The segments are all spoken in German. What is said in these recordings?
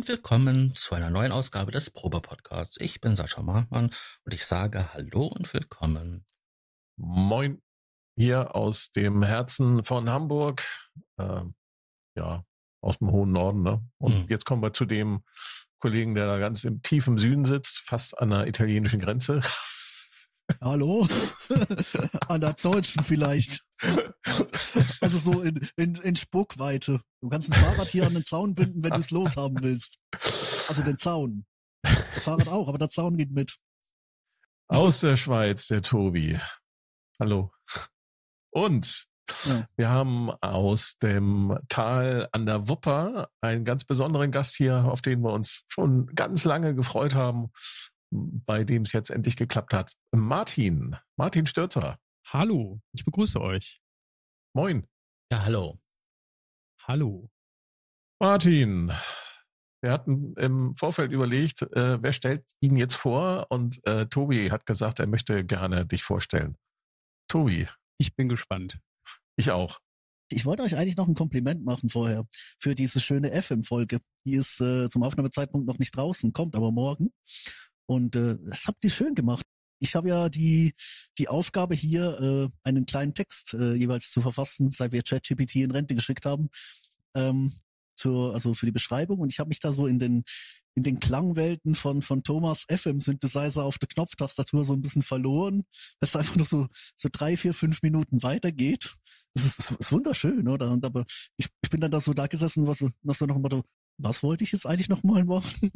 Und willkommen zu einer neuen Ausgabe des Probe-Podcasts. Ich bin Sascha Markmann und ich sage Hallo und willkommen. Moin, hier aus dem Herzen von Hamburg, äh, ja, aus dem hohen Norden. Ne? Und Hm. jetzt kommen wir zu dem Kollegen, der da ganz im tiefen Süden sitzt, fast an der italienischen Grenze. Hallo? An der deutschen vielleicht. Also so in, in, in Spuckweite. Du kannst ein Fahrrad hier an den Zaun binden, wenn du es loshaben willst. Also den Zaun. Das Fahrrad auch, aber der Zaun geht mit. Aus der Schweiz, der Tobi. Hallo. Und Ja. wir haben aus dem Tal an der Wupper einen ganz besonderen Gast hier, auf den wir uns schon ganz lange gefreut haben, bei dem es jetzt endlich geklappt hat. Martin, Martin Stürzer. Hallo, ich begrüße euch. Moin. Ja, hallo. Hallo. Martin, wir hatten im Vorfeld überlegt, äh, wer stellt ihn jetzt vor? Und äh, Tobi hat gesagt, er möchte gerne dich vorstellen. Tobi, Ich bin gespannt. ich auch. Ich wollte euch eigentlich noch ein Kompliment machen vorher für diese schöne FM-Folge. Die ist äh, zum Aufnahmezeitpunkt noch nicht draußen, kommt aber morgen. Und äh, das habt ihr schön gemacht. Ich habe ja die, die Aufgabe hier, äh, einen kleinen Text äh, jeweils zu verfassen, seit wir ChatGPT in Rente geschickt haben, ähm, zur, also für die Beschreibung. Und ich habe mich da so in den, in den Klangwelten von, von Thomas FM Synthesizer auf der Knopftastatur so ein bisschen verloren, dass es einfach noch so, so drei, vier, fünf Minuten weitergeht. Das ist, ist wunderschön, oder? Und aber ich, ich bin dann da so da gesessen, was so, noch so noch mal so, was wollte ich jetzt eigentlich noch mal machen?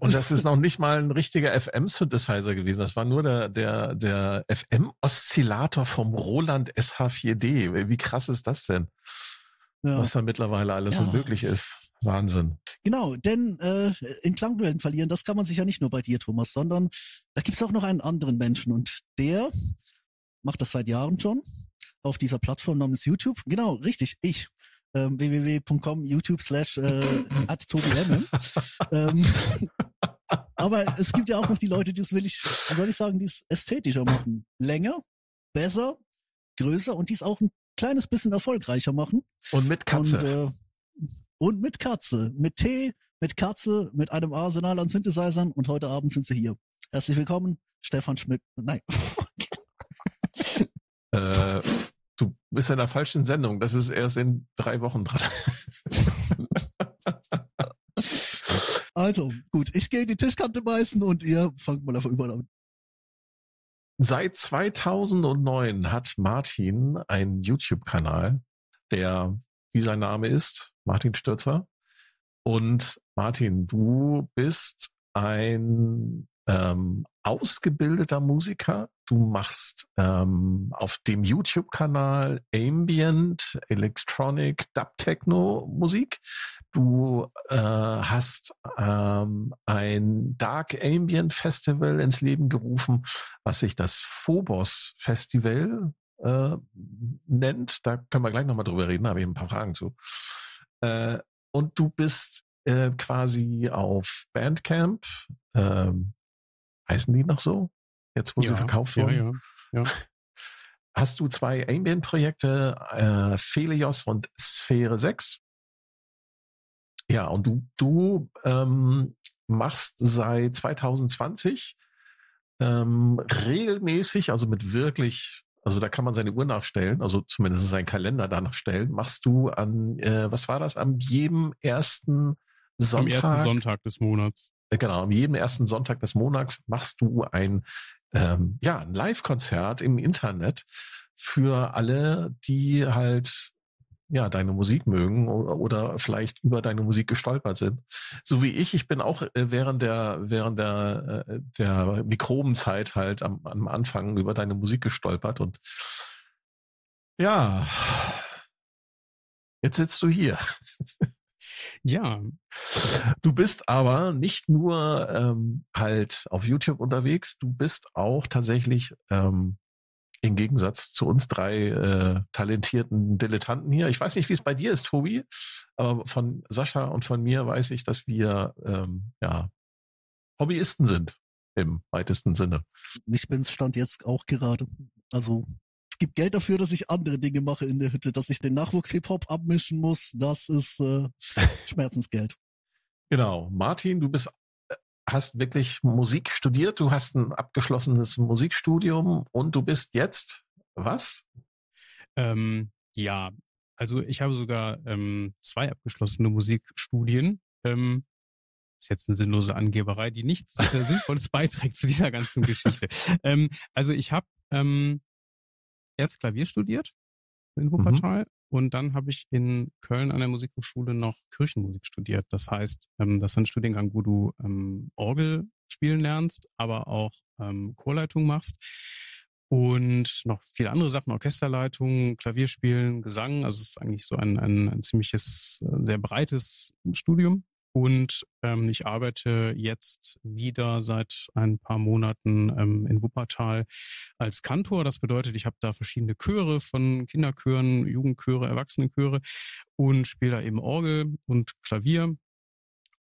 Und das ist noch nicht mal ein richtiger FM-Synthesizer gewesen. Das war nur der, der, der FM-Oszillator vom Roland SH4D. Wie krass ist das denn? Ja. Was da mittlerweile alles so Ja. möglich ist. Wahnsinn. Genau, denn äh, in Klangwellen verlieren, das kann man sich ja nicht nur bei dir, Thomas, sondern da gibt's auch noch einen anderen Menschen und der macht das seit Jahren schon auf dieser Plattform namens YouTube. Genau, richtig, ich. Ähm, www.com, YouTube slash äh, at ähm, aber es gibt ja auch noch die Leute, die es will ich, soll ich sagen, die es ästhetischer machen. Länger, besser, größer und die es auch ein kleines bisschen erfolgreicher machen. Und mit Katze. Und, äh, und mit Katze. Mit Tee, mit Katze, mit einem Arsenal an Synthesizern und heute Abend sind sie hier. Herzlich willkommen, Stefan Schmidt. Nein. äh, du bist in der falschen Sendung. Das ist erst in drei Wochen dran. Also, gut, ich gehe die Tischkante beißen und ihr fangt mal auf überall an. Seit 2009 hat Martin einen YouTube-Kanal, der, wie sein Name ist, Martin Stürzer. Und Martin, du bist ein ähm, ausgebildeter Musiker. Du machst ähm, auf dem YouTube-Kanal Ambient, Electronic, Dub Techno Musik. Du äh, hast ähm, ein Dark Ambient Festival ins Leben gerufen, was sich das Phobos Festival äh, nennt. Da können wir gleich nochmal drüber reden, da habe ich ein paar Fragen zu. Äh, und du bist äh, quasi auf Bandcamp, ähm, heißen die noch so? Jetzt, wo sie verkauft ja, wurden? ja, ja. Hast du zwei Ambient-Projekte, äh, Phelios und Sphäre 6. Ja, und du, du ähm, machst seit 2020 ähm, regelmäßig, also mit wirklich, also da kann man seine Uhr nachstellen, also zumindest seinen Kalender danach stellen, machst du an, äh, was war das, am jedem ersten Am Sonntag? ersten Sonntag des Monats. Äh, Genau, am jedem ersten Sonntag des Monats machst du ein, ähm, ja, ein Live-Konzert im Internet für alle, die halt ja deine Musik mögen oder, vielleicht über deine Musik gestolpert sind. So wie ich, ich bin auch äh, während der während der äh, der Mikrobenzeit halt am, am Anfang über deine Musik gestolpert und ja, jetzt sitzt du hier. Ja, Du bist aber nicht nur ähm, halt auf YouTube unterwegs, du bist auch tatsächlich ähm, Im Gegensatz zu uns drei äh, talentierten Dilettanten hier. Ich weiß nicht, wie es bei dir ist, Tobi, aber von Sascha und von mir weiß ich, dass wir ähm, ja Hobbyisten sind im weitesten Sinne. Ich bin's stand jetzt auch gerade. Also es gibt Geld dafür, dass ich andere Dinge mache in der Hütte, dass ich den Nachwuchs-Hip-Hop abmischen muss. Das ist äh, Schmerzensgeld. Genau. Martin, du bist hast wirklich Musik studiert, du hast ein abgeschlossenes Musikstudium und du bist jetzt was? Ähm, ja, also ich habe sogar ähm, zwei abgeschlossene Musikstudien. Ähm, ist jetzt eine sinnlose Angeberei, die nichts äh, Sinnvolles beiträgt zu dieser ganzen Geschichte. Ähm, also ich habe ähm, erst Klavier studiert in mhm. Wuppertal mhm. Und dann habe ich in Köln an der Musikhochschule noch Kirchenmusik studiert. Das heißt, ähm, das ist ein Studiengang, wo du ähm, Orgel spielen lernst, aber auch ähm, Chorleitung machst und noch viele andere Sachen, Orchesterleitung, Klavierspielen, Gesang. Also es ist eigentlich so ein, ein, ein ziemliches, äh, sehr breites Studium. Und ähm, ich arbeite jetzt wieder seit ein paar Monaten ähm, in Wuppertal als Kantor. Das bedeutet, ich habe da verschiedene Chöre von Kinderchören, Jugendchöre, Erwachsenenchöre und spiele da eben Orgel und Klavier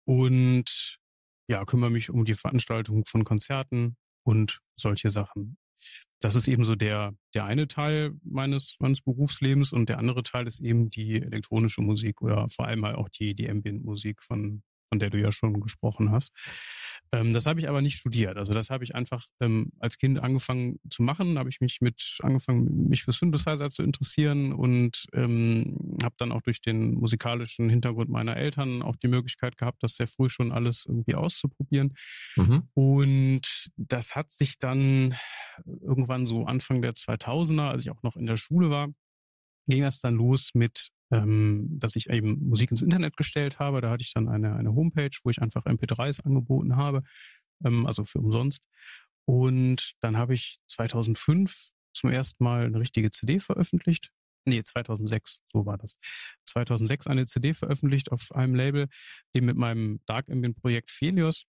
und ja, kümmere mich um die Veranstaltung von Konzerten und solche Sachen. Das ist eben so der, der eine Teil meines, meines Berufslebens und der andere Teil ist eben die elektronische Musik oder vor allem halt auch die, die Ambient-Musik von, von der du ja schon gesprochen hast. Ähm, das habe ich aber nicht studiert. Also das habe ich einfach ähm, als Kind angefangen zu machen. Habe ich mich mit angefangen, mich für Synthesizer zu interessieren und ähm, habe dann auch durch den musikalischen Hintergrund meiner Eltern auch die Möglichkeit gehabt, das sehr früh schon alles irgendwie auszuprobieren. Mhm. Und das hat sich dann irgendwann so Anfang der 2000er, als ich auch noch in der Schule war, ging das dann los mit ähm, dass ich eben Musik ins Internet gestellt habe. Da hatte ich dann eine, eine Homepage, wo ich einfach MP3s angeboten habe, ähm, also für umsonst. Und dann habe ich 2005 zum ersten Mal eine richtige CD veröffentlicht. Nee, 2006, so war das. 2006 eine CD veröffentlicht auf einem Label, eben mit meinem Dark Ambient Projekt Felios.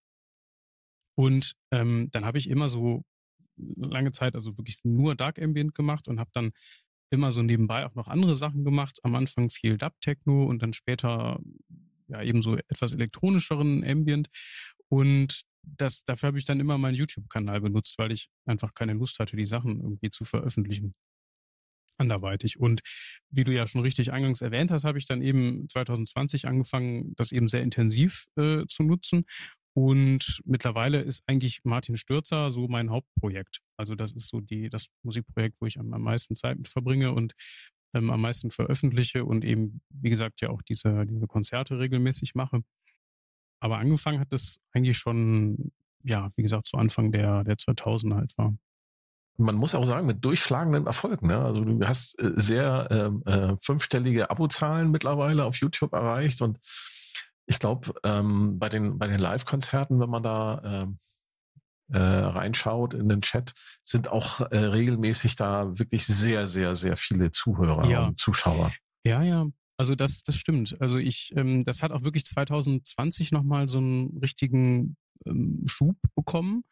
Und ähm, dann habe ich immer so lange Zeit, also wirklich nur Dark Ambient gemacht und habe dann immer so nebenbei auch noch andere Sachen gemacht. Am Anfang viel Dub-Techno und dann später ja eben so etwas elektronischeren Ambient. Und das, dafür habe ich dann immer meinen YouTube-Kanal benutzt, weil ich einfach keine Lust hatte, die Sachen irgendwie zu veröffentlichen. Anderweitig. Und wie du ja schon richtig eingangs erwähnt hast, habe ich dann eben 2020 angefangen, das eben sehr intensiv äh, zu nutzen und mittlerweile ist eigentlich Martin Stürzer so mein Hauptprojekt. Also das ist so die, das Musikprojekt, wo ich am, am meisten Zeit mit verbringe und ähm, am meisten veröffentliche und eben, wie gesagt, ja auch diese, diese Konzerte regelmäßig mache. Aber angefangen hat das eigentlich schon, ja, wie gesagt, zu Anfang der, der 2000er halt war man muss auch sagen, mit durchschlagenden Erfolgen. Ne? Also du hast äh, sehr ähm, äh, fünfstellige Abozahlen mittlerweile auf YouTube erreicht und ich glaube, ähm, bei den, bei den Live-Konzerten, wenn man da ähm, äh, reinschaut in den Chat, sind auch äh, regelmäßig da wirklich sehr, sehr, sehr viele Zuhörer ja. und Zuschauer. Ja, ja. Also das, das stimmt. Also ich, ähm, das hat auch wirklich 2020 nochmal so einen richtigen ähm, Schub bekommen.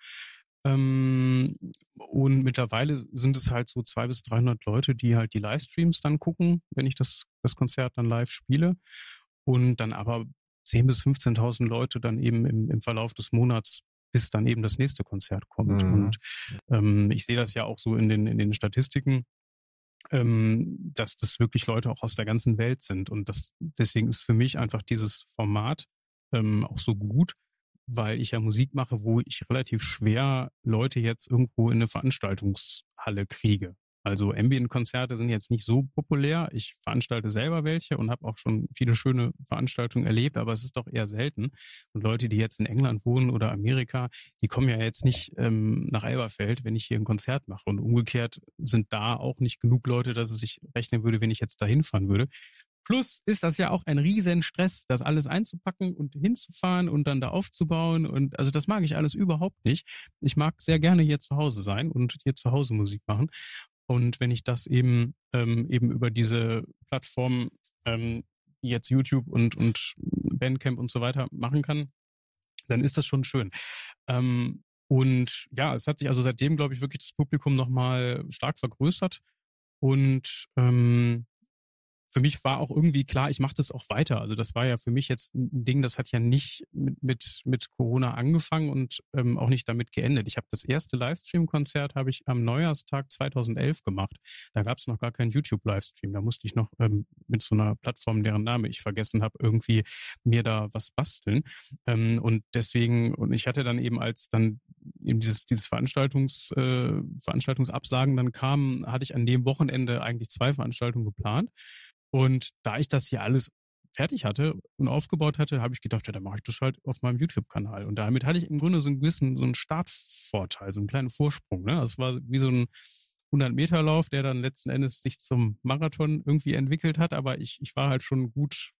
Ähm, und mittlerweile sind es halt so zwei bis 300 Leute, die halt die Livestreams dann gucken, wenn ich das, das Konzert dann live spiele. Und dann aber 10.000 bis 15.000 Leute dann eben im, im Verlauf des Monats bis dann eben das nächste Konzert kommt. Mhm. Und ähm, ich sehe das ja auch so in den, in den Statistiken, ähm, dass das wirklich Leute auch aus der ganzen Welt sind. Und das, deswegen ist für mich einfach dieses Format ähm, auch so gut, weil ich ja Musik mache, wo ich relativ schwer Leute jetzt irgendwo in eine Veranstaltungshalle kriege. Also Ambient-Konzerte sind jetzt nicht so populär. Ich veranstalte selber welche und habe auch schon viele schöne Veranstaltungen erlebt, aber es ist doch eher selten. Und Leute, die jetzt in England wohnen oder Amerika, die kommen ja jetzt nicht ähm, nach Elberfeld, wenn ich hier ein Konzert mache. Und umgekehrt sind da auch nicht genug Leute, dass es sich rechnen würde, wenn ich jetzt da hinfahren würde. Plus ist das ja auch ein riesen Stress, das alles einzupacken und hinzufahren und dann da aufzubauen. Und also das mag ich alles überhaupt nicht. Ich mag sehr gerne hier zu Hause sein und hier zu Hause Musik machen. Und wenn ich das eben ähm, eben über diese Plattformen, ähm, jetzt YouTube und, und Bandcamp und so weiter machen kann, dann ist das schon schön. Ähm, Und ja, es hat sich also seitdem, glaube ich, wirklich das Publikum nochmal stark vergrößert. Und ähm, für mich war auch irgendwie klar, ich mache das auch weiter. Also das war ja für mich jetzt ein Ding, das hat ja nicht mit, mit, mit Corona angefangen und ähm, auch nicht damit geendet. Ich habe das erste Livestream-Konzert habe ich am Neujahrstag 2011 gemacht. Da gab es noch gar keinen YouTube-Livestream. Da musste ich noch ähm, mit so einer Plattform, deren Name ich vergessen habe, irgendwie mir da was basteln. Ähm, und deswegen, und ich hatte dann eben als dann eben dieses, dieses Veranstaltungs, äh, Veranstaltungsabsagen dann kam, hatte ich an dem Wochenende eigentlich zwei Veranstaltungen geplant. Und da ich das hier alles fertig hatte und aufgebaut hatte, habe ich gedacht, ja, dann mache ich das halt auf meinem YouTube-Kanal. Und damit hatte ich im Grunde so einen gewissen, so einen Startvorteil, so einen kleinen Vorsprung. Ne? Das war wie so ein 100-Meter-Lauf, der dann letzten Endes sich zum Marathon irgendwie entwickelt hat. Aber ich, ich war halt schon gut,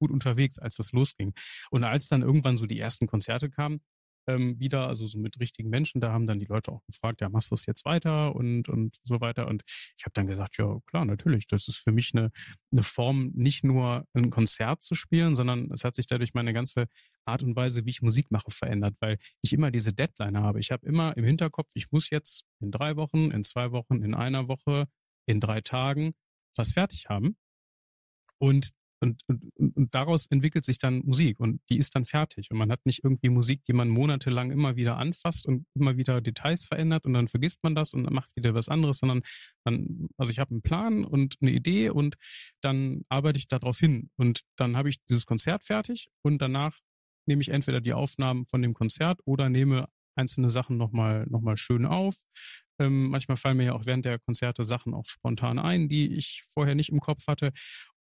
gut unterwegs, als das losging. Und als dann irgendwann so die ersten Konzerte kamen, ähm, wieder, also so mit richtigen Menschen. Da haben dann die Leute auch gefragt, ja, machst du es jetzt weiter und, und so weiter. Und ich habe dann gesagt, ja, klar, natürlich. Das ist für mich eine, eine Form, nicht nur ein Konzert zu spielen, sondern es hat sich dadurch meine ganze Art und Weise, wie ich Musik mache, verändert, weil ich immer diese Deadline habe. Ich habe immer im Hinterkopf, ich muss jetzt in drei Wochen, in zwei Wochen, in einer Woche, in drei Tagen was fertig haben. Und und, und, und daraus entwickelt sich dann Musik und die ist dann fertig. Und man hat nicht irgendwie Musik, die man monatelang immer wieder anfasst und immer wieder Details verändert und dann vergisst man das und dann macht wieder was anderes, sondern dann, also ich habe einen Plan und eine Idee und dann arbeite ich darauf hin. Und dann habe ich dieses Konzert fertig und danach nehme ich entweder die Aufnahmen von dem Konzert oder nehme einzelne Sachen nochmal noch mal schön auf. Ähm, manchmal fallen mir ja auch während der Konzerte Sachen auch spontan ein, die ich vorher nicht im Kopf hatte.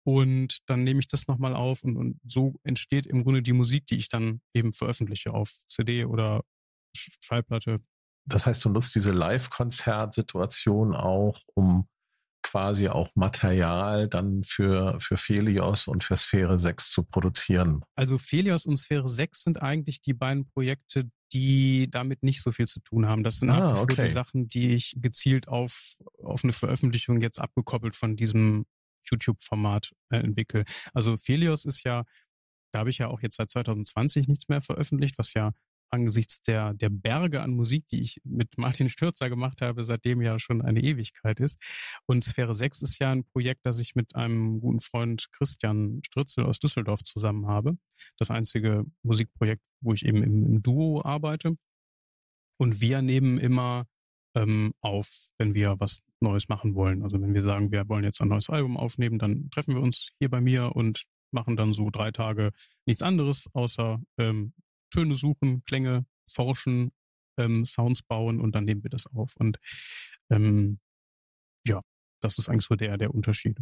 Und dann nehme ich das nochmal auf und, und so entsteht im Grunde die Musik, die ich dann eben veröffentliche auf CD oder Schallplatte. Das heißt, du nutzt diese Live-Konzert-Situation auch, um quasi auch Material dann für, für Felios und für Sphäre 6 zu produzieren. Also Felios und Sphäre 6 sind eigentlich die beiden Projekte, die damit nicht so viel zu tun haben. Das sind ah, okay. die Sachen, die ich gezielt auf, auf eine Veröffentlichung jetzt abgekoppelt von diesem YouTube-Format äh, entwickle. Also Felios ist ja, da habe ich ja auch jetzt seit 2020 nichts mehr veröffentlicht, was ja angesichts der, der Berge an Musik, die ich mit Martin Stürzer gemacht habe, seitdem ja schon eine Ewigkeit ist. Und Sphäre 6 ist ja ein Projekt, das ich mit einem guten Freund Christian Stritzel aus Düsseldorf zusammen habe. Das einzige Musikprojekt, wo ich eben im, im Duo arbeite. Und wir nehmen immer ähm, auf, wenn wir was Neues machen wollen. Also wenn wir sagen, wir wollen jetzt ein neues Album aufnehmen, dann treffen wir uns hier bei mir und machen dann so drei Tage nichts anderes, außer ähm, Töne suchen, Klänge forschen, ähm, Sounds bauen und dann nehmen wir das auf. Und ähm, ja, das ist eigentlich so der, der Unterschied.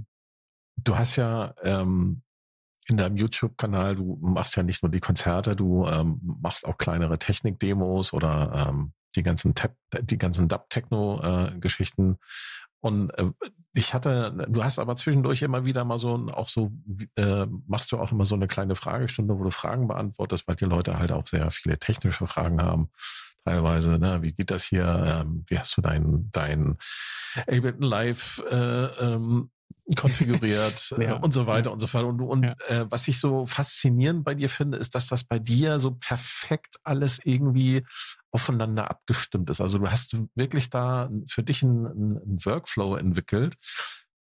Du hast ja ähm, in deinem YouTube-Kanal, du machst ja nicht nur die Konzerte, du ähm, machst auch kleinere Technik-Demos oder ähm, die ganzen Tap, die ganzen Dub-Techno-Geschichten. und äh, ich hatte, du hast aber zwischendurch immer wieder mal so, auch so, äh, machst du auch immer so eine kleine Fragestunde, wo du Fragen beantwortest, weil die Leute halt auch sehr viele technische Fragen haben. Teilweise, ne, wie geht das hier? Ähm, wie hast du dein, dein Ableton Live äh, ähm, konfiguriert ja, äh, und so weiter ja. und so fort. Und, und ja. äh, was ich so faszinierend bei dir finde, ist, dass das bei dir so perfekt alles irgendwie aufeinander abgestimmt ist. Also du hast wirklich da für dich einen, einen Workflow entwickelt,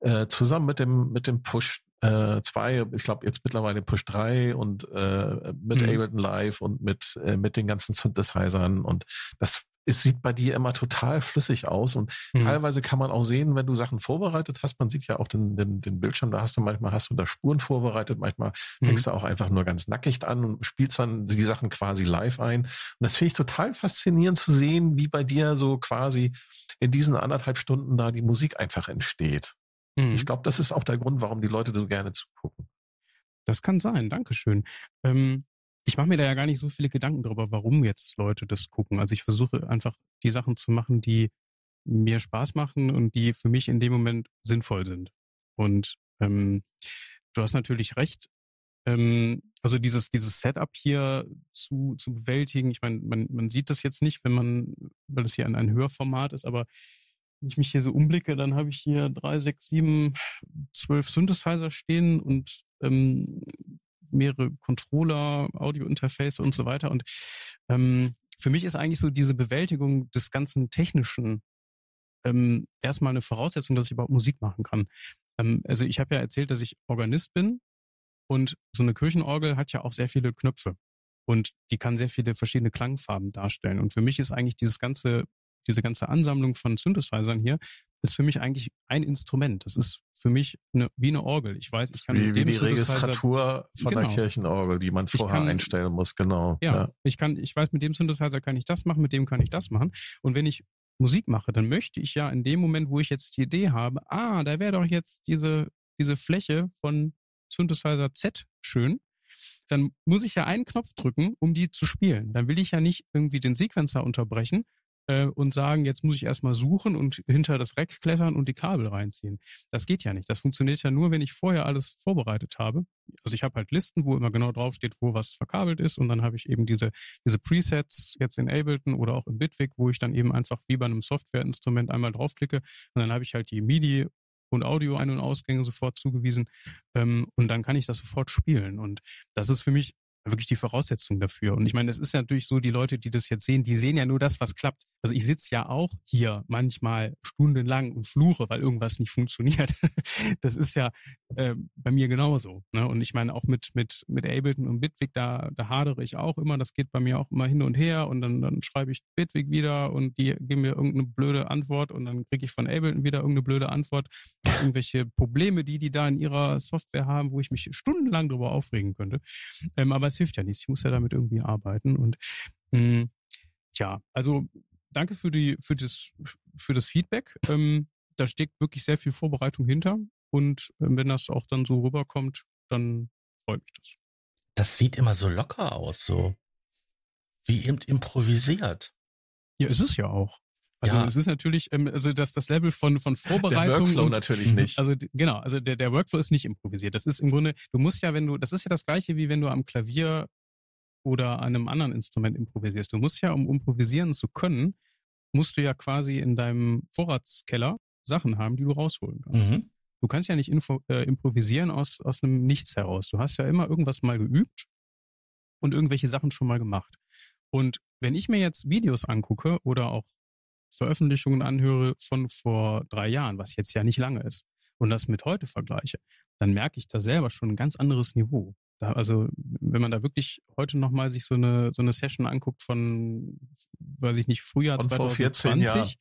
äh, zusammen mit dem, mit dem Push äh, 2, ich glaube jetzt mittlerweile Push 3 und äh, mit mhm. Ableton Live und mit, äh, mit den ganzen Synthesizern und das es sieht bei dir immer total flüssig aus und mhm. teilweise kann man auch sehen, wenn du Sachen vorbereitet hast, man sieht ja auch den, den, den Bildschirm, da hast du manchmal hast du da Spuren vorbereitet, manchmal mhm. fängst du auch einfach nur ganz nackig an und spielst dann die Sachen quasi live ein. Und das finde ich total faszinierend zu sehen, wie bei dir so quasi in diesen anderthalb Stunden da die Musik einfach entsteht. Mhm. Ich glaube, das ist auch der Grund, warum die Leute so gerne zugucken. Das kann sein, Dankeschön. Ähm, ich mache mir da ja gar nicht so viele Gedanken darüber, warum jetzt Leute das gucken. Also ich versuche einfach die Sachen zu machen, die mir Spaß machen und die für mich in dem Moment sinnvoll sind. Und ähm, du hast natürlich recht. Ähm, also dieses, dieses Setup hier zu, zu bewältigen, ich meine, man, man sieht das jetzt nicht, wenn man, weil das hier ein, ein Hörformat ist, aber wenn ich mich hier so umblicke, dann habe ich hier drei, sechs, sieben, zwölf Synthesizer stehen und ähm, mehrere Controller, Audio-Interface und so weiter. Und ähm, für mich ist eigentlich so diese Bewältigung des ganzen technischen ähm, erstmal eine Voraussetzung, dass ich überhaupt Musik machen kann. Ähm, also ich habe ja erzählt, dass ich Organist bin und so eine Kirchenorgel hat ja auch sehr viele Knöpfe und die kann sehr viele verschiedene Klangfarben darstellen. Und für mich ist eigentlich dieses ganze, diese ganze Ansammlung von Synthesizern hier, ist für mich eigentlich ein Instrument. Das ist für mich eine, wie eine Orgel. Ich weiß, ich kann wie, mit dem wie die Registratur von genau. der Kirchenorgel, die man vorher kann, einstellen muss, genau. Ja, ja, ich kann, ich weiß, mit dem Synthesizer kann ich das machen, mit dem kann ich das machen. Und wenn ich Musik mache, dann möchte ich ja in dem Moment, wo ich jetzt die Idee habe, ah, da wäre doch jetzt diese, diese Fläche von Synthesizer Z schön, dann muss ich ja einen Knopf drücken, um die zu spielen. Dann will ich ja nicht irgendwie den Sequencer unterbrechen äh, und sagen, jetzt muss ich erstmal suchen und hinter das Rack klettern und die Kabel reinziehen. Das geht ja nicht. Das funktioniert ja nur, wenn ich vorher alles vorbereitet habe. Also ich habe halt Listen, wo immer genau draufsteht, wo was verkabelt ist und dann habe ich eben diese, diese Presets jetzt in Ableton oder auch in Bitwig, wo ich dann eben einfach wie bei einem Softwareinstrument einmal draufklicke und dann habe ich halt die MIDI und Audio-Ein- und Ausgänge sofort zugewiesen. Ähm, und dann kann ich das sofort spielen. Und das ist für mich wirklich die Voraussetzung dafür. Und ich meine, es ist natürlich so, die Leute, die das jetzt sehen, die sehen ja nur das, was klappt. Also ich sitze ja auch hier manchmal stundenlang und fluche, weil irgendwas nicht funktioniert. Das ist ja äh, bei mir genauso. Ne? Und ich meine, auch mit, mit, mit Ableton und Bitwig, da, da hadere ich auch immer. Das geht bei mir auch immer hin und her. Und dann, dann schreibe ich Bitwig wieder und die geben mir irgendeine blöde Antwort und dann kriege ich von Ableton wieder irgendeine blöde Antwort. Irgendwelche Probleme, die die da in ihrer Software haben, wo ich mich stundenlang darüber aufregen könnte. Ähm, aber es hilft ja nichts. Ich muss ja damit irgendwie arbeiten. Und mh, hm, ja, also danke für die, für das, für das Feedback. Ähm, da steckt wirklich sehr viel Vorbereitung hinter. Und äh, wenn das auch dann so rüberkommt, dann freut mich das. Das sieht immer so locker aus, so wie eben improvisiert. Ja, ist es ja auch. Also ja. es ist natürlich, ähm, also das, das Level von, von Vorbereitung. Der Workflow und, natürlich nicht. Also genau, also der, der Workflow ist nicht improvisiert. Das ist im Grunde, du musst ja, wenn du, das ist ja das gleiche, wie wenn du am Klavier oder an einem anderen Instrument improvisierst. Du musst ja, um improvisieren zu können, musst du ja quasi in deinem Vorratskeller Sachen haben, die du rausholen kannst. Mhm. Du kannst ja nicht info, äh, improvisieren aus, aus einem Nichts heraus. Du hast ja immer irgendwas mal geübt und irgendwelche Sachen schon mal gemacht. Und wenn ich mir jetzt Videos angucke oder auch Veröffentlichungen anhöre von vor drei Jahren, was jetzt ja nicht lange ist, und das mit heute vergleiche, dann merke ich da selber schon ein ganz anderes Niveau. Da, also, wenn man da wirklich heute nochmal sich so eine, so eine Session anguckt von, weiß ich nicht, Frühjahr von 2020.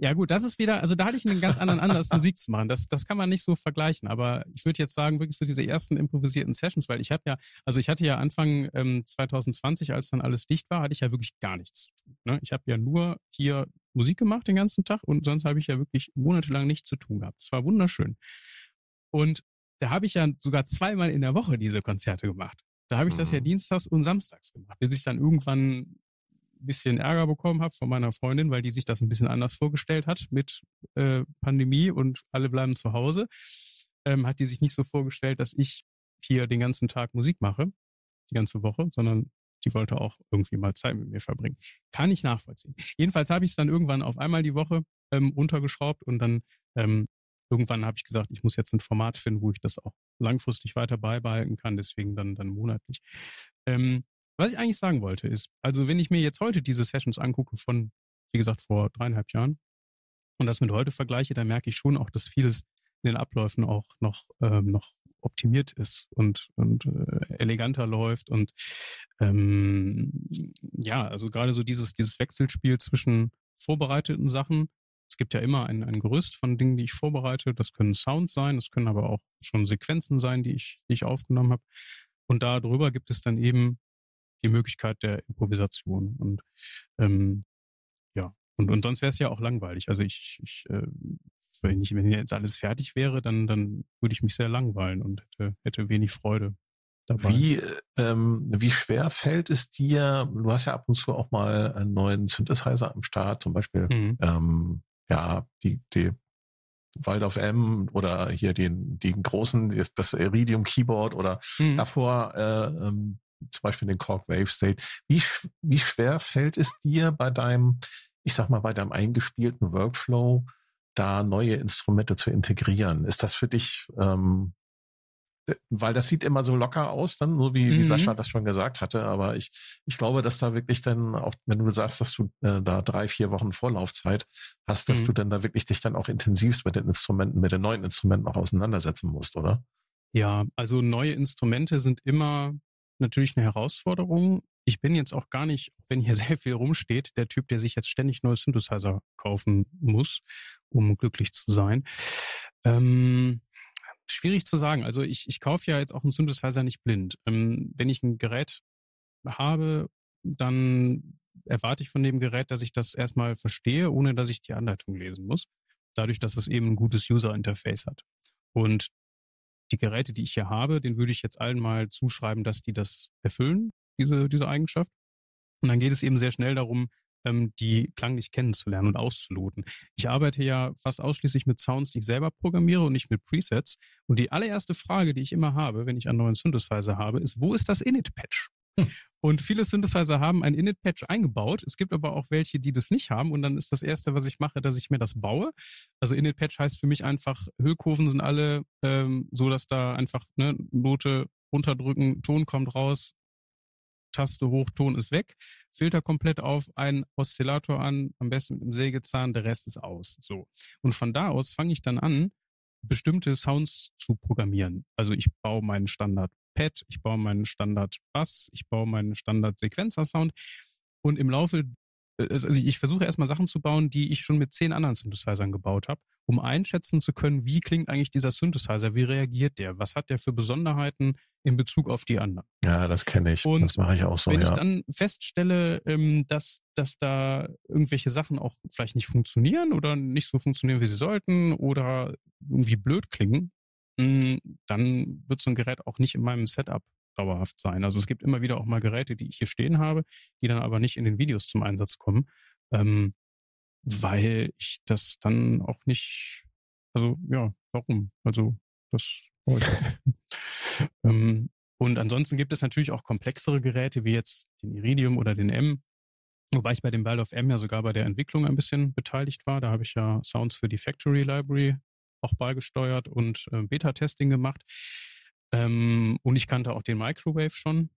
Ja gut, das ist wieder, also da hatte ich einen ganz anderen Anlass, Musik zu machen. Das, das kann man nicht so vergleichen. Aber ich würde jetzt sagen, wirklich so diese ersten improvisierten Sessions, weil ich habe ja, also ich hatte ja Anfang ähm, 2020, als dann alles dicht war, hatte ich ja wirklich gar nichts zu tun. Ne? Ich habe ja nur hier Musik gemacht den ganzen Tag und sonst habe ich ja wirklich monatelang nichts zu tun gehabt. Es war wunderschön. Und da habe ich ja sogar zweimal in der Woche diese Konzerte gemacht. Da habe ich das ja mhm. dienstags und samstags gemacht, bis ich dann irgendwann ein bisschen Ärger bekommen habe von meiner Freundin, weil die sich das ein bisschen anders vorgestellt hat mit äh, Pandemie und alle bleiben zu Hause. Ähm, hat die sich nicht so vorgestellt, dass ich hier den ganzen Tag Musik mache, die ganze Woche, sondern die wollte auch irgendwie mal Zeit mit mir verbringen. Kann ich nachvollziehen. Jedenfalls habe ich es dann irgendwann auf einmal die Woche ähm, runtergeschraubt und dann ähm, irgendwann habe ich gesagt, ich muss jetzt ein Format finden, wo ich das auch langfristig weiter beibehalten kann, deswegen dann, dann monatlich. Ähm, was ich eigentlich sagen wollte ist, also wenn ich mir jetzt heute diese Sessions angucke von, wie gesagt, vor dreieinhalb Jahren und das mit heute vergleiche, dann merke ich schon auch, dass vieles in den Abläufen auch noch, ähm, noch optimiert ist und, und äh, eleganter läuft und ähm, ja, also gerade so dieses, dieses Wechselspiel zwischen vorbereiteten Sachen. Es gibt ja immer ein, ein Gerüst von Dingen, die ich vorbereite. Das können Sounds sein, das können aber auch schon Sequenzen sein, die ich, die ich aufgenommen habe. Und darüber gibt es dann eben die Möglichkeit der Improvisation. Und ähm, ja, und, und sonst wäre es ja auch langweilig. Also ich, ich äh, wenn, ich, wenn jetzt alles fertig wäre, dann, dann würde ich mich sehr langweilen und hätte, hätte wenig Freude. Dabei. Wie, ähm, wie schwer fällt es dir, du hast ja ab und zu auch mal einen neuen Synthesizer am Start, zum Beispiel mhm. ähm, ja, die, die Waldorf M oder hier den, den großen, das, das Iridium Keyboard oder mhm. davor äh, ähm, zum Beispiel den Korg Wave State. Wie, wie schwer fällt es dir bei deinem, ich sag mal, bei deinem eingespielten Workflow da neue Instrumente zu integrieren. Ist das für dich, ähm, weil das sieht immer so locker aus, dann, so wie, wie Mhm. Sascha das schon gesagt hatte. Aber ich, ich glaube, dass da wirklich dann auch, wenn du sagst, dass du äh, da drei, vier Wochen Vorlaufzeit hast, dass Mhm. du dann da wirklich dich dann auch intensivst mit den Instrumenten, mit den neuen Instrumenten auch auseinandersetzen musst, oder? Ja, also neue Instrumente sind immer natürlich eine Herausforderung. Ich bin jetzt auch gar nicht, wenn hier sehr viel rumsteht, der Typ, der sich jetzt ständig neue Synthesizer kaufen muss, um glücklich zu sein. Ähm, schwierig zu sagen. Also ich, ich kaufe ja jetzt auch einen Synthesizer nicht blind. Ähm, wenn ich ein Gerät habe, dann erwarte ich von dem Gerät, dass ich das erstmal verstehe, ohne dass ich die Anleitung lesen muss. Dadurch, dass es eben ein gutes User-Interface hat. Und die Geräte, die ich hier habe, den würde ich jetzt allen mal zuschreiben, dass die das erfüllen, diese, diese Eigenschaft. Und dann geht es eben sehr schnell darum, ähm, die klanglich kennenzulernen und auszuloten. Ich arbeite ja fast ausschließlich mit Sounds, die ich selber programmiere und nicht mit Presets. Und die allererste Frage, die ich immer habe, wenn ich einen neuen Synthesizer habe, ist, wo ist das Init-Patch? Und viele Synthesizer haben ein Init-Patch eingebaut. Es gibt aber auch welche, die das nicht haben. Und dann ist das Erste, was ich mache, dass ich mir das baue. Also Init-Patch heißt für mich einfach, Hüllkurven sind alle ähm, so, dass da einfach ne, Note runterdrücken, Ton kommt raus, Taste hoch, Ton ist weg, Filter komplett auf, ein Oszillator an, am besten mit einem Sägezahn, der Rest ist aus. So. Und von da aus fange ich dann an, bestimmte Sounds zu programmieren. Also ich baue meinen Standard Pad, ich baue meinen Standard Bass, ich baue meinen Standard Sequenzer-Sound und im Laufe, also ich versuche erstmal Sachen zu bauen, die ich schon mit zehn anderen Synthesizern gebaut habe, um einschätzen zu können, wie klingt eigentlich dieser Synthesizer, wie reagiert der, was hat der für Besonderheiten in Bezug auf die anderen. Ja, das kenne ich. Und das mache ich auch so, Wenn ja. ich dann feststelle, ähm, dass, dass da irgendwelche Sachen auch vielleicht nicht funktionieren oder nicht so funktionieren, wie sie sollten oder irgendwie blöd klingen, mh, dann wird so ein Gerät auch nicht in meinem Setup dauerhaft sein. Also es gibt immer wieder auch mal Geräte, die ich hier stehen habe, die dann aber nicht in den Videos zum Einsatz kommen, ähm, weil ich das dann auch nicht, also ja, warum? Also das ähm, und ansonsten gibt es natürlich auch komplexere Geräte, wie jetzt den Iridium oder den M. Wobei ich bei dem Waldorf M ja sogar bei der Entwicklung ein bisschen beteiligt war. Da habe ich ja Sounds für die Factory Library auch beigesteuert und äh, Beta-Testing gemacht. Ähm, und ich kannte auch den Microwave schon.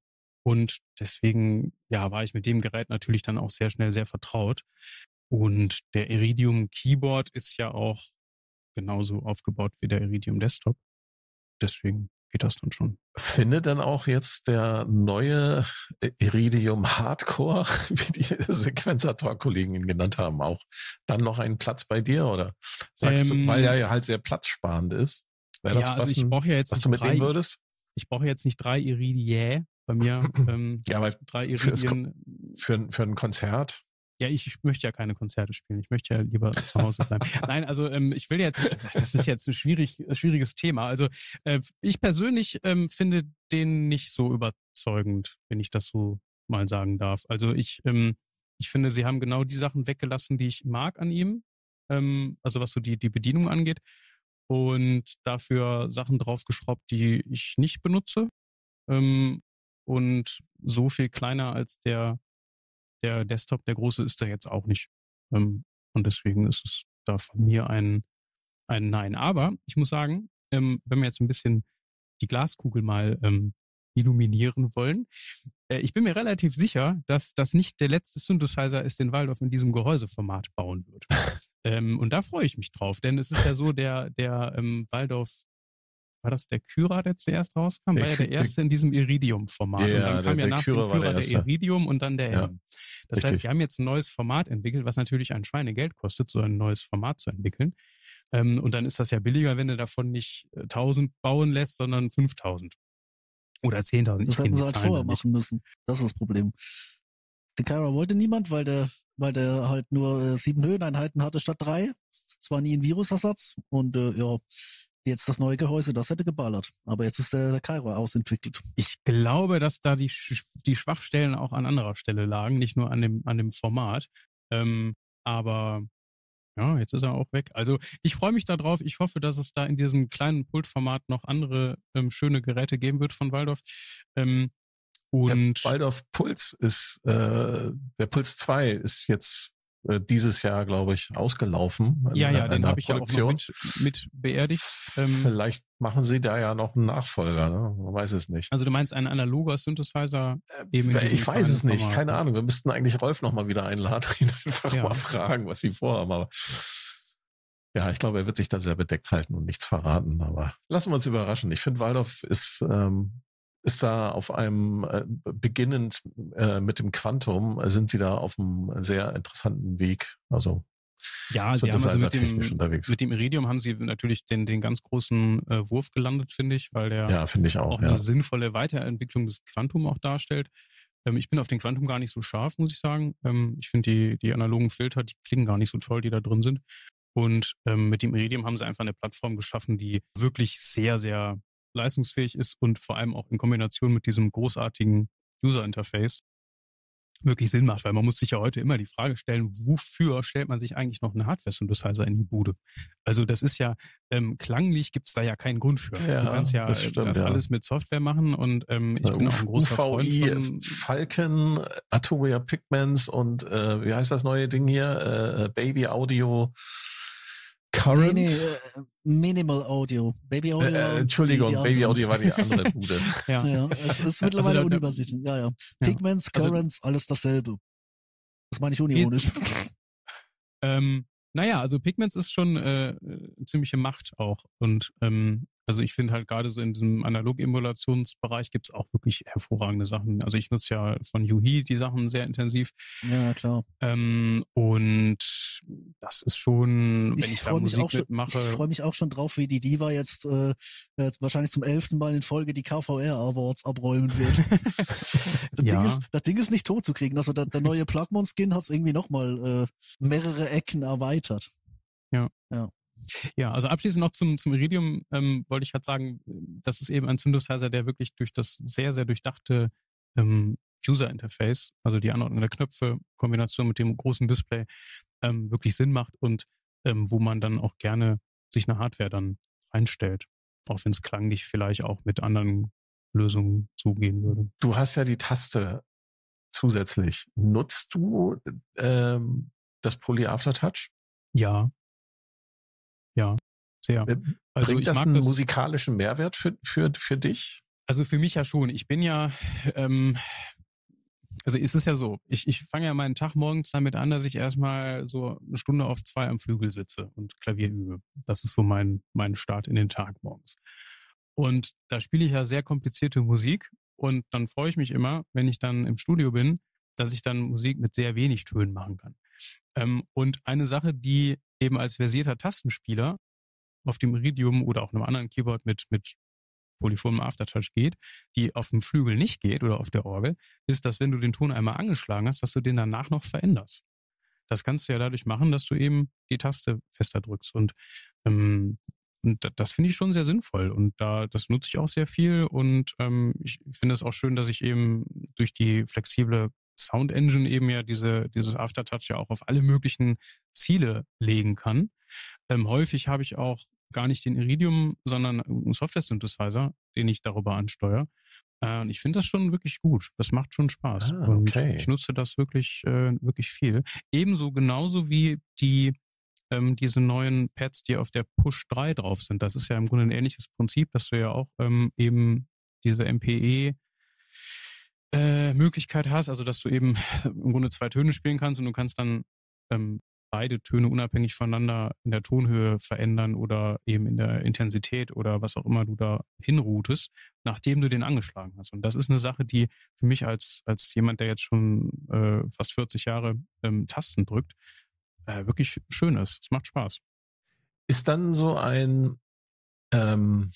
Und deswegen, ja, war ich mit dem Gerät natürlich dann auch sehr schnell sehr vertraut. Und der Iridium Keyboard ist ja auch genauso aufgebaut wie der Iridium Desktop. Deswegen geht das dann schon. Findet dann auch jetzt der neue Iridium Hardcore, wie die Sequenzator-Kollegen ihn genannt haben, auch dann noch einen Platz bei dir? Oder sagst Ähm, du, weil er ja halt sehr platzsparend ist? Wäre das ja, also ich brauche ja jetzt was nicht du mitnehmen drei, würdest? ich brauche jetzt nicht drei Iridie bei mir. Ähm, Ja, aber drei für Iridien. für, für ein Konzert. Ja, ich möchte ja keine Konzerte spielen. Ich möchte ja lieber zu Hause bleiben. Nein, also ähm, ich will jetzt, das ist jetzt ein schwierig, schwieriges Thema. Also äh, ich persönlich ähm, finde den nicht so überzeugend, wenn ich das so mal sagen darf. Also ich, ähm, ich finde, sie haben genau die Sachen weggelassen, die ich mag an ihm. Ähm, also was so die, die Bedienung angeht. Und dafür Sachen draufgeschraubt, die ich nicht benutze. Ähm, und so viel kleiner als der der Desktop, der große, ist er jetzt auch nicht. Ähm, und deswegen ist es da von mir ein, ein Nein. Aber ich muss sagen, ähm, wenn wir jetzt ein bisschen die Glaskugel mal ähm, illuminieren wollen, äh, ich bin mir relativ sicher, dass das nicht der letzte Synthesizer ist, den Waldorf in diesem Gehäuseformat bauen wird. ähm, und da freue ich mich drauf, denn es ist ja so, der, der ähm, Waldorf war das der Kyra, der zuerst rauskam? Der war ja der erste in diesem Iridium-Format. Ja, und dann der- kam ja der nach Kyra dem der Kyra der, erste. Iridium und dann der Ja, M. Das richtig. heißt, wir haben jetzt ein neues Format entwickelt, was natürlich ein Schweinegeld kostet, so ein neues Format zu entwickeln. Ähm, und dann ist das ja billiger, wenn du davon nicht äh, 1000 bauen lässt, sondern 5000. Oder 10.000. Das hätten sie halt vorher machen müssen. Das ist das Problem. Den Kyra wollte niemand, weil der, weil der halt nur äh, sieben Höheneinheiten hatte statt drei. Es war nie ein Virusersatz und äh, ja, jetzt das neue Gehäuse, das hätte geballert. Aber jetzt ist der, der Kyra ausentwickelt. Ich glaube, dass da die, die Schwachstellen auch an anderer Stelle lagen, nicht nur an dem, an dem Format. Ähm, aber ja, jetzt ist er auch weg. Also ich freue mich darauf. Ich hoffe, dass es da in diesem kleinen Pultformat noch andere ähm, schöne Geräte geben wird von Waldorf. Ähm, und Der Waldorf Puls ist, äh, der Puls 2 ist jetzt äh, dieses Jahr, glaube ich, ausgelaufen. Ja, in ja, den habe ich ja auch mit, mit beerdigt. Ähm, Vielleicht machen sie da ja noch einen Nachfolger, ne? Man weiß es nicht. also du meinst ein analoger Synthesizer? Eben Äh, ich weiß es nicht, Format, keine ne? Ahnung. Wir müssten eigentlich Rolf noch mal wieder einladen und ihn einfach Ja. mal fragen, was sie vorhaben. Aber ja, ich glaube, er wird sich da sehr bedeckt halten und nichts verraten. Aber lassen wir uns überraschen. Ich finde, Waldorf ist, ähm, ist da auf einem, äh, beginnend äh, mit dem Quantum, äh, sind sie da auf einem sehr interessanten Weg. Also Ja, sie haben also mit technisch dem, unterwegs. mit dem Iridium haben sie natürlich den, den ganz großen äh, Wurf gelandet, finde ich, weil der ja, ich auch. auch ja. eine sinnvolle Weiterentwicklung des Quantum auch darstellt. Ähm, ich bin auf den Quantum gar nicht so scharf, muss ich sagen. Ähm, ich finde die, die analogen Filter, die klingen gar nicht so toll, die da drin sind. Und ähm, mit dem Iridium haben sie einfach eine Plattform geschaffen, die wirklich sehr, sehr leistungsfähig ist und vor allem auch in Kombination mit diesem großartigen User-Interface wirklich Sinn macht, weil man muss sich ja heute immer die Frage stellen, wofür stellt man sich eigentlich noch einen Hardware-Synthesizer in die Bude? Also das ist ja, ähm, klanglich gibt's da ja keinen Grund für. Ja, du kannst ja das stimmt, das ja. alles mit Software machen und ähm, ich bin auch ein großer Freund UVI, von... Falcon, Arturia Pigments und äh, wie heißt das neue Ding hier? Äh, Baby Audio Current. Nee, nee, äh, Minimal Audio. Baby Audio. äh, war äh, Entschuldigung, die, die Baby. Audio war die andere Bude. Ja. Ja, es ist mittlerweile Also da- da- unübersichtlich. Ja, ja. Ja. Pigments, Also- Currents, alles dasselbe. Das meine ich unironisch. Ähm, naja, also Pigments ist schon äh, äh, ziemliche Macht auch. Und ähm, also ich finde halt gerade so in diesem Analog-Emulationsbereich gibt's auch wirklich hervorragende Sachen. Also ich nutze ja von Yuhi die Sachen sehr intensiv. ja, klar. Ähm, und das ist schon, wenn ich, da freue mich, Musik auch schon- mitmache. ich freu mich auch schon drauf, wie die Diva jetzt äh, jetzt wahrscheinlich zum elften Mal in Folge die KVR Awards abräumen wird. Das, Ja. Ding ist, das Ding ist nicht tot zu kriegen. Also der, der neue Plugmon-Skin hat es irgendwie nochmal äh, mehrere Ecken erweitert. Ja, also abschließend noch zum, zum Iridium ähm, wollte ich halt sagen, das ist eben ein Synthesizer, der wirklich durch das sehr, sehr durchdachte ähm, User-Interface, also die Anordnung der Knöpfe, Kombination mit dem großen Display, ähm, wirklich Sinn macht und ähm, wo man dann auch gerne sich eine Hardware dann einstellt. Auch wenn es klanglich vielleicht auch mit anderen Lösungen zugehen würde. Du hast ja die Taste zusätzlich. Nutzt du ähm, das Poly Aftertouch? Ja. Ja, sehr. Äh, Also Bringt das einen das. musikalischen Mehrwert für, für, für dich? Also für mich ja schon. Ich bin ja, ähm, also ist es ja so, ich, ich fange ja meinen Tag morgens damit an, dass ich erstmal so eine Stunde auf zwei am Flügel sitze und Klavier übe. Das ist so mein, mein Start in den Tag morgens. Und da spiele ich ja sehr komplizierte Musik und dann freue ich mich immer, wenn ich dann im Studio bin, dass ich dann Musik mit sehr wenig Tönen machen kann. Ähm, und eine Sache, die eben als versierter Tastenspieler auf dem Iridium oder auch einem anderen Keyboard mit, mit polyphonem Aftertouch geht, die auf dem Flügel nicht geht oder auf der Orgel, ist, dass wenn du den Ton einmal angeschlagen hast, dass du den danach noch veränderst. Das kannst du ja dadurch machen, dass du eben die Taste fester drückst. Und, ähm, und da- das finde ich schon sehr sinnvoll. Und da, das nutze ich auch sehr viel. Und ähm, ich finde es auch schön, dass ich eben durch die flexible Sound Engine eben ja diese, dieses Aftertouch ja auch auf alle möglichen Ziele legen kann. Ähm, häufig habe ich auch gar nicht den Iridium, sondern einen Software-Synthesizer, den ich darüber ansteuere. Äh, und ich finde das schon wirklich gut. Das macht schon Spaß. Ah, und okay. ich nutze das wirklich, äh, wirklich viel. Ebenso genauso wie die ähm, diese neuen Pads, die auf der Push 3 drauf sind. Das ist ja im Grunde ein ähnliches Prinzip, dass du ja auch ähm, eben diese MPE äh, Möglichkeit hast, also dass du eben im Grunde zwei Töne spielen kannst und du kannst dann ähm, beide Töne unabhängig voneinander in der Tonhöhe verändern oder eben in der Intensität oder was auch immer du da hinroutest, nachdem du den angeschlagen hast. Und das ist eine Sache, die für mich als, als jemand, der jetzt schon äh, fast 40 Jahre ähm, Tasten drückt, äh, wirklich schön ist. Es macht Spaß. Ist dann so ein ähm,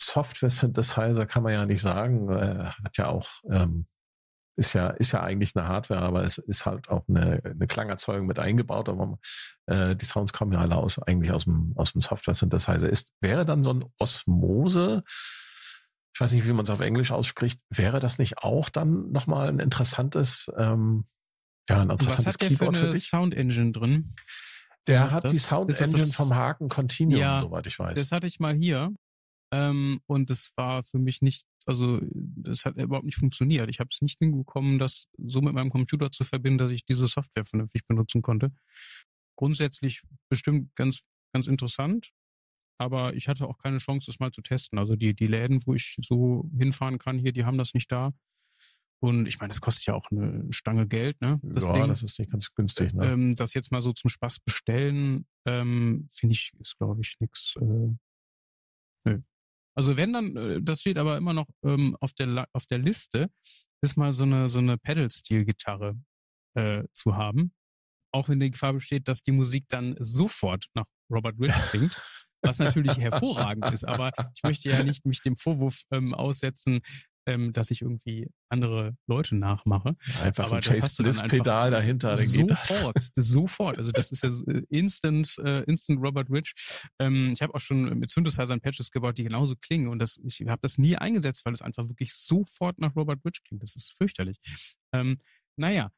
Software-Synthesizer, kann man ja nicht sagen, äh, hat ja auch, ähm, ist ja, ist ja eigentlich eine Hardware, aber es ist halt auch eine, eine Klangerzeugung mit eingebaut, aber äh, die Sounds kommen ja alle aus, eigentlich aus dem, aus dem Software-Synthesizer. Ist, wäre dann so ein Osmose, ich weiß nicht, wie man es auf Englisch ausspricht, wäre das nicht auch dann nochmal ein interessantes, ähm, ja, ein Was interessantes hat der für Keyboard für eine dich? Sound Engine drin? Der Was hat ist die das? Sound das Engine das- vom Haken Continuum, Ja, soweit ich weiß. Das hatte ich mal hier. Ähm, und das war für mich nicht, also das hat überhaupt nicht funktioniert. Ich habe es nicht hinbekommen, das so mit meinem Computer zu verbinden, dass ich diese Software vernünftig benutzen konnte. Grundsätzlich bestimmt ganz, ganz interessant, aber ich hatte auch keine Chance, das mal zu testen. Also die, die Läden, wo ich so hinfahren kann hier, die haben das nicht da. Und ich meine, das kostet ja auch eine Stange Geld, ne? Das ja, Ding. das ist nicht ganz günstig, ne? Ähm, das jetzt mal so zum Spaß bestellen, ähm, finde ich, ist, glaube ich, nix. Äh, nö. Also wenn dann, äh, das steht aber immer noch ähm, auf der auf der Liste, ist mal so eine so eine Pedal-Steel-Gitarre äh, zu haben. Auch wenn die Gefahr besteht, dass die Musik dann sofort nach Robert Rich klingt. was natürlich hervorragend ist. Aber ich möchte ja nicht mich dem Vorwurf ähm, aussetzen, ähm, dass ich irgendwie andere Leute nachmache. Einfach aber ein das hast du dann Pedal dahinter, dann geht. Sofort, das sofort. Also das ist ja äh, instant, äh, instant Robert Rich. Ähm, ich habe auch schon mit Synthesizern Patches gebaut, die genauso klingen und das, ich habe das nie eingesetzt, weil es einfach wirklich sofort nach Robert Rich klingt. Das ist fürchterlich. Ähm, naja,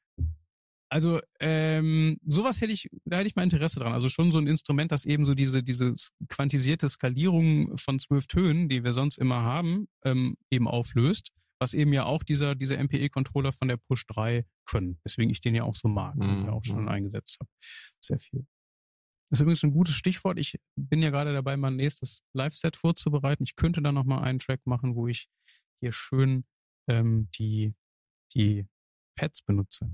also ähm, sowas hätte ich, da hätte ich mal Interesse dran. Also schon so ein Instrument, das eben so diese, diese quantisierte Skalierung von zwölf Tönen, die wir sonst immer haben, ähm, eben auflöst, was eben ja auch dieser, diese MPE-Controller von der Push 3 können. Deswegen ich den ja auch so mag mhm. und ja auch schon mhm. eingesetzt habe. Sehr viel. Das ist übrigens ein gutes Stichwort. Ich bin ja gerade dabei, mein nächstes Live-Set vorzubereiten. Ich könnte da nochmal einen Track machen, wo ich hier schön ähm, die, die Pads benutze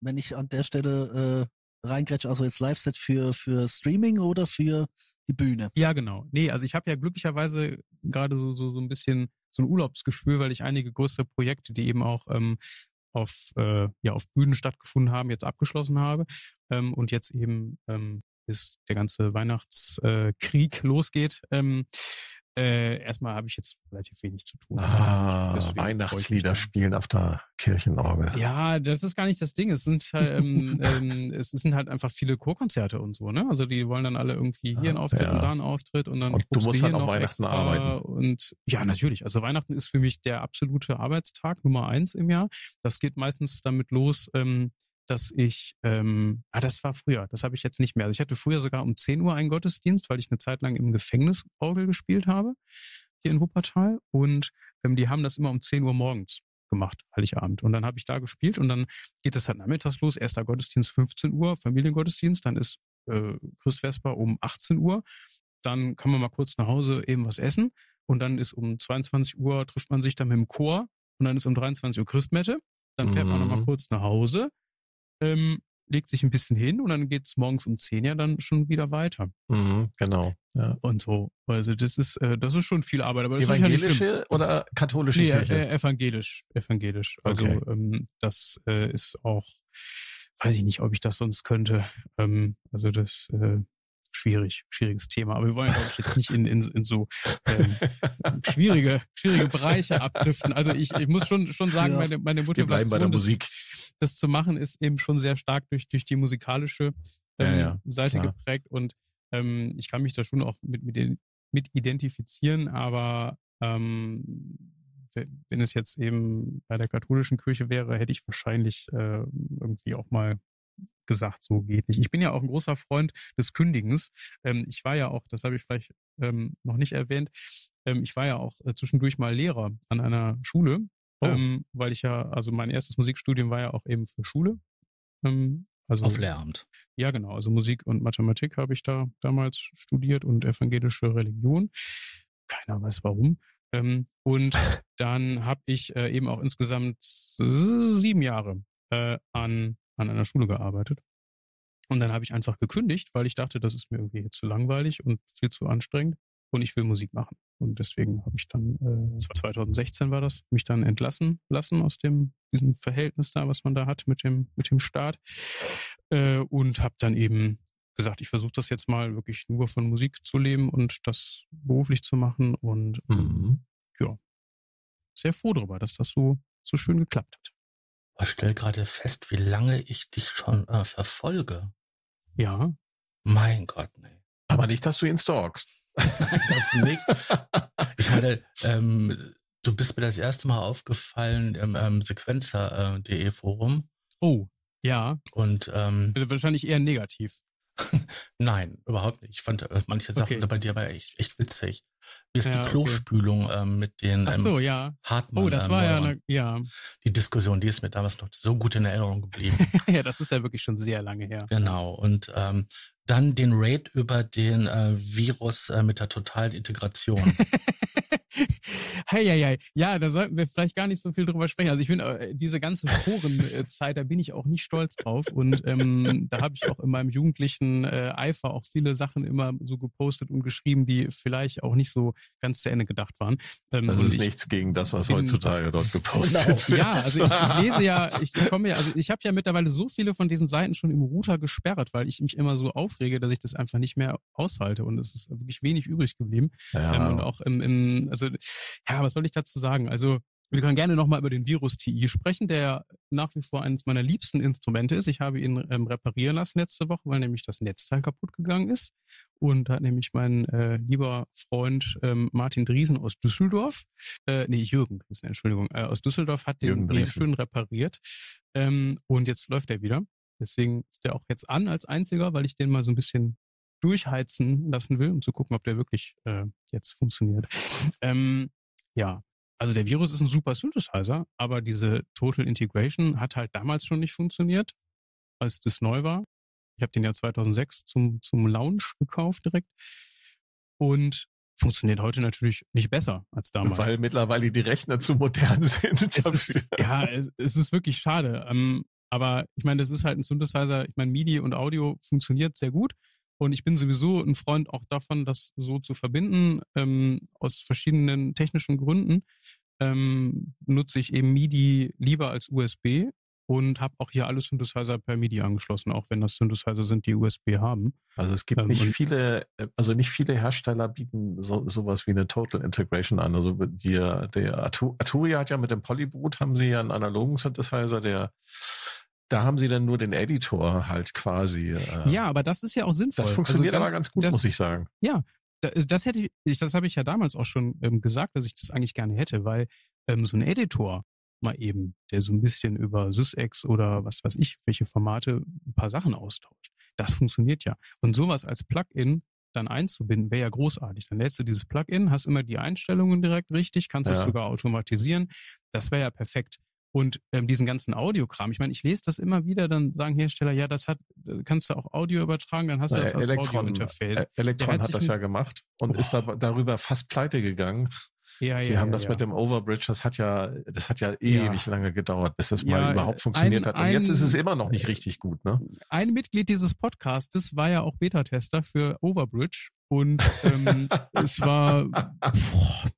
wenn ich an der Stelle äh, reingrätsche, also jetzt Live-Set für, für Streaming oder für die Bühne? Ja, genau. Nee, also ich habe ja glücklicherweise gerade so, so, so ein bisschen so ein Urlaubsgefühl, weil ich einige größere Projekte, die eben auch ähm, auf, äh, ja, auf Bühnen stattgefunden haben, jetzt abgeschlossen habe. Ähm, und jetzt eben, ähm, bis der ganze Weihnachtskrieg äh, losgeht, ähm, äh, erstmal habe ich jetzt relativ wenig zu tun. Ah, Weihnachtslieder spielen auf der Kirchenorgel. Ja, das ist gar nicht das Ding. Es sind halt, ähm, ähm, es sind halt einfach viele Chorkonzerte und so, ne? Also die wollen dann alle irgendwie hier einen Auftritt ja. und da einen Auftritt und dann und du musst halt auch Weihnachten arbeiten. Und ja, natürlich. Also Weihnachten ist für mich der absolute Arbeitstag Nummer eins im Jahr. Das geht meistens damit los, ähm, dass ich, ähm, ah, das war früher, das habe ich jetzt nicht mehr. Also ich hatte früher sogar um 10 Uhr einen Gottesdienst, weil ich eine Zeit lang im Gefängnis Orgel gespielt habe, hier in Wuppertal. Und ähm, die haben das immer um 10 Uhr morgens gemacht, Heiligabend. Und dann habe ich da gespielt und dann geht es halt nachmittags los. Erster Gottesdienst 15 Uhr, Familiengottesdienst, dann ist äh, Christvesper um 18 Uhr. Dann kann man mal kurz nach Hause eben was essen. Und dann ist um 22 Uhr, trifft man sich dann mit dem Chor. Und dann ist um 23 Uhr Christmette. Dann fährt mhm. man nochmal kurz nach Hause ähm, legt sich ein bisschen hin und dann geht's morgens um 10 ja dann schon wieder weiter. Mhm, genau. Ja. Und so. Also das ist, äh, das ist schon viel Arbeit. Aber das Evangelische ist ja nicht oder katholische nee, Kirche? Äh, evangelisch. Evangelisch. Also okay. ähm, das äh, ist auch, weiß ich nicht, ob ich das sonst könnte. Ähm, also das äh, schwierig, schwieriges Thema. Aber wir wollen, glaube ich, jetzt nicht in, in, in so ähm, schwierige, schwierige Bereiche abdriften. Also ich, ich muss schon, schon sagen, ja. meine, meine Motivation. Wir bleiben bei der Musik. Das, das, zu machen, ist eben schon sehr stark durch, durch die musikalische ähm, ja, ja, Seite klar. geprägt. Und ähm, ich kann mich da schon auch mit, mit, mit identifizieren, aber ähm, wenn es jetzt eben bei der katholischen Kirche wäre, hätte ich wahrscheinlich äh, irgendwie auch mal gesagt, so geht nicht. Ich bin ja auch ein großer Freund des Kündigens. Ähm, ich war ja auch, das habe ich vielleicht ähm, noch nicht erwähnt, ähm, ich war ja auch äh, zwischendurch mal Lehrer an einer Schule, oh. Ähm, weil ich ja, also mein erstes Musikstudium war ja auch eben für Schule. Ähm, also, Auf Lehramt. Ja, genau. Also Musik und Mathematik habe ich da damals studiert und evangelische Religion. Keiner weiß warum. Ähm, und dann habe ich äh, eben auch insgesamt sieben Jahre äh, an an einer Schule gearbeitet. Und dann habe ich einfach gekündigt, weil ich dachte, das ist mir irgendwie zu langweilig und viel zu anstrengend und ich will Musik machen. Und deswegen habe ich dann, äh, 2016 war das, mich dann entlassen lassen aus dem, diesem Verhältnis da, was man da hat mit dem, mit dem Staat. Äh, und habe dann eben gesagt, ich versuche das jetzt mal wirklich nur von Musik zu leben und das beruflich zu machen. Und mhm. ja, sehr froh darüber, dass das so, so schön geklappt hat. Ich stelle gerade fest, wie lange ich dich schon äh, verfolge. Ja. Mein Gott, nee. Aber nicht, dass du ihn stalkst. Nein, das nicht. Ich meine, ähm, du bist mir das erste Mal aufgefallen im ähm, Sequenzer.de äh, Forum. Oh, ja. Und ähm, wahrscheinlich eher negativ. Nein, überhaupt nicht. Ich fand äh, manche Sachen okay. bei dir aber echt, echt witzig. Wie ist Ja, die okay. Klospülung ähm, mit den ähm, so, ja. Hartmann? Oh, das ähm, war ja, eine, ja. die Diskussion, die ist mir damals noch so gut in Erinnerung geblieben. ja, das ist ja wirklich schon sehr lange her. genau. Und ähm, dann den Raid über den äh, Virus äh, mit der totalen Integration. Hey, hey, hey. Ja, da sollten wir vielleicht gar nicht so viel drüber sprechen. Also ich finde, äh, diese ganze Forenzeit, da bin ich auch nicht stolz drauf. Und ähm, da habe ich auch in meinem jugendlichen äh, Eifer auch viele Sachen immer so gepostet und geschrieben, die vielleicht auch nicht so ganz zu Ende gedacht waren. Ähm, Das ist ich, nichts gegen das, was bin- heutzutage dort gepostet Genau. wird. Ja, also ich, ich lese ja, ich, ich komme ja, also ich habe ja mittlerweile so viele von diesen Seiten schon im Router gesperrt, weil ich mich immer so aufrege, dass ich das einfach nicht mehr aushalte und es ist wirklich wenig übrig geblieben. Ja. Ähm, und auch im, im, also ja, was soll ich dazu sagen? Also wir können gerne nochmal über den Virus TI sprechen, der nach wie vor eines meiner liebsten Instrumente ist. Ich habe ihn ähm, reparieren lassen letzte Woche, weil nämlich das Netzteil kaputt gegangen ist. Und da hat nämlich mein äh, lieber Freund ähm, Martin Driesen aus Düsseldorf, äh, nee, Jürgen Driesen, Entschuldigung, äh, aus Düsseldorf hat den Driesen. schön repariert. Ähm, und jetzt läuft er wieder. Deswegen ist der auch jetzt an als einziger, weil ich den mal so ein bisschen durchheizen lassen will, um zu gucken, ob der wirklich äh, jetzt funktioniert. Ähm, ja, also der Virus ist ein super Synthesizer, aber diese Total Integration hat halt damals schon nicht funktioniert, als das neu war. Ich habe den ja 2006 zum, zum Launch gekauft direkt und funktioniert heute natürlich nicht besser als damals. Weil mittlerweile die Rechner zu modern sind. Es ist, ja, es, es ist wirklich schade. Ähm, aber ich meine, das ist halt ein Synthesizer. Ich meine, MIDI und Audio funktioniert sehr gut. Und ich bin sowieso ein Freund auch davon, das so zu verbinden, ähm, aus verschiedenen technischen Gründen. Ähm, nutze ich eben MIDI lieber als USB und habe auch hier alle Synthesizer per MIDI angeschlossen, auch wenn das Synthesizer sind, die USB haben. Also es gibt Ähm, nicht viele, äh, also nicht viele Hersteller bieten so, sowas wie eine Total Integration an. Also die, der Arturia hat ja mit dem Polyboot haben sie ja einen analogen Synthesizer, der da haben sie dann nur den Editor halt quasi. Äh, Ja, aber das ist ja auch sinnvoll. das funktioniert also aber ganz gut, das, muss ich sagen. Da- Das hätte ich, das habe ich ja damals auch schon ähm, gesagt, dass ich das eigentlich gerne hätte, weil ähm, so ein Editor mal eben, der so ein bisschen über SysX oder was weiß ich, welche Formate ein paar Sachen austauscht, das funktioniert ja. Und sowas als Plugin dann einzubinden, wäre ja großartig. Dann lädst du dieses Plugin, hast immer die Einstellungen direkt richtig, kannst es Ja. sogar automatisieren. Das wäre ja perfekt. Und ähm, diesen ganzen Audiokram, ich meine, ich lese das immer wieder, dann sagen Hersteller, ja, das hat, äh, kannst du auch Audio übertragen, dann hast du das als Elektron, Audio-Interface. äh, Elektron hat das ja gemacht und ist Boah. da, darüber fast pleite gegangen. Ja, Die ja, haben ja, das ja. mit dem Overbridge, das hat ja, das hat ja Ja. ewig lange gedauert, bis das Ja, mal überhaupt funktioniert ein- hat. Und jetzt ein- ist es immer noch nicht richtig gut, ne? ein Mitglied dieses Podcastes war ja auch Beta-Tester für Overbridge und ähm, es war boah,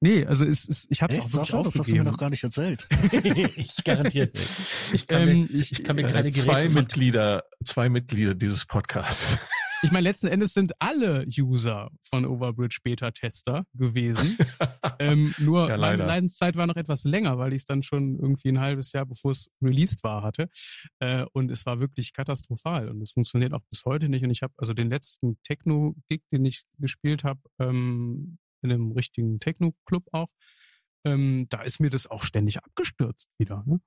nee, also es ist, ich habe es auch wirklich Sascha, das hast du mir noch gar nicht erzählt. ich garantiert nicht. Ich kann, Ähm, mir, ich, kann mir Äh, zwei Geräte von Mitglieder, zwei Mitglieder dieses Podcasts. Ich meine, letzten Endes sind alle User von Overbridge Beta-Tester gewesen. ähm, nur Ja, meine. Leidenszeit war noch etwas länger, weil ich es dann schon irgendwie ein halbes Jahr, bevor es released war, hatte. Äh, und es war wirklich katastrophal. Und es funktioniert auch bis heute nicht. Und ich habe also den letzten Techno-Gig, den ich gespielt habe, ähm, in einem richtigen Techno-Club auch, ähm, da ist mir das auch ständig abgestürzt wieder. Ne?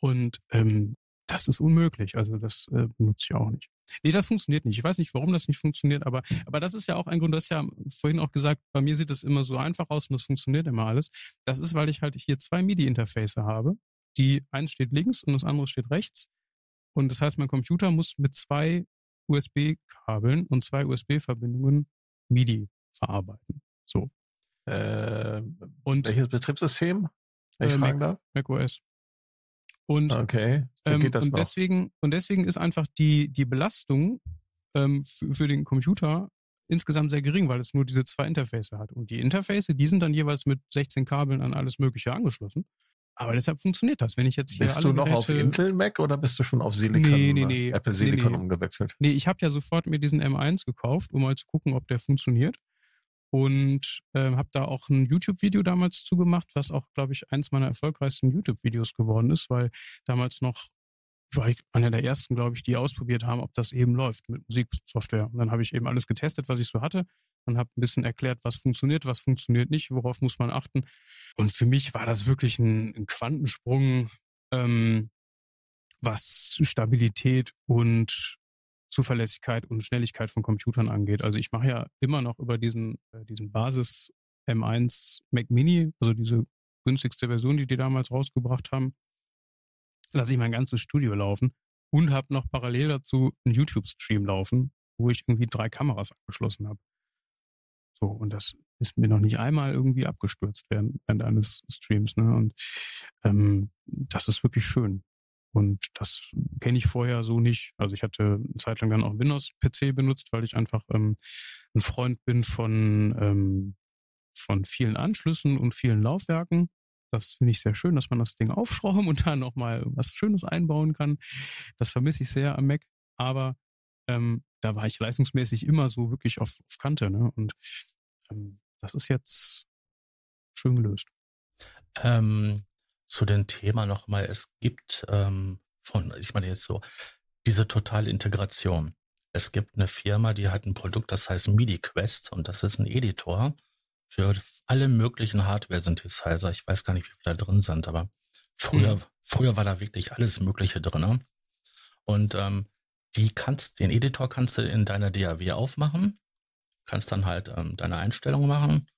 Und ähm, das ist unmöglich. Also das äh, benutze ich auch nicht. Nee, das funktioniert nicht. Ich weiß nicht, warum das nicht funktioniert, aber, aber das ist ja auch ein Grund, du hast ja vorhin auch gesagt, bei mir sieht es immer so einfach aus und das funktioniert immer alles. Das ist, weil ich halt hier zwei MIDI-Interface habe. Die eins steht links und das andere steht rechts. Und das heißt, mein Computer muss mit zwei USB-Kabeln und zwei USB-Verbindungen MIDI verarbeiten. So. Äh, Und welches Betriebssystem? Wenn ich Äh, fragen Mac. darf? Und Okay, Ähm, und deswegen und deswegen ist einfach die die Belastung ähm, für, den Computer insgesamt sehr gering, weil es nur diese zwei Interface hat. Und die Interface, die sind dann jeweils mit 16 Kabeln an alles Mögliche angeschlossen. Aber deshalb funktioniert das. Wenn ich jetzt hier Bist du noch auf Geräte- Intel Mac oder bist du schon auf Silicon, Nee, nee, äh, nee. Apple Nee, Silicon nee. umgewechselt? Nee, ich habe ja sofort mir diesen M1 gekauft, um mal zu gucken, ob der funktioniert. Und ähm, habe da auch ein YouTube-Video damals zugemacht, was auch, glaube ich, eins meiner erfolgreichsten YouTube-Videos geworden ist, weil damals noch war ich einer der ersten, glaube ich, die ausprobiert haben, ob das eben läuft mit Musiksoftware. Und dann habe ich eben alles getestet, was ich so hatte und habe ein bisschen erklärt, was funktioniert, was funktioniert nicht, worauf muss man achten. Und für mich war das wirklich ein, ein Quantensprung, ähm, was Stabilität und Zuverlässigkeit und Schnelligkeit von Computern angeht. Also ich mache ja immer noch über diesen, äh, diesen Basis M1 Mac Mini, also diese günstigste Version, die die damals rausgebracht haben, lasse ich mein ganzes Studio laufen und habe noch parallel dazu einen YouTube-Stream laufen, wo ich irgendwie drei Kameras angeschlossen habe. So, und das ist mir noch nicht einmal irgendwie abgestürzt während, während eines Streams. Ne? Und ähm, das ist wirklich schön. Und das kenne ich vorher so nicht. Also ich hatte eine Zeit lang dann auch Windows-PC benutzt, weil ich einfach ähm, ein Freund bin von, ähm, von vielen Anschlüssen und vielen Laufwerken. Das finde ich sehr schön, dass man das Ding aufschrauben und dann nochmal was Schönes einbauen kann. Das vermisse ich sehr am Mac. Aber ähm, da war ich leistungsmäßig immer so wirklich auf, auf Kante. Ne? Und ähm, das ist jetzt schön gelöst. Ähm, zu dem Thema nochmal, es gibt ähm, von, ich meine jetzt so, diese totale Integration. Es gibt eine Firma, die hat ein Produkt, das heißt MIDI-Quest und das ist ein Editor für alle möglichen Hardware-Synthesizer. Ich weiß gar nicht, wie viele da drin sind, aber früher, mhm. früher war da wirklich alles Mögliche drin. Und ähm, die kannst, den Editor kannst du in deiner DAW aufmachen, kannst dann halt ähm, deine Einstellungen machen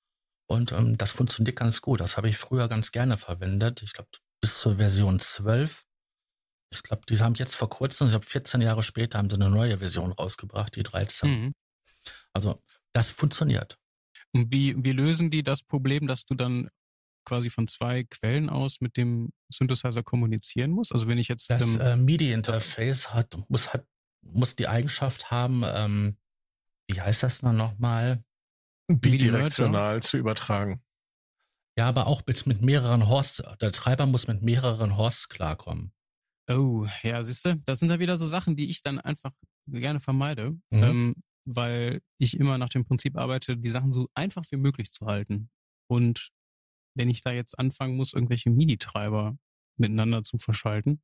und ähm, das funktioniert ganz gut. Das habe ich früher ganz gerne verwendet. Ich glaube, bis zur Version 12. Ich glaube, die haben jetzt vor kurzem, ich glaube 14 Jahre später, haben sie eine neue Version rausgebracht, die 13. Mhm. Also das funktioniert. Und wie, wie lösen die das Problem, dass du dann quasi von zwei Quellen aus mit dem Synthesizer kommunizieren musst? Also wenn ich jetzt das ähm, äh, MIDI-Interface hat muss hat muss die Eigenschaft haben, ähm, wie heißt das noch mal? Bidirektional zu übertragen. Ja, aber auch mit, mit mehreren Horst. Der Treiber muss mit mehreren Horst klarkommen. Oh, ja, siehst du, das sind da wieder so Sachen, die ich dann einfach gerne vermeide, mhm. ähm, weil ich immer nach dem Prinzip arbeite, die Sachen so einfach wie möglich zu halten. Und wenn ich da jetzt anfangen muss, irgendwelche MIDI-Treiber miteinander zu verschalten,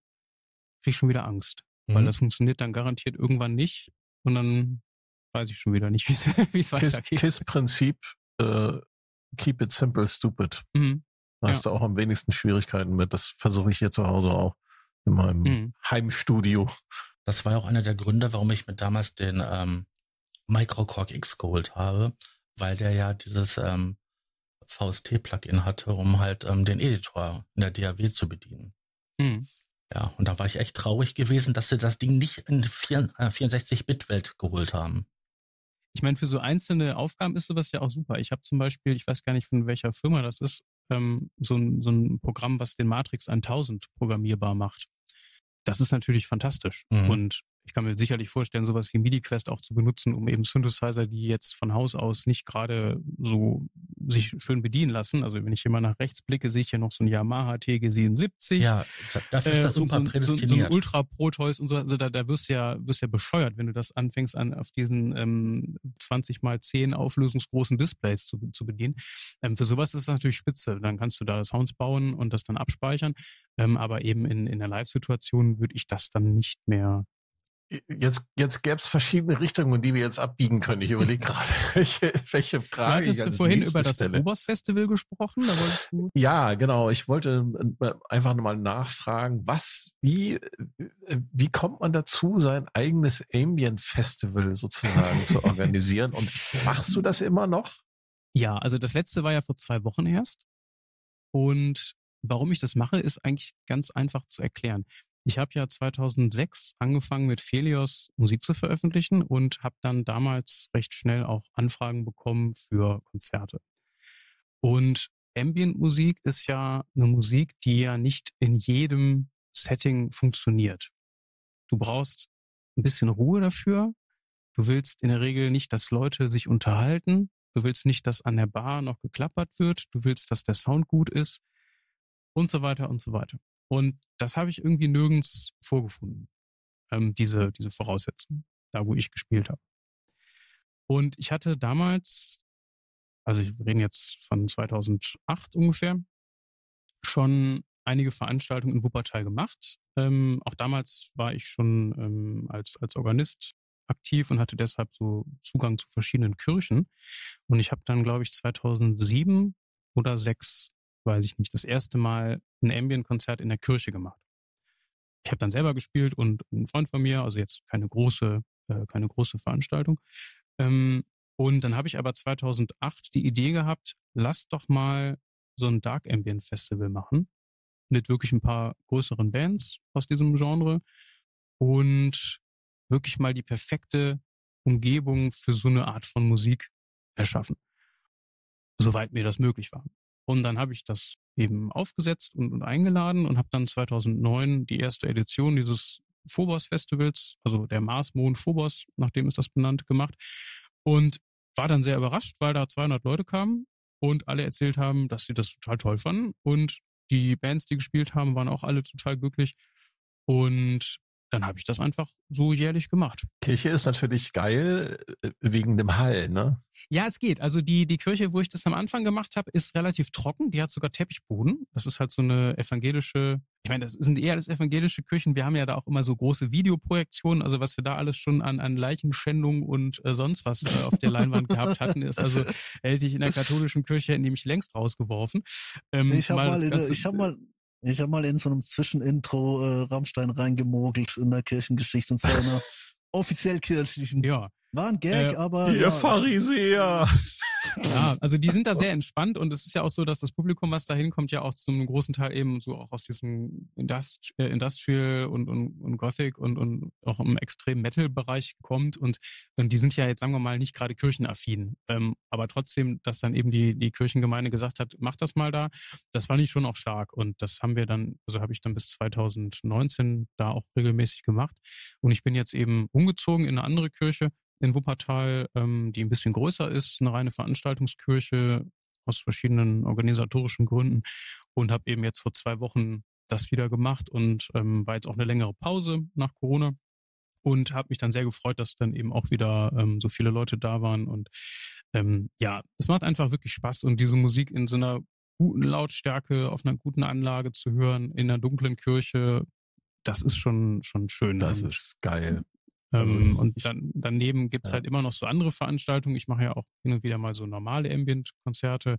kriege ich schon wieder Angst. Mhm. Weil das funktioniert dann garantiert irgendwann nicht. Und dann weiß ich schon wieder nicht, wie es weitergeht. KISS-Prinzip, äh, keep it simple, stupid. Mhm. Da hast ja. du auch am wenigsten Schwierigkeiten mit. Das versuche ich hier zu Hause auch in meinem mhm. Heimstudio. Das war auch einer der Gründe, warum ich mir damals den ähm, Microcork X geholt habe, weil der ja dieses ähm, VST-Plugin hatte, um halt ähm, den Editor in der DAW zu bedienen. Mhm. Ja, und da war ich echt traurig gewesen, dass sie das Ding nicht in 64-Bit-Welt äh, geholt haben. Ich meine, für so einzelne Aufgaben ist sowas ja auch super. Ich habe zum Beispiel, ich weiß gar nicht von welcher Firma das ist, ähm, so, ein, so ein Programm, was den Matrix 1000 programmierbar macht. Das ist natürlich fantastisch. Mhm. Und ich kann mir sicherlich vorstellen, sowas wie MIDI-Quest auch zu benutzen, um eben Synthesizer, die jetzt von Haus aus nicht gerade so sich schön bedienen lassen. Also wenn ich hier mal nach rechts blicke, sehe ich hier noch so ein Yamaha TG77. Ja, dafür ist das äh, super so, prädestiniert. So, so ein Ultra Proteus und so. Also da, da wirst du ja, wirst ja bescheuert, wenn du das anfängst, an auf diesen ähm, 20 mal 10 auflösungsgroßen Displays zu, zu bedienen. Ähm, für sowas ist es natürlich spitze. Dann kannst du da Sounds bauen und das dann abspeichern. Ähm, aber eben in, in der Live-Situation würde ich das dann nicht mehr jetzt, jetzt gäbe es verschiedene Richtungen, die wir jetzt abbiegen können. Ich überlege gerade, welche, welche Frage. Hattest du vorhin über das Phobos Festival gesprochen? ja, genau. Ich wollte äh, einfach nochmal nachfragen, was, wie, äh, wie kommt man dazu, sein eigenes Ambient Festival sozusagen zu organisieren? Und machst du das immer noch? Ja, also das letzte war ja vor zwei Wochen erst. Und warum ich das mache, ist eigentlich ganz einfach zu erklären. Ich habe ja 2006 angefangen mit Felios Musik zu veröffentlichen und habe dann damals recht schnell auch Anfragen bekommen für Konzerte. Und Ambient-Musik ist ja eine Musik, die ja nicht in jedem Setting funktioniert. Du brauchst ein bisschen Ruhe dafür. Du willst in der Regel nicht, dass Leute sich unterhalten. Du willst nicht, dass an der Bar noch geklappert wird. Du willst, dass der Sound gut ist und so weiter und so weiter. Und das habe ich irgendwie nirgends vorgefunden, ähm, diese, diese Voraussetzungen, da wo ich gespielt habe. Und ich hatte damals, also ich rede jetzt von 2008 ungefähr, schon einige Veranstaltungen in Wuppertal gemacht. Ähm, auch damals war ich schon ähm, als, als Organist aktiv und hatte deshalb so Zugang zu verschiedenen Kirchen. Und ich habe dann, glaube ich, 2007 oder 2006 weiß ich nicht, das erste Mal ein Ambient-Konzert in der Kirche gemacht. Ich habe dann selber gespielt und ein Freund von mir, also jetzt keine große äh, keine große Veranstaltung. Ähm, und dann habe ich aber 2008 die Idee gehabt, lass doch mal so ein Dark Ambient Festival machen mit wirklich ein paar größeren Bands aus diesem Genre und wirklich mal die perfekte Umgebung für so eine Art von Musik erschaffen, soweit mir das möglich war. Und dann habe ich das eben aufgesetzt und, und eingeladen und habe dann 2009 die erste Edition dieses Phobos Festivals, also der Mars Mond Phobos, nachdem ist das benannt, gemacht und war dann sehr überrascht, weil da 200 Leute kamen und alle erzählt haben, dass sie das total toll fanden und die Bands, die gespielt haben, waren auch alle total glücklich. Und dann habe ich das einfach so jährlich gemacht. Kirche ist natürlich geil äh, wegen dem Hall, ne? Ja, es geht. Also die, die Kirche, wo ich das am Anfang gemacht habe, ist relativ trocken. Die hat sogar Teppichboden. Das ist halt so eine evangelische, ich meine, das sind eher alles evangelische Kirchen. Wir haben ja da auch immer so große Videoprojektionen. Also was wir da alles schon an, an Leichenschändung und äh, sonst was äh, auf der Leinwand gehabt hatten, ist also, hätte ich in der katholischen Kirche nämlich längst rausgeworfen. Ähm, ich habe mal, ich hab mal ich habe mal in so einem Zwischenintro äh, Rammstein reingemogelt in der Kirchengeschichte und zwar in einer offiziell kirchlichen. Ja. War ein Gag, Äh, aber. Ihr ja, Pharisäer! Ja, also die sind da sehr entspannt und es ist ja auch so, dass das Publikum, was da hinkommt, ja auch zum großen Teil eben so auch aus diesem Indust äh, Industrial und, und, und Gothic und, und auch im extremen Metal-Bereich kommt und, und die sind ja jetzt, sagen wir mal, nicht gerade kirchenaffin. Ähm, aber trotzdem, dass dann eben die, die Kirchengemeinde gesagt hat, mach das mal da, das fand ich schon auch stark und das haben wir dann, also habe ich dann bis 2019 da auch regelmäßig gemacht und ich bin jetzt eben umgezogen in eine andere Kirche in Wuppertal, ähm, die ein bisschen größer ist, eine reine Veranstaltungskirche aus verschiedenen organisatorischen Gründen und habe eben jetzt vor zwei Wochen das wieder gemacht und ähm, war jetzt auch eine längere Pause nach Corona und habe mich dann sehr gefreut, dass dann eben auch wieder ähm, so viele Leute da waren und ähm, ja, es macht einfach wirklich Spaß und diese Musik in so einer guten Lautstärke auf einer guten Anlage zu hören in einer dunklen Kirche, das ist schon schon schön. Das ist geil. Ähm, Also und ich- dann, daneben gibt's ja. halt immer noch so andere Veranstaltungen. Ich mache ja auch hin und wieder mal so normale Ambient-Konzerte,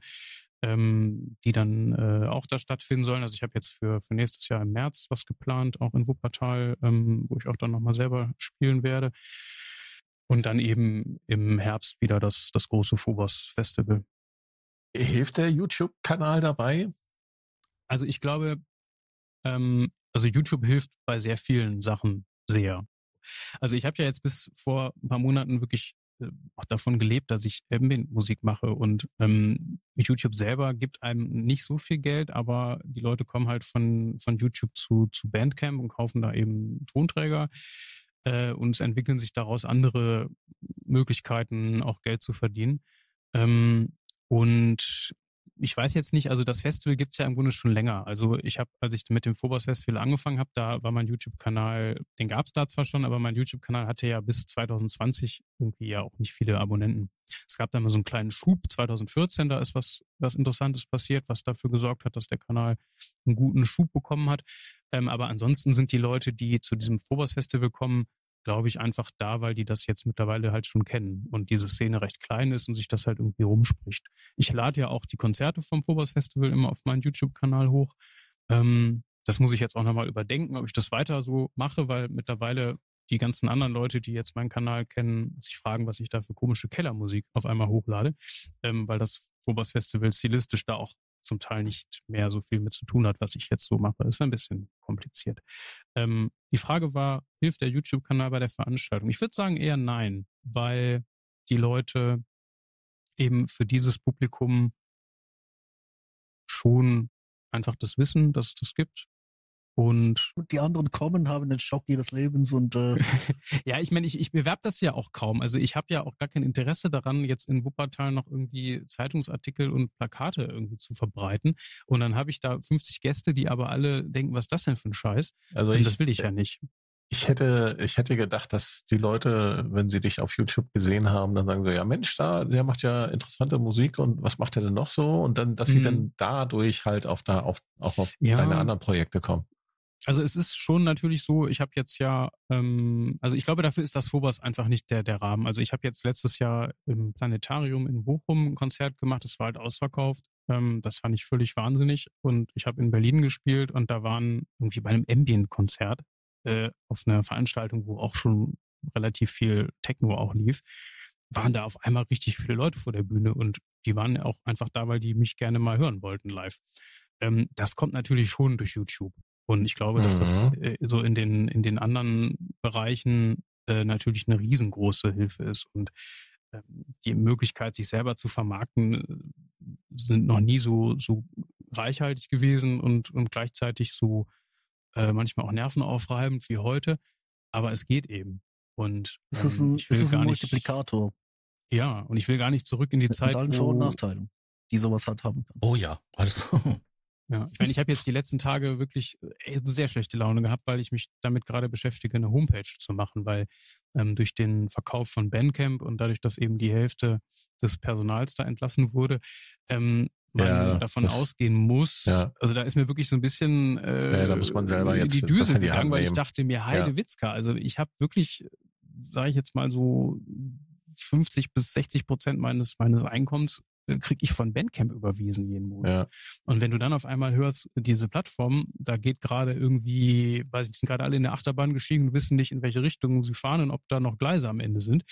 ähm, die dann äh, auch da stattfinden sollen. Also ich habe jetzt für, für nächstes Jahr im März was geplant, auch in Wuppertal, ähm, wo ich auch dann nochmal selber spielen werde. Und dann eben im Herbst wieder das, das große Phobos-Festival. Hilft der YouTube-Kanal dabei? Also ich glaube, ähm, also YouTube hilft bei sehr vielen Sachen sehr. Also ich habe ja jetzt bis vor ein paar Monaten wirklich äh, auch davon gelebt, dass ich Ambient-Musik mache und ähm, YouTube selber gibt einem nicht so viel Geld, aber die Leute kommen halt von, von YouTube zu, zu Bandcamp und kaufen da eben Tonträger äh, und es entwickeln sich daraus andere Möglichkeiten, auch Geld zu verdienen. Ähm, und ich weiß jetzt nicht, also das Festival gibt's ja im Grunde schon länger. Also ich habe, als ich mit dem Phobos Festival angefangen habe, da war mein YouTube-Kanal, den gab's da zwar schon, aber mein YouTube-Kanal hatte ja bis 2020 irgendwie ja auch nicht viele Abonnenten. Es gab da mal so einen kleinen Schub 2014, da ist was, was Interessantes passiert, was dafür gesorgt hat, dass der Kanal einen guten Schub bekommen hat. Ähm, aber ansonsten sind die Leute, die zu diesem Phobos Festival kommen, glaube ich, einfach da, weil die das jetzt mittlerweile halt schon kennen und diese Szene recht klein ist und sich das halt irgendwie rumspricht. Ich lade ja auch die Konzerte vom Phobos Festival immer auf meinen YouTube-Kanal hoch. Ähm, das muss ich jetzt auch nochmal überdenken, ob ich das weiter so mache, weil mittlerweile die ganzen anderen Leute, die jetzt meinen Kanal kennen, sich fragen, was ich da für komische Kellermusik auf einmal hochlade, ähm, weil das Phobos Festival stilistisch da auch zum Teil nicht mehr so viel mit zu tun hat, was ich jetzt so mache. Ist ein bisschen kompliziert. Ähm, die Frage war, hilft der YouTube-Kanal bei der Veranstaltung? Ich würde sagen eher nein, weil die Leute eben für dieses Publikum schon einfach das wissen, dass es das gibt. Und Die anderen kommen, haben den Schock ihres Lebens und äh, ja, ich meine, ich, ich bewerbe das ja auch kaum. Also ich habe ja auch gar kein Interesse daran, jetzt in Wuppertal noch irgendwie Zeitungsartikel und Plakate irgendwie zu verbreiten. Und dann habe ich da 50 Gäste, die aber alle denken, was ist das denn für ein Scheiß? Also Und ich, das will ich ja nicht. ich hätte, ich hätte gedacht, dass die Leute, wenn sie dich auf YouTube gesehen haben, dann sagen so, ja Mensch, da, der macht ja interessante Musik und was macht er denn noch so? Und dann, dass sie Mhm. dann dadurch halt auf da, auf, auch auf Ja. deine anderen Projekte kommen. Also es ist schon natürlich so, ich habe jetzt ja, ähm, also ich glaube, dafür ist das Phobos einfach nicht der, der Rahmen. Also ich habe jetzt letztes Jahr im Planetarium in Bochum ein Konzert gemacht, das war halt ausverkauft. Ähm, das fand ich völlig wahnsinnig. Und ich habe in Berlin gespielt und da waren irgendwie bei einem Ambient-Konzert äh, auf einer Veranstaltung, wo auch schon relativ viel Techno auch lief, waren da auf einmal richtig viele Leute vor der Bühne und die waren auch einfach da, weil die mich gerne mal hören wollten live. Ähm, das kommt natürlich schon durch YouTube. Und ich glaube, dass das Mhm. äh, so in den, in den anderen Bereichen äh, natürlich eine riesengroße Hilfe ist. Und ähm, die Möglichkeit, sich selber zu vermarkten, äh, sind noch nie so, so reichhaltig gewesen und, und gleichzeitig so äh, manchmal auch nervenaufreibend wie heute. Aber es geht eben. Und Es ist ähm, ein, ich es will ist ein gar nicht, Multiplikator. ja, und ich will gar nicht zurück in die Mit Zeit, allen Vor- und Nachteilen, die sowas hat haben kann. Oh ja, alles. Ja, ich meine, ich habe jetzt die letzten Tage wirklich äh, sehr schlechte Laune gehabt, weil ich mich damit gerade beschäftige, eine Homepage zu machen, weil ähm, durch den Verkauf von Bandcamp und dadurch, dass eben die Hälfte des Personals da entlassen wurde, ähm, man Ja, davon das- ausgehen muss. Ja. Also da ist mir wirklich so ein bisschen äh, Ja, da muss man selber in jetzt die Düse in die Hand gegangen, weil ich nehmen. dachte mir, Heide Ja. Witzka, also ich habe wirklich, sage ich jetzt mal so 50 bis 60 Prozent meines meines Einkommens äh, kriege ich von Bandcamp überwiesen jeden Monat. Ja. Und wenn du dann auf einmal hörst, diese Plattform, da geht gerade irgendwie, weiß ich, die sind gerade alle in der Achterbahn gestiegen und wissen nicht, in welche Richtung sie fahren und ob da noch Gleise am Ende sind,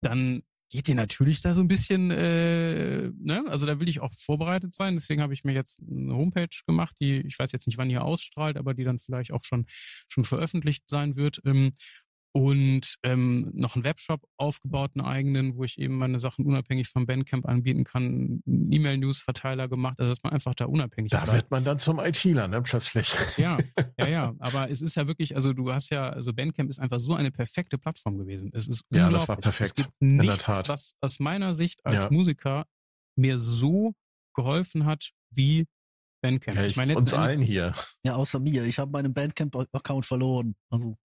dann geht dir natürlich da so ein bisschen, äh, ne? Also da will ich auch vorbereitet sein. Deswegen habe ich mir jetzt eine Homepage gemacht, die, ich weiß jetzt nicht, wann die ausstrahlt, aber die dann vielleicht auch schon, schon veröffentlicht sein wird. Ähm, und ähm, noch einen Webshop aufgebaut, einen eigenen, wo ich eben meine Sachen unabhängig vom Bandcamp anbieten kann, einen E-Mail-News-Verteiler gemacht, also dass man einfach da unabhängig Da bleibt. wird man dann zum ITler, ne, plötzlich. Ja, ja, ja. Aber es ist ja wirklich, also du hast ja, also Bandcamp ist einfach so eine perfekte Plattform gewesen. Es ist Ja, unglaublich. das war perfekt. Es gibt In der nichts, Tat. was aus meiner Sicht als Ja. Musiker mir so geholfen hat wie Bandcamp. Ja, ich ich, meine, uns allen hier. Ja, außer mir. Ich habe meinen Bandcamp-Account verloren. Also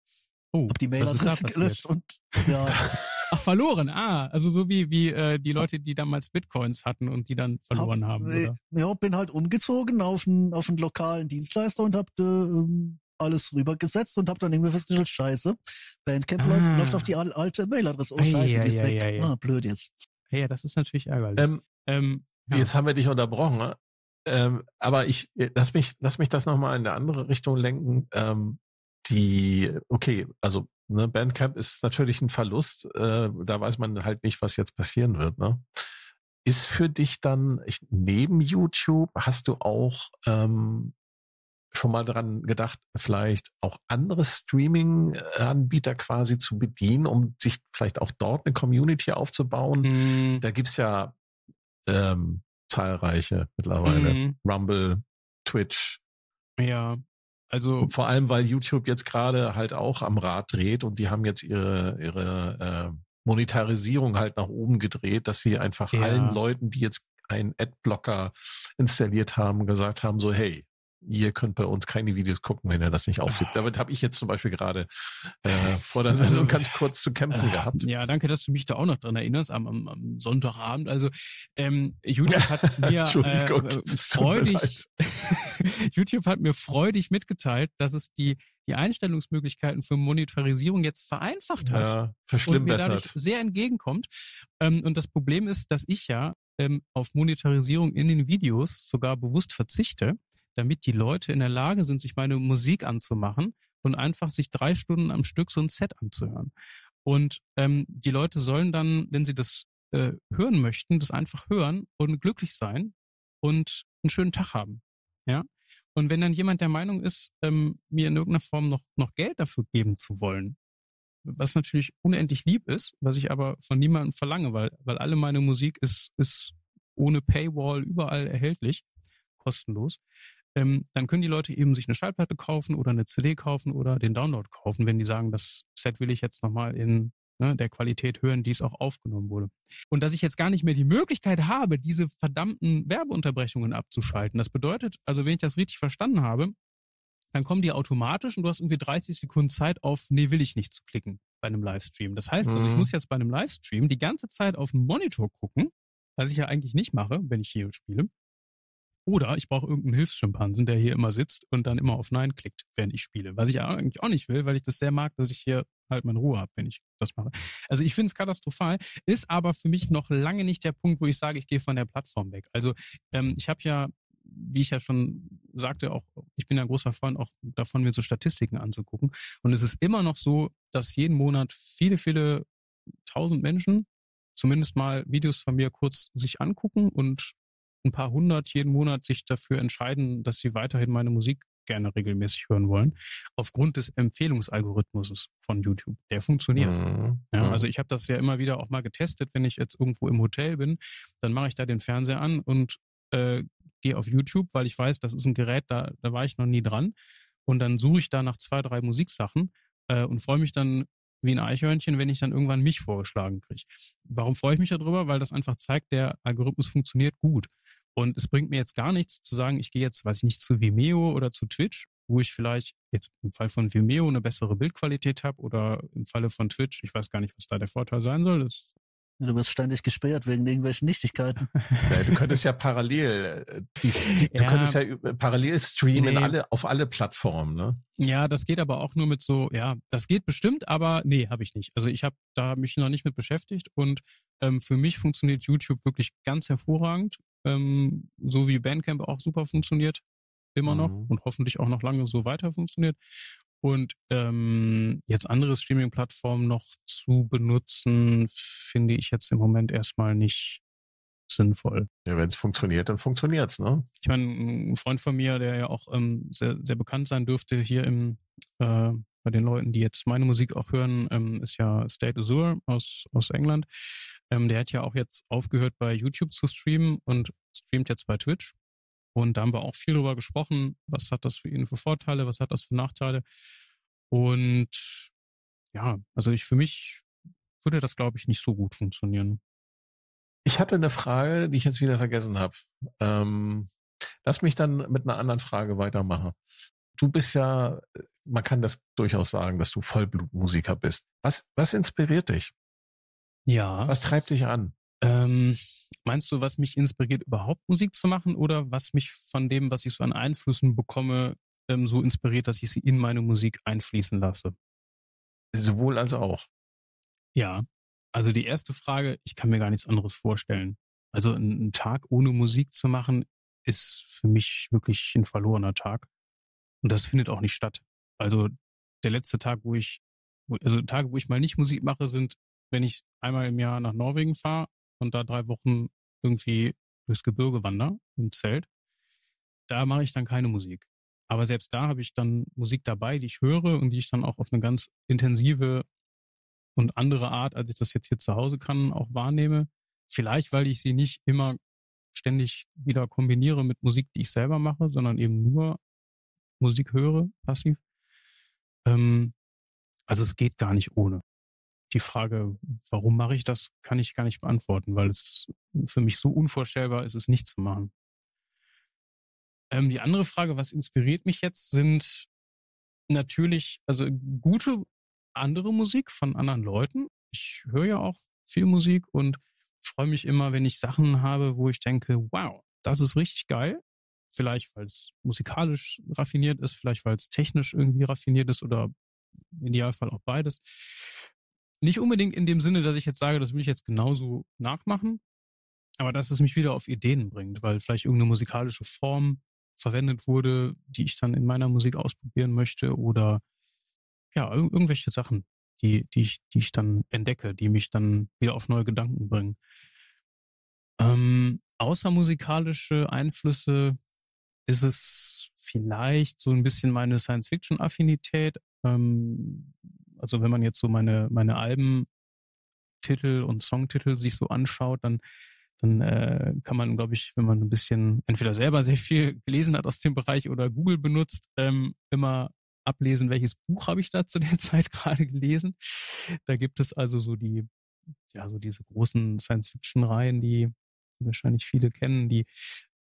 oh, habe die Mailadresse gelöscht und ja, Ach, verloren. Ah, also so wie, wie äh, die Leute, die damals Bitcoins hatten und die dann verloren hab, haben, äh, oder? Ja, bin halt umgezogen auf einen, auf einen lokalen Dienstleister und hab da, ähm, alles rübergesetzt und hab dann irgendwie festgestellt, scheiße, Bandcamp Ah. läuft, läuft auf die al- alte Mailadresse. Oh Ei, scheiße, ei, die ist ei, weg. ei. Ah, blöd jetzt. Ja, das ist natürlich ärgerlich. Ähm, Ähm, ja. Jetzt haben wir dich unterbrochen. ne? Ähm, aber ich lass mich, lass mich das nochmal in eine andere Richtung lenken. Ähm, die, okay, also ne, Bandcamp ist natürlich ein Verlust. Äh, da weiß man halt nicht, was jetzt passieren wird. Ne? Ist für dich dann ich, neben YouTube hast du auch ähm, schon mal dran gedacht, vielleicht auch andere Streaming-Anbieter quasi zu bedienen, um sich vielleicht auch dort eine Community aufzubauen? Mm, Da gibt's ja ähm, zahlreiche mittlerweile. mm, Rumble, Twitch. ja, also vor allem, weil YouTube jetzt gerade halt auch am Rad dreht und die haben jetzt ihre, ihre äh, Monetarisierung halt nach oben gedreht, dass sie einfach Ja. allen Leuten, die jetzt einen Adblocker installiert haben, gesagt haben, so hey, ihr könnt bei uns keine Videos gucken, wenn ihr das nicht aufgibt. Damit habe ich jetzt zum Beispiel gerade äh, vor der Also, Sendung ganz kurz zu kämpfen Äh, gehabt. Ja, danke, dass du mich da auch noch dran erinnerst am, am, am Sonntagabend. Also ähm, YouTube hat mir äh, freudig, YouTube hat mir freudig mitgeteilt, dass es die die Einstellungsmöglichkeiten für Monetarisierung jetzt vereinfacht hat Ja, und mir dadurch sehr entgegenkommt. Ähm, und das Problem ist, dass ich ja ähm, auf Monetarisierung in den Videos sogar bewusst verzichte, damit die Leute in der Lage sind, sich meine Musik anzumachen und einfach sich drei Stunden am Stück so ein Set anzuhören. Und ähm, die Leute sollen dann, wenn sie das äh, hören möchten, das einfach hören und glücklich sein und einen schönen Tag haben. Ja. Und wenn dann jemand der Meinung ist, ähm, mir in irgendeiner Form noch, noch Geld dafür geben zu wollen, was natürlich unendlich lieb ist, was ich aber von niemandem verlange, weil, weil alle meine Musik ist, ist ohne Paywall überall erhältlich, kostenlos, ähm, dann können die Leute eben sich eine Schallplatte kaufen oder eine CD kaufen oder den Download kaufen, wenn die sagen, das Set will ich jetzt nochmal in ne, der Qualität hören, die es auch aufgenommen wurde. Und dass ich jetzt gar nicht mehr die Möglichkeit habe, diese verdammten Werbeunterbrechungen abzuschalten. Das bedeutet, also wenn ich das richtig verstanden habe, dann kommen die automatisch und du hast irgendwie 30 Sekunden Zeit auf, nee, will ich nicht zu klicken bei einem Livestream. Das heißt also, ich Mhm. muss jetzt bei einem Livestream die ganze Zeit auf den Monitor gucken, was ich ja eigentlich nicht mache, wenn ich hier spiele. Oder ich brauche irgendeinen Hilfsschimpansen, der hier immer sitzt und dann immer auf Nein klickt, während ich spiele. Was ich eigentlich auch nicht will, weil ich das sehr mag, dass ich hier halt meine Ruhe habe, wenn ich das mache. Also ich finde es katastrophal, ist aber für mich noch lange nicht der Punkt, wo ich sage, ich gehe von der Plattform weg. Also ähm, ich habe ja wie ich ja schon sagte, auch ich bin ja ein großer Freund auch davon, mir so Statistiken anzugucken. Und es ist immer noch so, dass jeden Monat viele, viele tausend Menschen zumindest mal Videos von mir kurz sich angucken und ein paar hundert jeden Monat sich dafür entscheiden, dass sie weiterhin meine Musik gerne regelmäßig hören wollen, aufgrund des Empfehlungsalgorithmus von YouTube. Der funktioniert. Mhm. Ja, also ich habe das ja immer wieder auch mal getestet, wenn ich jetzt irgendwo im Hotel bin, dann mache ich da den Fernseher an und äh, gehe auf YouTube, weil ich weiß, das ist ein Gerät, da, da war ich noch nie dran. Und dann suche ich da nach zwei, drei Musiksachen äh, und freue mich dann wie ein Eichhörnchen, wenn ich dann irgendwann mich vorgeschlagen kriege. Warum freue ich mich darüber? Weil das einfach zeigt, der Algorithmus funktioniert gut. Und es bringt mir jetzt gar nichts zu sagen, ich gehe jetzt, weiß ich nicht, zu Vimeo oder zu Twitch, wo ich vielleicht jetzt im Fall von Vimeo eine bessere Bildqualität habe oder im Falle von Twitch, ich weiß gar nicht, was da der Vorteil sein soll. Das Du wirst ständig gesperrt wegen irgendwelchen Nichtigkeiten. Ja, du könntest ja parallel, äh, die, die, du ja, könntest ja parallel streamen nee. alle, auf alle Plattformen, ne? Ja, das geht aber auch nur mit so, ja, das geht bestimmt, aber nee, habe ich nicht. Also ich habe da mich noch nicht mit beschäftigt und ähm, für mich funktioniert YouTube wirklich ganz hervorragend, ähm, so wie Bandcamp auch super funktioniert, immer noch mhm. und hoffentlich auch noch lange so weiter funktioniert. Und ähm, jetzt andere Streaming-Plattformen noch zu benutzen, finde ich jetzt im Moment erstmal nicht sinnvoll. Ja, wenn es funktioniert, dann funktioniert's, ne? Ich meine, ein Freund von mir, der ja auch ähm, sehr, sehr bekannt sein dürfte hier im äh, bei den Leuten, die jetzt meine Musik auch hören, ähm, ist ja State Azure aus, aus England. Ähm, der hat ja auch jetzt aufgehört, bei YouTube zu streamen und streamt jetzt bei Twitch. Und da haben wir auch viel drüber gesprochen. Was hat das für ihn für Vorteile? Was hat das für Nachteile? Und ja, also ich für mich würde das, glaube ich, nicht so gut funktionieren. Ich hatte eine Frage, die ich jetzt wieder vergessen habe. Ähm, lass mich dann mit einer anderen Frage weitermachen. Du bist ja, man kann das durchaus sagen, dass du Vollblutmusiker bist. Was, was inspiriert dich? Ja. Was treibt dich an? Ähm, meinst du, was mich inspiriert, überhaupt Musik zu machen oder was mich von dem, was ich so an Einflüssen bekomme, ähm, so inspiriert, dass ich sie in meine Musik einfließen lasse? Sowohl als auch. Ja. Also die erste Frage, ich kann mir gar nichts anderes vorstellen. Also einen Tag ohne Musik zu machen, ist für mich wirklich ein verlorener Tag. Und das findet auch nicht statt. Also der letzte Tag, wo ich, also Tage, wo ich mal nicht Musik mache, sind, wenn ich einmal im Jahr nach Norwegen fahre und da drei Wochen irgendwie durchs Gebirge wandere im Zelt, da mache ich dann keine Musik. Aber selbst da habe ich dann Musik dabei, die ich höre und die ich dann auch auf eine ganz intensive und andere Art, als ich das jetzt hier zu Hause kann, auch wahrnehme. Vielleicht, weil ich sie nicht immer ständig wieder kombiniere mit Musik, die ich selber mache, sondern eben nur Musik höre, passiv. Ähm, also es geht gar nicht ohne die Frage, warum mache ich das, kann ich gar nicht beantworten, weil es für mich so unvorstellbar ist, es nicht zu machen. Ähm, die andere Frage, was inspiriert mich jetzt, sind natürlich, also gute andere Musik von anderen Leuten. Ich höre ja auch viel Musik und freue mich immer, wenn ich Sachen habe, wo ich denke, wow, das ist richtig geil. Vielleicht, weil es musikalisch raffiniert ist, vielleicht, weil es technisch irgendwie raffiniert ist oder im Idealfall auch beides. Nicht unbedingt in dem Sinne, dass ich jetzt sage, das will ich jetzt genauso nachmachen, aber dass es mich wieder auf Ideen bringt, weil vielleicht irgendeine musikalische Form verwendet wurde, die ich dann in meiner Musik ausprobieren möchte oder ja, irgendwelche Sachen, die, die, ich, die ich dann entdecke, die mich dann wieder auf neue Gedanken bringen. Ähm, außer musikalische Einflüsse ist es vielleicht so ein bisschen meine Science-Fiction-Affinität. Ähm, also wenn man jetzt so meine, meine Albentitel und Songtitel sich so anschaut, dann, dann äh, kann man, glaube ich, wenn man ein bisschen entweder selber sehr viel gelesen hat aus dem Bereich oder Google benutzt, ähm, immer ablesen, welches Buch habe ich da zu der Zeit gerade gelesen. Da gibt es also so die, ja, so diese großen Science-Fiction-Reihen, die wahrscheinlich viele kennen, die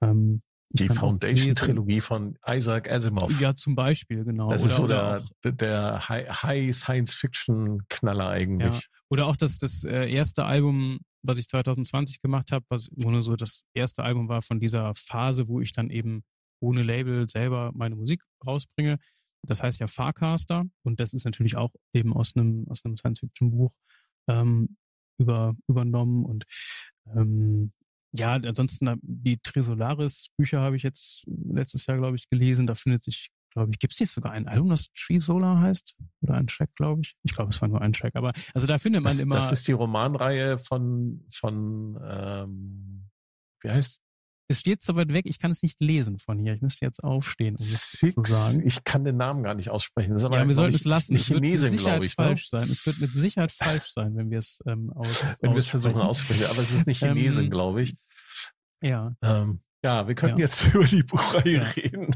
ähm, die Foundation-Trilogie von Isaac Asimov. Ja, zum Beispiel, genau. Das oder, ist so der, auch, der High Science-Fiction-Knaller eigentlich. Ja. Oder auch das, das äh, erste Album, was ich 2020 gemacht habe, was nur so das erste Album war von dieser Phase, wo ich dann eben ohne Label selber meine Musik rausbringe. Das heißt ja Farcaster und das ist natürlich auch eben aus einem, aus einem Science-Fiction-Buch ähm, über, übernommen und ähm, ja, ansonsten die Trisolaris-Bücher habe ich jetzt letztes Jahr, glaube ich, gelesen. Da findet sich, glaube ich, gibt es nicht sogar ein Album, das Trisolar heißt? Oder ein Track, glaube ich. Ich glaube, es war nur ein Track. Aber also da findet man das, immer. Das ist die Romanreihe von, von ähm, wie heißt es steht so weit weg, ich kann es nicht lesen von hier. Ich müsste jetzt aufstehen, um es zu sagen. Ich kann den Namen gar nicht aussprechen. Das ist aber ja, wir sollten es lassen. Es wird mit Sicherheit ich, falsch ne? sein. Es wird mit Sicherheit falsch sein, wenn wir es ähm, aus, Wenn wir es versuchen aussprechen. auszusprechen. Aber es ist nicht Chinesin, Ähm, glaube ich. Ja. Ähm, ja, wir könnten Ja. jetzt über die Buchreihe Ja. reden.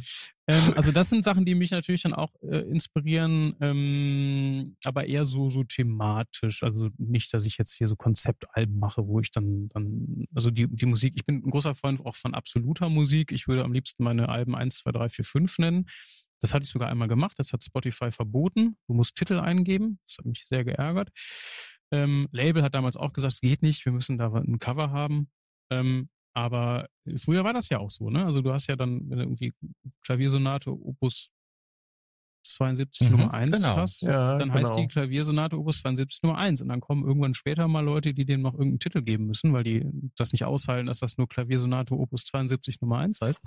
Ähm, also das sind Sachen, die mich natürlich dann auch äh, inspirieren, ähm, aber eher so so thematisch. Also nicht, dass ich jetzt hier so Konzeptalben mache, wo ich dann dann also die die Musik. Ich bin ein großer Freund auch von absoluter Musik. Ich würde am liebsten meine Alben 1, 2, 3, 4, 5 nennen. Das hatte ich sogar einmal gemacht. Das hat Spotify verboten. Du musst Titel eingeben. Das hat mich sehr geärgert. Ähm, Label hat damals auch gesagt, es geht nicht. Wir müssen da ein Cover haben. Ähm, aber früher war das ja auch so, ne? Also du hast ja dann, irgendwie Klaviersonate Opus 72 Mhm, Nummer 1 genau. hast, Ja, dann genau. heißt die Klaviersonate Opus 72 Nummer 1 und dann kommen irgendwann später mal Leute, die dem noch irgendeinen Titel geben müssen, weil die das nicht aushalten, dass das nur Klaviersonate Opus 72 Nummer 1 heißt.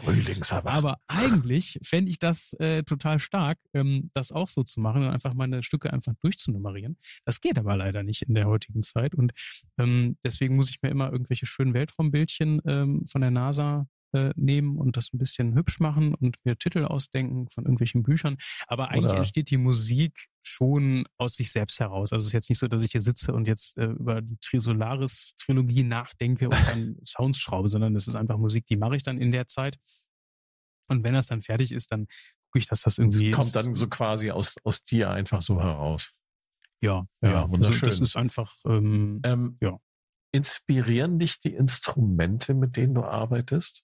Aber eigentlich fände ich das äh, total stark, ähm, das auch so zu machen und einfach meine Stücke einfach durchzunummerieren. Das geht aber leider nicht in der heutigen Zeit. Und ähm, deswegen muss ich mir immer irgendwelche schönen Weltraumbildchen ähm, von der NASA äh, nehmen und das ein bisschen hübsch machen und mir Titel ausdenken von irgendwelchen Büchern. Aber eigentlich Oder- entsteht die Musik schon aus sich selbst heraus. Also es ist jetzt nicht so, dass ich hier sitze und jetzt äh, über die Trisolaris-Trilogie nachdenke und dann Sounds schraube, sondern es ist einfach Musik, die mache ich dann in der Zeit. Und wenn das dann fertig ist, dann gucke ich, dass das irgendwie. Es kommt dann so quasi aus, aus dir einfach so heraus. Ja, Ja, ja. Also wunderschön. das ist einfach. Ähm, Ähm, Ja. Inspirieren dich die Instrumente, mit denen du arbeitest?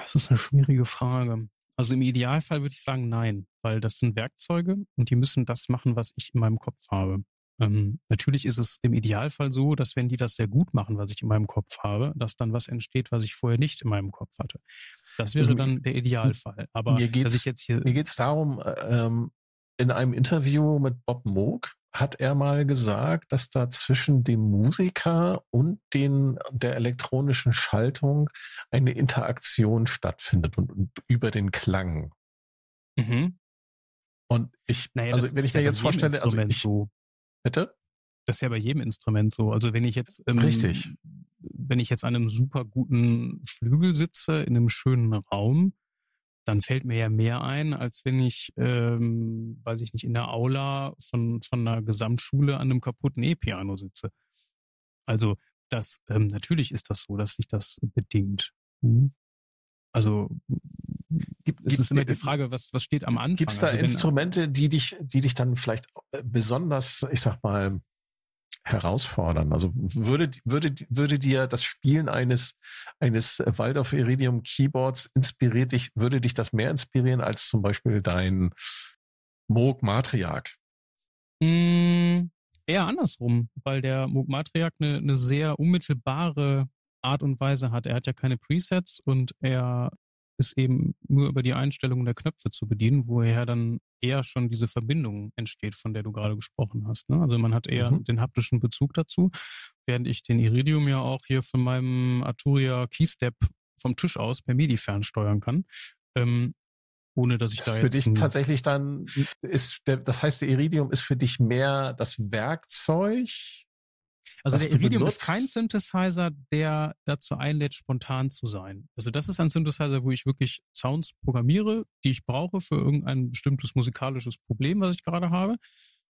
Das ist eine schwierige Frage. Also im Idealfall würde ich sagen, nein, weil das sind Werkzeuge und die müssen das machen, was ich in meinem Kopf habe. Ähm, natürlich ist es im Idealfall so, dass wenn die das sehr gut machen, was ich in meinem Kopf habe, dass dann was entsteht, was ich vorher nicht in meinem Kopf hatte. Das wäre Also, dann der Idealfall. Aber mir geht's- dass ich jetzt hier Mir geht es darum, äh, ähm, in einem Interview mit Bob Moog hat er mal gesagt, dass da zwischen dem Musiker und den, der elektronischen Schaltung eine Interaktion stattfindet und, und über den Klang. Mhm. Und ich, Naja, also wenn ich ja mir jetzt vorstelle, also Instrument ich, so. bitte? Das ist ja bei jedem Instrument so. Also wenn ich jetzt ähm, Richtig. wenn ich jetzt an einem super guten Flügel sitze in einem schönen Raum, dann fällt mir ja mehr ein, als wenn ich, ähm, weiß ich nicht, in der Aula von von einer Gesamtschule an einem kaputten E-Piano sitze. Also das ähm, natürlich ist das so, dass sich das bedingt. Also Gibt, es ist immer die Frage, was was steht am Anfang. Gibt es da also wenn- Instrumente, die dich, die dich dann vielleicht äh, besonders, ich sag mal, herausfordern? Also würde, würde, würde dir das Spielen eines, eines Waldorf Iridium Keyboards inspiriert dich, würde dich das mehr inspirieren als zum Beispiel dein Moog Matriarch? Mm, eher andersrum, weil der Moog Matriarch eine, eine sehr unmittelbare Art und Weise hat. Er hat ja keine Presets und er ist eben nur über die Einstellungen der Knöpfe zu bedienen, woher dann eher schon diese Verbindung entsteht, von der du gerade gesprochen hast. Ne? Also man hat eher Mhm. den haptischen Bezug dazu, während ich den Iridium ja auch hier von meinem Arturia Keystep vom Tisch aus per MIDI fernsteuern kann. Ähm, ohne dass ich da Für jetzt dich ein- tatsächlich dann ist der, das heißt, der Iridium ist für dich mehr das Werkzeug. Also was der Iridium ist kein Synthesizer, der dazu einlädt, spontan zu sein. Also das ist ein Synthesizer, wo ich wirklich Sounds programmiere, die ich brauche für irgendein bestimmtes musikalisches Problem, was ich gerade habe.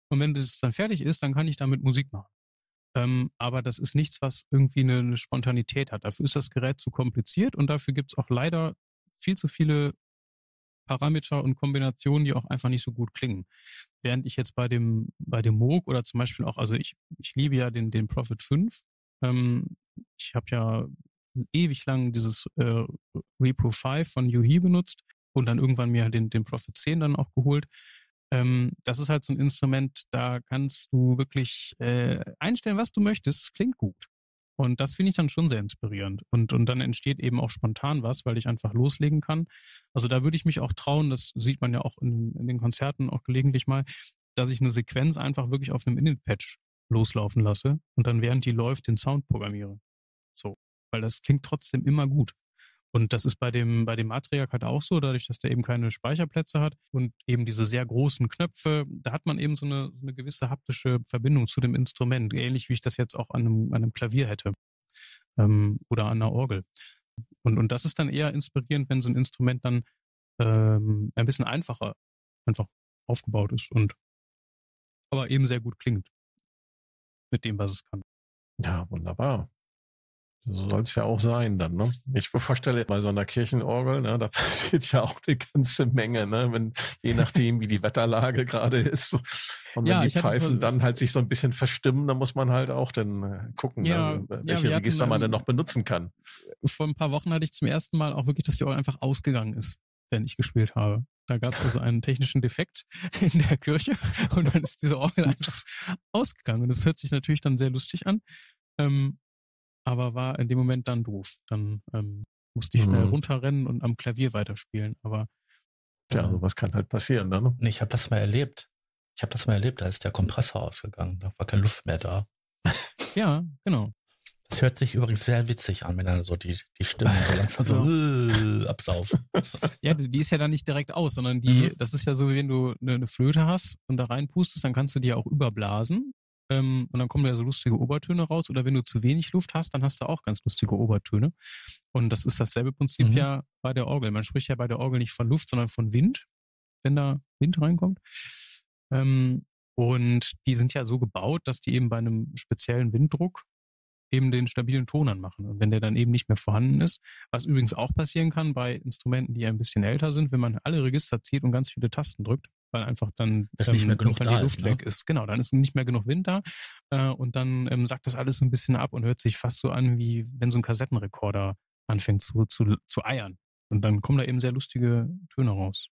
Und wenn das dann fertig ist, dann kann ich damit Musik machen. Ähm, aber das ist nichts, was irgendwie eine, eine Spontanität hat. Dafür ist das Gerät zu kompliziert und dafür gibt es auch leider viel zu viele Parameter und Kombinationen, die auch einfach nicht so gut klingen. Während ich jetzt bei dem, bei dem Moog oder zum Beispiel auch, also ich, ich liebe ja den, den Prophet 5. Ähm, ich habe ja ewig lang dieses äh, Repro 5 von Yuhi benutzt und dann irgendwann mir den, den Prophet 10 dann auch geholt. Ähm, das ist halt so ein Instrument, da kannst du wirklich äh, einstellen, was du möchtest. Es klingt gut. Und das finde ich dann schon sehr inspirierend. Und, und dann entsteht eben auch spontan was, weil ich einfach loslegen kann. Also da würde ich mich auch trauen, das sieht man ja auch in, in den Konzerten auch gelegentlich mal, dass ich eine Sequenz einfach wirklich auf einem Init-Patch loslaufen lasse und dann während die läuft den Sound programmiere. So. weil das klingt trotzdem immer gut. Und das ist bei dem, bei dem Matriarch halt auch so, dadurch, dass der eben keine Speicherplätze hat und eben diese sehr großen Knöpfe, da hat man eben so eine, so eine gewisse haptische Verbindung zu dem Instrument, ähnlich wie ich das jetzt auch an einem, an einem Klavier hätte ähm, oder an einer Orgel. Und, und das ist dann eher inspirierend, wenn so ein Instrument dann ähm, ein bisschen einfacher einfach aufgebaut ist und aber eben sehr gut klingt mit dem, was es kann. Ja, wunderbar. So soll es ja auch sein dann, ne? Ich vorstelle, bei so einer Kirchenorgel, ne, da passiert ja auch eine ganze Menge, ne? Wenn, je nachdem, wie die Wetterlage gerade ist. Und wenn Ja, die Pfeifen dann halt sich so ein bisschen verstimmen, dann muss man halt auch dann äh, gucken, Ja, ne, ja, welche hatten, Register man ähm, denn noch benutzen kann. Vor ein paar Wochen hatte ich zum ersten Mal auch wirklich, dass die Orgel einfach ausgegangen ist, wenn ich gespielt habe. Da gab es also einen technischen Defekt in der Kirche und dann ist diese Orgel einfach ausgegangen. Und das hört sich natürlich dann sehr lustig an, ähm, aber war in dem Moment dann doof. Dann ähm, musste ich schnell Mhm. runterrennen und am Klavier weiterspielen. Aber Ja, äh, sowas kann halt passieren, ne? Nee, ich habe das mal erlebt. Ich habe das mal erlebt, da ist der Kompressor ausgegangen. Da war keine Luft mehr da. ja, genau. Das hört sich übrigens sehr witzig an, wenn dann so die, die Stimmen so langsam so äh, absaufen. Ja, die ist ja dann nicht direkt aus, sondern die, Mhm. das ist ja so, wie wenn du eine, eine Flöte hast und da reinpustest, dann kannst du die ja auch überblasen. Ähm, und dann kommen da so lustige Obertöne raus. Oder wenn du zu wenig Luft hast, dann hast du auch ganz lustige Obertöne. Und das ist dasselbe Prinzip Mhm. ja bei der Orgel. Man spricht ja bei der Orgel nicht von Luft, sondern von Wind, wenn da Wind reinkommt. Ähm, und die sind ja so gebaut, dass die eben bei einem speziellen Winddruck eben den stabilen Ton anmachen. Und wenn der dann eben nicht mehr vorhanden ist, was übrigens auch passieren kann bei Instrumenten, die ein bisschen älter sind, wenn man alle Register zieht und ganz viele Tasten drückt, weil einfach dann Dass nicht mehr genug da die ist, Luft ne? weg ist. Genau, dann ist nicht mehr genug Wind da äh, und dann ähm, sagt das alles so ein bisschen ab und hört sich fast so an, wie wenn so ein Kassettenrekorder anfängt zu, zu, zu eiern. Und dann kommen da eben sehr lustige Töne raus.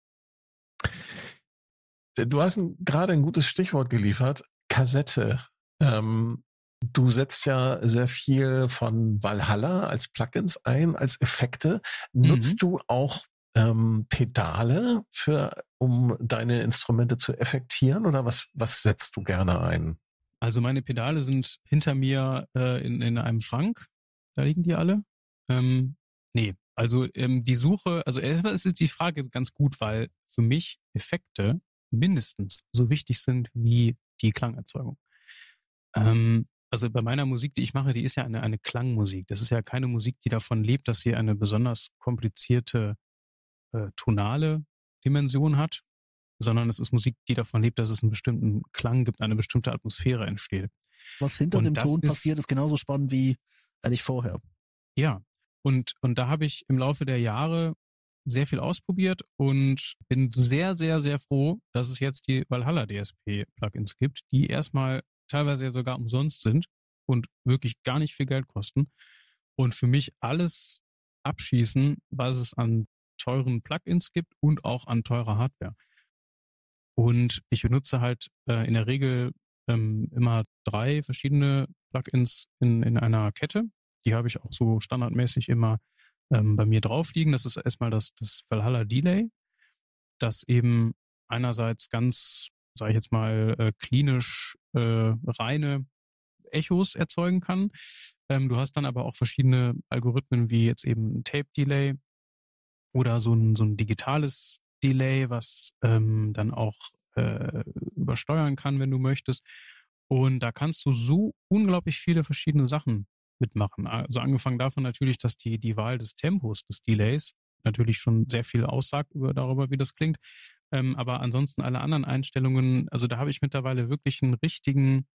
Du hast ein, gerade ein gutes Stichwort geliefert. Kassette. Ähm, du setzt ja sehr viel von Valhalla als Plugins ein, als Effekte. Nutzt Mhm. du auch ähm, Pedale für, um deine Instrumente zu effektieren oder was, was setzt du gerne ein? Also meine Pedale sind hinter mir äh, in, in einem Schrank. Da liegen die alle. Ähm, nee, also ähm, die Suche, also erstmal ist die Frage ganz gut, weil für mich Effekte mindestens so wichtig sind wie die Klangerzeugung. Ähm, also bei meiner Musik, die ich mache, die ist ja eine, eine Klangmusik. Das ist ja keine Musik, die davon lebt, dass sie eine besonders komplizierte äh, tonale Dimension hat, sondern es ist Musik, die davon lebt, dass es einen bestimmten Klang gibt, eine bestimmte Atmosphäre entsteht. Was hinter Und dem Ton ist- passiert, ist genauso spannend wie eigentlich vorher. Ja, und, und da habe ich im Laufe der Jahre sehr viel ausprobiert und bin sehr, sehr, sehr froh, dass es jetzt die Valhalla DSP Plugins gibt, die erstmal teilweise ja sogar umsonst sind und wirklich gar nicht viel Geld kosten und für mich alles abschießen, was es an teuren Plugins gibt und auch an teurer Hardware. Und ich benutze halt äh, in der Regel ähm, immer drei verschiedene Plugins in, in einer Kette. Die habe ich auch so standardmäßig immer ähm, bei mir drauf liegen. Das ist erstmal das, das Valhalla Delay, das eben einerseits ganz, sage ich jetzt mal, äh, klinisch äh, reine Echos erzeugen kann. Ähm, du hast dann aber auch verschiedene Algorithmen wie jetzt eben Tape Delay oder so ein, so ein digitales Delay, was ähm, dann auch äh, übersteuern kann, wenn du möchtest. Und da kannst du so unglaublich viele verschiedene Sachen mitmachen. Also angefangen davon natürlich, dass die, die Wahl des Tempos des Delays natürlich schon sehr viel aussagt über, darüber, wie das klingt. Ähm, aber ansonsten alle anderen Einstellungen, also da habe ich mittlerweile wirklich einen richtigen,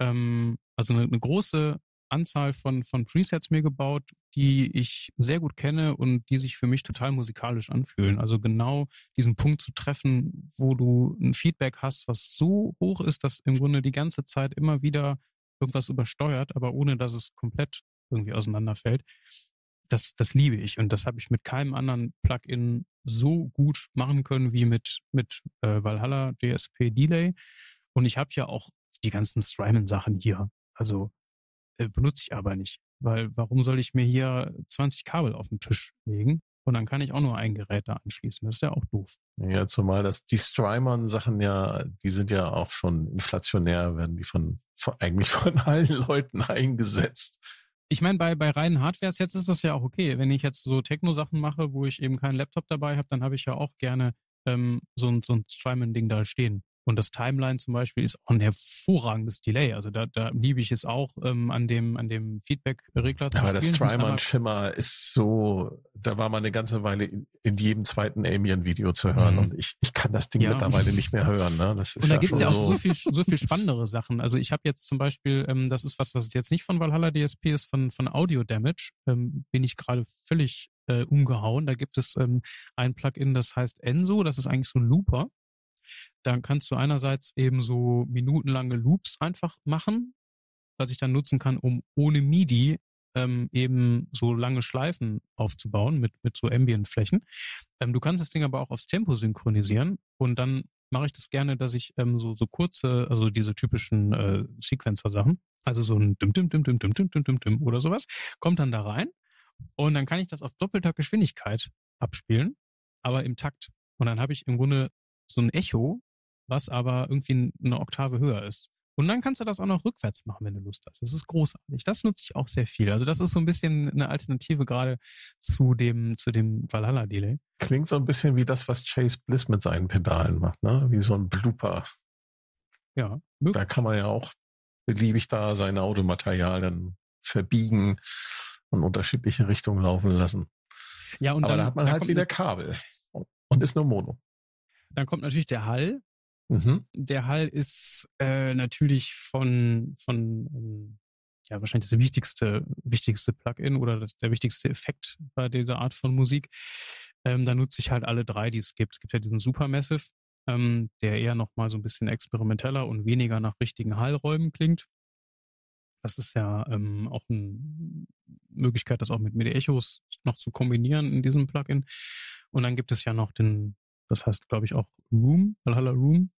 ähm, also eine, eine große Anzahl von, von Presets mir gebaut, die ich sehr gut kenne und die sich für mich total musikalisch anfühlen. Also genau diesen Punkt zu treffen, wo du ein Feedback hast, was so hoch ist, dass im Grunde die ganze Zeit immer wieder irgendwas übersteuert, aber ohne dass es komplett irgendwie auseinanderfällt. Das, das liebe ich und das habe ich mit keinem anderen Plugin so gut machen können wie mit, mit äh, Valhalla DSP Delay. Und ich habe ja auch die ganzen Strymon-Sachen hier. Also äh, benutze ich aber nicht. Weil warum soll ich mir hier 20 Kabel auf den Tisch legen und dann kann ich auch nur ein Gerät da anschließen? Das ist ja auch doof. Ja, zumal das die Strymon-Sachen ja, die sind ja auch schon inflationär, werden die von, von eigentlich von allen Leuten eingesetzt. ich meine, bei, bei reinen Hardware-Sets ist das ja auch okay. Wenn ich jetzt so Techno-Sachen mache, wo ich eben keinen Laptop dabei habe, dann habe ich ja auch gerne ähm, so ein, so ein Strymon-Ding da stehen. Und das Timeline zum Beispiel ist auch ein hervorragendes Delay. Also da, da liebe ich es auch, ähm, an dem, an dem Feedback-Regler zu Aber spielen. das Strymon Schimmer ist so, da war man eine ganze Weile in, in jedem zweiten Alien-Video zu hören Mhm. und ich, ich kann das Ding Ja. mittlerweile nicht mehr hören. Ne? Das ist Und da ja gibt's ja auch so, so viel, so viel spannendere Sachen. Also ich habe jetzt zum Beispiel, ähm, das ist was, was jetzt nicht von Valhalla DSP ist, von, von Audio Damage, ähm, bin ich gerade völlig äh, umgehauen. Da gibt es ähm, ein Plugin, das heißt Enso, das ist eigentlich so ein Looper. Dann kannst du einerseits eben so minutenlange Loops einfach machen, was ich dann nutzen kann, um ohne MIDI ähm, eben so lange Schleifen aufzubauen mit, mit so Ambient-Flächen. Ähm, du kannst das Ding aber auch aufs Tempo synchronisieren und dann mache ich das gerne, dass ich ähm, so, so kurze, also diese typischen äh, Sequencer-Sachen, also so ein dim dim dim dim dim dim dim dim dim oder sowas, kommt dann da rein und dann kann ich das auf doppelter Geschwindigkeit abspielen, aber im Takt. Und dann habe ich im Grunde so ein Echo, was aber irgendwie eine Oktave höher ist. Und dann kannst du das auch noch rückwärts machen, wenn du Lust hast. Das ist großartig. Das nutze ich auch sehr viel. Also das ist so ein bisschen eine Alternative gerade zu dem, zu dem Valhalla-Delay. klingt so ein bisschen wie das, was Chase Bliss mit seinen Pedalen macht, ne? Wie so ein Blooper. Ja. Da kann man ja auch beliebig da sein Audiomaterial dann verbiegen und unterschiedliche Richtungen laufen lassen. Ja, und Aber dann, da hat man halt wieder Kabel und ist nur Mono. Dann kommt natürlich der Hall. Mhm. Der Hall ist äh, natürlich von, von ähm, ja, wahrscheinlich das wichtigste, wichtigste Plugin oder das, der wichtigste Effekt bei dieser Art von Musik. Ähm, da nutze ich halt alle drei, die es gibt. Es gibt ja diesen Supermassive, ähm, der eher nochmal so ein bisschen experimenteller und weniger nach richtigen Hallräumen klingt. Das ist ja ähm, auch eine Möglichkeit, das auch mit, mit Echos noch zu kombinieren in diesem Plugin. Und dann gibt es ja noch den, das heißt, glaube ich, auch Room, Valhalla Room.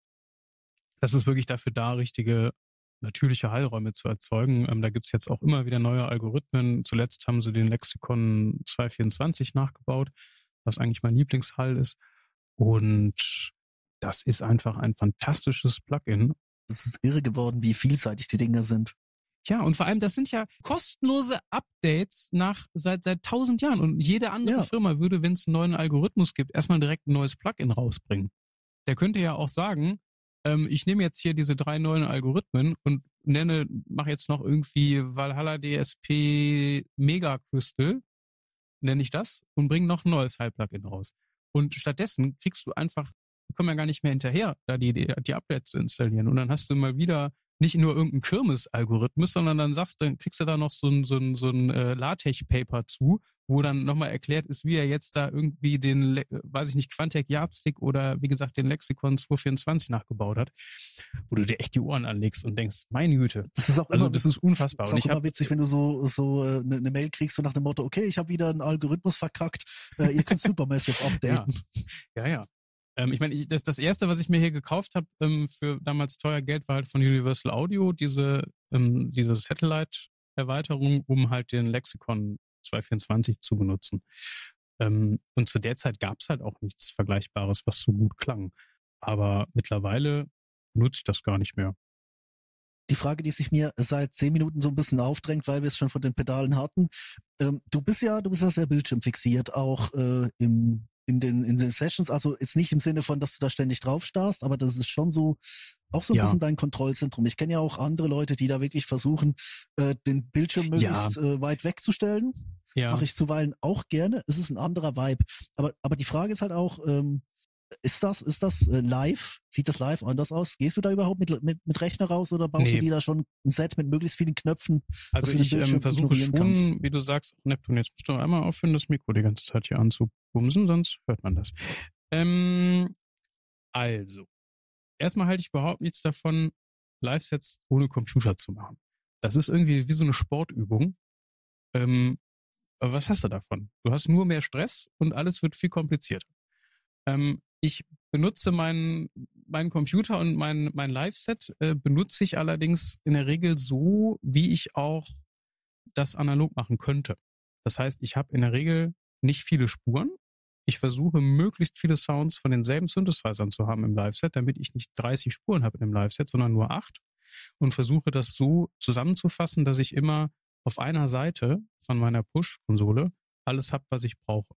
Das ist wirklich dafür da, richtige natürliche Hallräume zu erzeugen. Ähm, da gibt's jetzt auch immer wieder neue Algorithmen. Zuletzt haben sie den Lexikon 224 nachgebaut, was eigentlich mein Lieblingshall ist. Und das ist einfach ein fantastisches Plugin. Es ist irre geworden, wie vielseitig die Dinger sind. Ja, und vor allem, das sind ja kostenlose Updates nach seit seit tausend Jahren. Und jede andere Ja. Firma würde, wenn es einen neuen Algorithmus gibt, erstmal direkt ein neues Plugin rausbringen. Der könnte ja auch sagen, ähm, ich nehme jetzt hier diese drei neuen Algorithmen und nenne, mache jetzt noch irgendwie Valhalla DSP Mega Crystal, nenne ich das, und bringe noch ein neues High-Plugin raus. Und stattdessen kriegst du einfach, wir kommen ja gar nicht mehr hinterher, da die, die, die Updates zu installieren. Und dann hast du mal wieder nicht nur irgendeinen Kirmes-Algorithmus, sondern dann sagst, dann kriegst du da noch so ein, so ein, so ein äh, LaTeX-Paper zu, wo dann nochmal erklärt ist, wie er jetzt da irgendwie den, äh, weiß ich nicht, Quantec Yardstick oder wie gesagt den Lexikon 224 nachgebaut hat, wo du dir echt die Ohren anlegst und denkst, meine Güte. Das ist auch Also immer, das ist unfassbar. ist Und auch ich immer witzig, wenn du so so eine äh, ne Mail kriegst so nach dem Motto, okay, ich habe wieder einen Algorithmus verkackt, äh, ihr könnt Supermassive updaten. Ja, ja. Ähm, ich meine, das, das erste, was ich mir hier gekauft habe ähm, für damals teuer Geld, war halt von Universal Audio diese, ähm, diese Satellite-Erweiterung, um halt den Lexikon 224 zu benutzen. Ähm, und zu der Zeit gab es halt auch nichts Vergleichbares, was so gut klang. Aber mittlerweile nutze ich das gar nicht mehr. Die Frage, die sich mir seit zehn Minuten so ein bisschen aufdrängt, weil wir es schon von den Pedalen hatten. Ähm, du bist ja, du bist ja sehr bildschirmfixiert, auch äh, im in den, in den Sessions, also jetzt nicht im Sinne von, dass du da ständig drauf starrst, aber das ist schon so, auch so ein Ja. bisschen dein Kontrollzentrum. Ich kenne ja auch andere Leute, die da wirklich versuchen, äh, den Bildschirm möglichst äh, weit wegzustellen. Ja. Mache ich zuweilen auch gerne. Es ist ein anderer Vibe. Aber, aber die Frage ist halt auch, ähm, ist das, ist das äh, live? Sieht das live anders aus? Gehst du da überhaupt mit, mit, mit Rechner raus oder baust Nee. du dir da schon ein Set mit möglichst vielen Knöpfen? Also ich ähm, versuche schon, kannst. wie du sagst, Neptun, jetzt musst du einmal aufhören, das Mikro die ganze Zeit hier anzubumsen, sonst hört man das. Ähm, also, erstmal halte ich überhaupt nichts davon, Live-Sets ohne Computer zu machen. Das ist irgendwie wie so eine Sportübung. Ähm, aber was hast du davon? Du hast nur mehr Stress und alles wird viel komplizierter. Ähm, ich benutze meinen, meinen Computer und mein, mein Live-Set äh, benutze ich allerdings in der Regel so, wie ich auch das analog machen könnte. Das heißt, ich habe in der Regel nicht viele Spuren. Ich versuche möglichst viele Sounds von denselben Synthesizern zu haben im Live-Set, damit ich nicht 30 Spuren habe in dem Live-Set, sondern nur acht und versuche das so zusammenzufassen, dass ich immer auf einer Seite von meiner Push-Konsole alles habe, was ich brauche.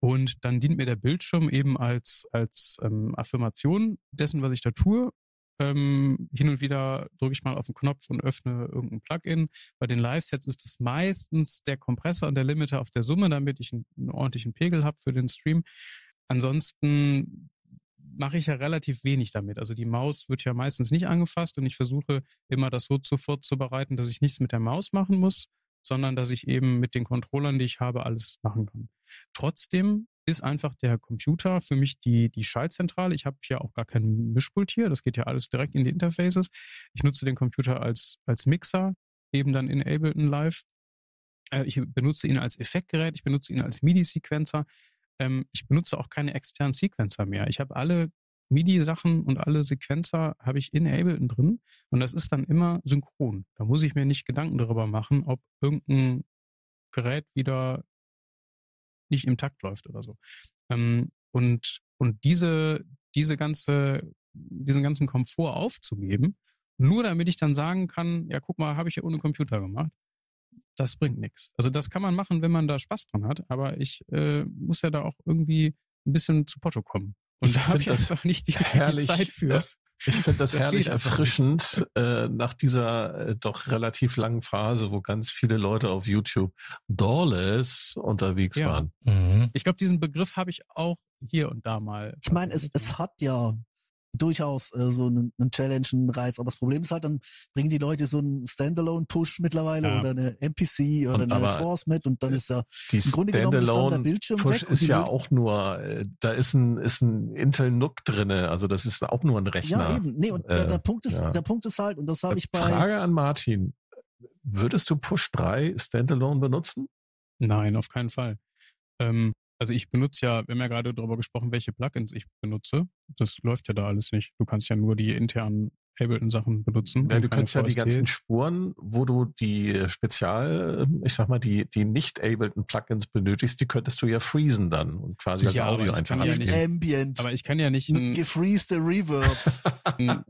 Und dann dient mir der Bildschirm eben als, als ähm, Affirmation dessen, was ich da tue. Ähm, hin und wieder drücke ich mal auf den Knopf und öffne irgendein Plugin. Bei den Live-Sets ist es meistens der Kompressor und der Limiter auf der Summe, damit ich einen, einen ordentlichen Pegel habe für den Stream. Ansonsten mache ich ja relativ wenig damit. Also die Maus wird ja meistens nicht angefasst und ich versuche immer das so zu vorzubereiten, dass ich nichts mit der Maus machen muss, sondern dass ich eben mit den Controllern, die ich habe, alles machen kann. Trotzdem ist einfach der Computer für mich die, die Schaltzentrale. Ich habe ja auch gar kein Mischpult hier. Das geht ja alles direkt in die Interfaces. Ich nutze den Computer als, als Mixer, eben dann in Ableton Live. Äh, ich benutze ihn als Effektgerät. Ich benutze ihn als MIDI-Sequencer. Ähm, ich benutze auch keine externen Sequencer mehr. Ich habe alle MIDI-Sachen und alle Sequenzer habe ich in Ableton drin und das ist dann immer synchron. Da muss ich mir nicht Gedanken darüber machen, ob irgendein Gerät wieder nicht im Takt läuft oder so. Ähm, und, und diese, diese ganze, diesen ganzen Komfort aufzugeben, nur damit ich dann sagen kann, ja, guck mal, habe ich ja ohne Computer gemacht. Das bringt nichts. Also das kann man machen, wenn man da Spaß dran hat, aber ich äh, muss ja da auch irgendwie ein bisschen zu Porto kommen. Und da habe ich einfach nicht die, herrlich, die Zeit für. Ich finde das herrlich erfrischend äh, nach dieser äh, doch relativ langen Phase, wo ganz viele Leute auf YouTube Doorless unterwegs Ja. waren. Mhm. Ich glaube, diesen Begriff habe ich auch hier und da mal. Ich meine, es, es hat ja durchaus äh, so einen, einen Challenge, einen Reiz. Aber das Problem ist halt, dann bringen die Leute so einen Standalone-Push mittlerweile Ja. oder eine MPC oder Und eine Force mit und dann ist ja Die im Grunde genommen ist dann der Bildschirm Push weg. ist ja auch nur, äh, da ist ein, ist ein Intel NUC drinne, also das ist auch nur ein Rechner. Ja, eben. Nee, und der, Äh, der Punkt ist, ja. der Punkt ist halt, und das habe ich bei, Frage an Martin. Würdest du Push 3 Standalone benutzen? Nein, auf keinen Fall. Ähm, also ich benutze ja, wir haben ja gerade darüber gesprochen, welche Plugins ich benutze. Das läuft ja da alles nicht. Du kannst ja nur die internen Ableton-Sachen benutzen. Ja, du kannst ja die VST. ganzen Spuren, wo du die Spezial, ich sag mal, die, die nicht Ableton Plugins benötigst, die könntest du ja freezen dann und quasi als Ja, Audio einfach ja nicht-. Ambient, Aber ich kann ja nicht gefreezte Reverbs. ja,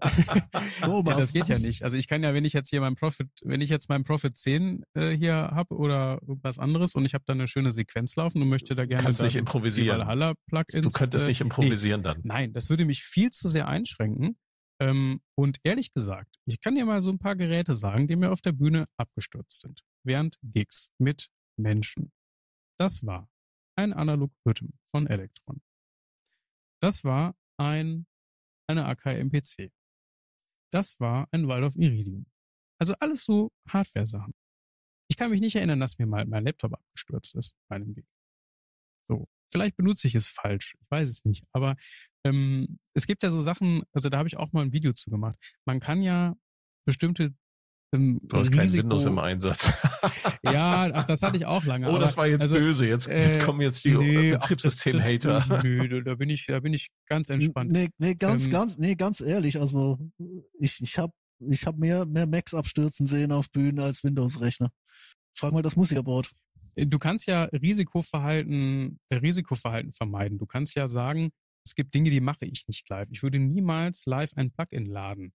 das geht ja nicht. Also ich kann ja, wenn ich jetzt hier mein Profit, wenn ich jetzt mein Profit 10 äh, hier habe oder irgendwas anderes und ich habe da eine schöne Sequenz laufen und möchte da gerne kannst nicht die improvisieren. Valhalla-Plugins. Du könntest äh, nicht improvisieren dann. Nein, das würde mich viel zu sehr einschränken. Ähm, und ehrlich gesagt, ich kann dir mal so ein paar Geräte sagen, die mir auf der Bühne abgestürzt sind. Während Gigs mit Menschen. Das war ein Analog Rhythm von Electron. Das war ein, eine AKMPC. Das war ein Waldorf Iridium. Also alles so Hardware-Sachen. Ich kann mich nicht erinnern, dass mir mal mein Laptop abgestürzt ist bei einem Gig. So. Vielleicht benutze ich es falsch. Ich weiß es nicht. Aber ähm, es gibt ja so Sachen, also da habe ich auch mal ein Video zu gemacht. Man kann ja bestimmte ähm, Du hast kein Windows im Einsatz. Ja, ach, das hatte ich auch lange. oh, aber, das war jetzt also, böse. Jetzt, jetzt äh, kommen jetzt die nee, Betriebssystem-Hater. Nö, da- da bin ich, da bin ich ganz entspannt. Nee, nee, ganz, Ähm, ganz, nee, ganz ehrlich, also ich, ich habe ich hab mehr, mehr Macs abstürzen sehen auf Bühnen als Windows-Rechner. Frag mal das Musikerboard. Du kannst ja Risikoverhalten, äh, Risikoverhalten vermeiden. Du kannst ja sagen, es gibt Dinge, die mache ich nicht live. Ich würde niemals live ein Plugin laden.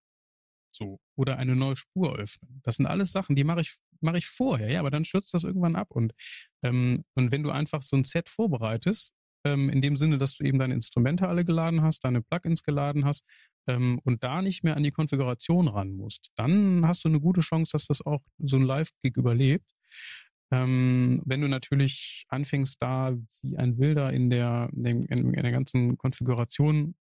So. Oder eine neue Spur öffnen. Das sind alles Sachen, die mache ich, mache ich vorher, ja, aber dann stürzt das irgendwann ab. Und, ähm, und wenn du einfach so ein Set vorbereitest, ähm, in dem Sinne, dass du eben deine Instrumente alle geladen hast, deine Plugins geladen hast, ähm, und da nicht mehr an die Konfiguration ran musst, dann hast du eine gute Chance, dass das auch so ein Live-Gig überlebt. Ähm, wenn du natürlich anfängst, da wie ein Wilder in der, in, in der ganzen Konfiguration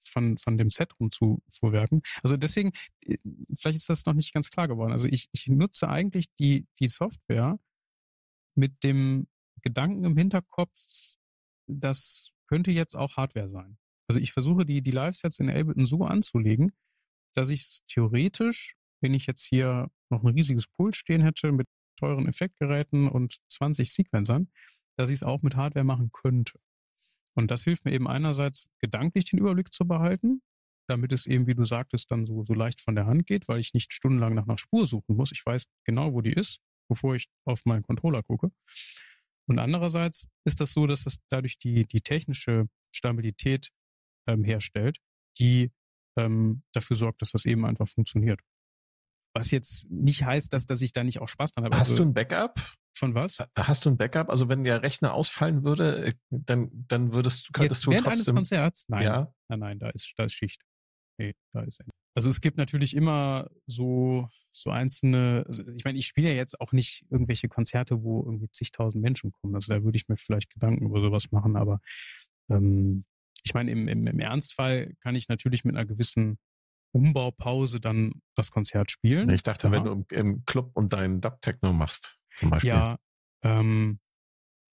von, von dem Set rumzufuhrwerken. Also deswegen, äh, vielleicht ist das noch nicht ganz klar geworden. Also ich, ich nutze eigentlich die, die Software mit dem Gedanken im Hinterkopf, das könnte jetzt auch Hardware sein. Also ich versuche die, die Live-Sets in Ableton so anzulegen, dass ich es theoretisch, wenn ich jetzt hier noch ein riesiges Pult stehen hätte mit teuren Effektgeräten und 20 Sequencern, dass ich es auch mit Hardware machen könnte. Und das hilft mir eben einerseits gedanklich den Überblick zu behalten, damit es eben, wie du sagtest, dann so, so leicht von der Hand geht, weil ich nicht stundenlang nach einer Spur suchen muss. Ich weiß genau, wo die ist, bevor ich auf meinen Controller gucke. Und andererseits ist das so, dass es dadurch die, die technische Stabilität ähm, herstellt, die ähm, dafür sorgt, dass das eben einfach funktioniert. Was jetzt nicht heißt, dass, dass ich da nicht auch Spaß dran habe. Hast also, du ein Backup? Von was? Hast du ein Backup? Also wenn der Rechner ausfallen würde, äh, dann, dann würdest, könntest Jetzt du während eines trotzdem. Konzerts? Nein, Ja. nein, nein, da ist, da ist Schicht. Nee, da ist Ende. Also es gibt natürlich immer so, so einzelne, also ich meine, ich spiele ja jetzt auch nicht irgendwelche Konzerte, wo irgendwie zigtausend Menschen kommen. Also da würde ich mir vielleicht Gedanken über sowas machen, aber ähm, ich meine, im, im, im Ernstfall kann ich natürlich mit einer gewissen Umbaupause dann das Konzert spielen. Ich dachte, Ja. wenn du im, im Club und deinen Dub-Techno machst, zum Beispiel. Ja, ähm,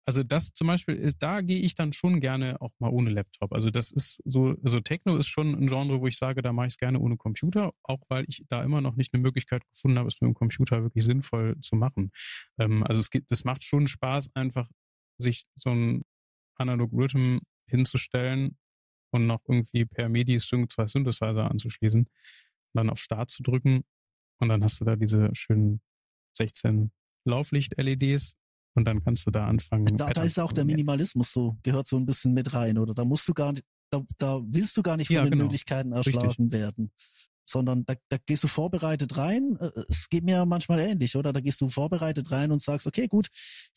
also das zum Beispiel ist, da gehe ich dann schon gerne auch mal ohne Laptop. Also das ist so, also Techno ist schon ein Genre, wo ich sage, da mache ich es gerne ohne Computer, auch weil ich da immer noch nicht eine Möglichkeit gefunden habe, es mit dem Computer wirklich sinnvoll zu machen. Ähm, also es gibt, es macht schon Spaß, einfach sich so ein Analog Rhythm hinzustellen und noch irgendwie per MIDI zwei Synthesizer anzuschließen, dann auf Start zu drücken und dann hast du da diese schönen 16 Lauflicht-LEDs und dann kannst du da anfangen. Da, da ist auch der. Minimalismus so, gehört so ein bisschen mit rein, oder? Da musst du gar nicht, da, da willst du gar nicht von Ja, den genau. Möglichkeiten Richtig. erschlagen werden. Sondern da, da gehst du vorbereitet rein. Äh, Es geht mir manchmal ähnlich, oder? Da gehst du vorbereitet rein und sagst, okay, gut,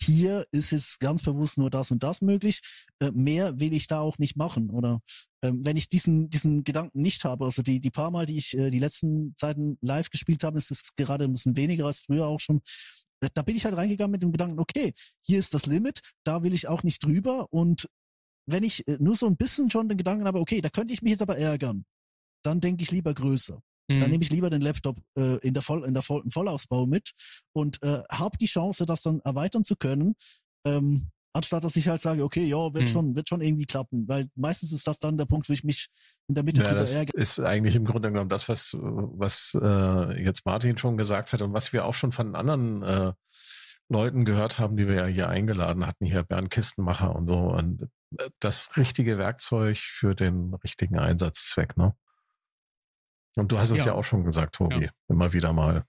hier ist jetzt ganz bewusst nur das und das möglich. Äh, Mehr will ich da auch nicht machen, oder? Ähm, Wenn ich diesen, diesen Gedanken nicht habe, also die, die paar Mal, die ich äh, die letzten Zeiten live gespielt habe, ist es gerade ein bisschen weniger als früher auch schon, äh, da bin ich halt reingegangen mit dem Gedanken, okay, hier ist das Limit, da will ich auch nicht drüber und wenn ich äh, nur so ein bisschen schon den Gedanken habe, okay, da könnte ich mich jetzt aber ärgern, dann denke ich lieber größer. Dann Mhm. nehme ich lieber den Laptop äh, in der Voll, in der Voll, im Vollausbau mit und äh, habe die Chance, das dann erweitern zu können, ähm, anstatt dass ich halt sage, okay, ja, wird Mhm. schon, wird schon irgendwie klappen, weil meistens ist das dann der Punkt, wo ich mich in der Mitte Ja, drüber das ärgere. ist eigentlich im Grunde genommen das, was, was äh, jetzt Martin schon gesagt hat und was wir auch schon von anderen äh, Leuten gehört haben, die wir ja hier eingeladen hatten, hier Bernd Kistenmacher und so. Und äh, das richtige Werkzeug für den richtigen Einsatzzweck, ne? Und du hast es ja, Ja. auch schon gesagt, Tobi, Ja. immer wieder mal.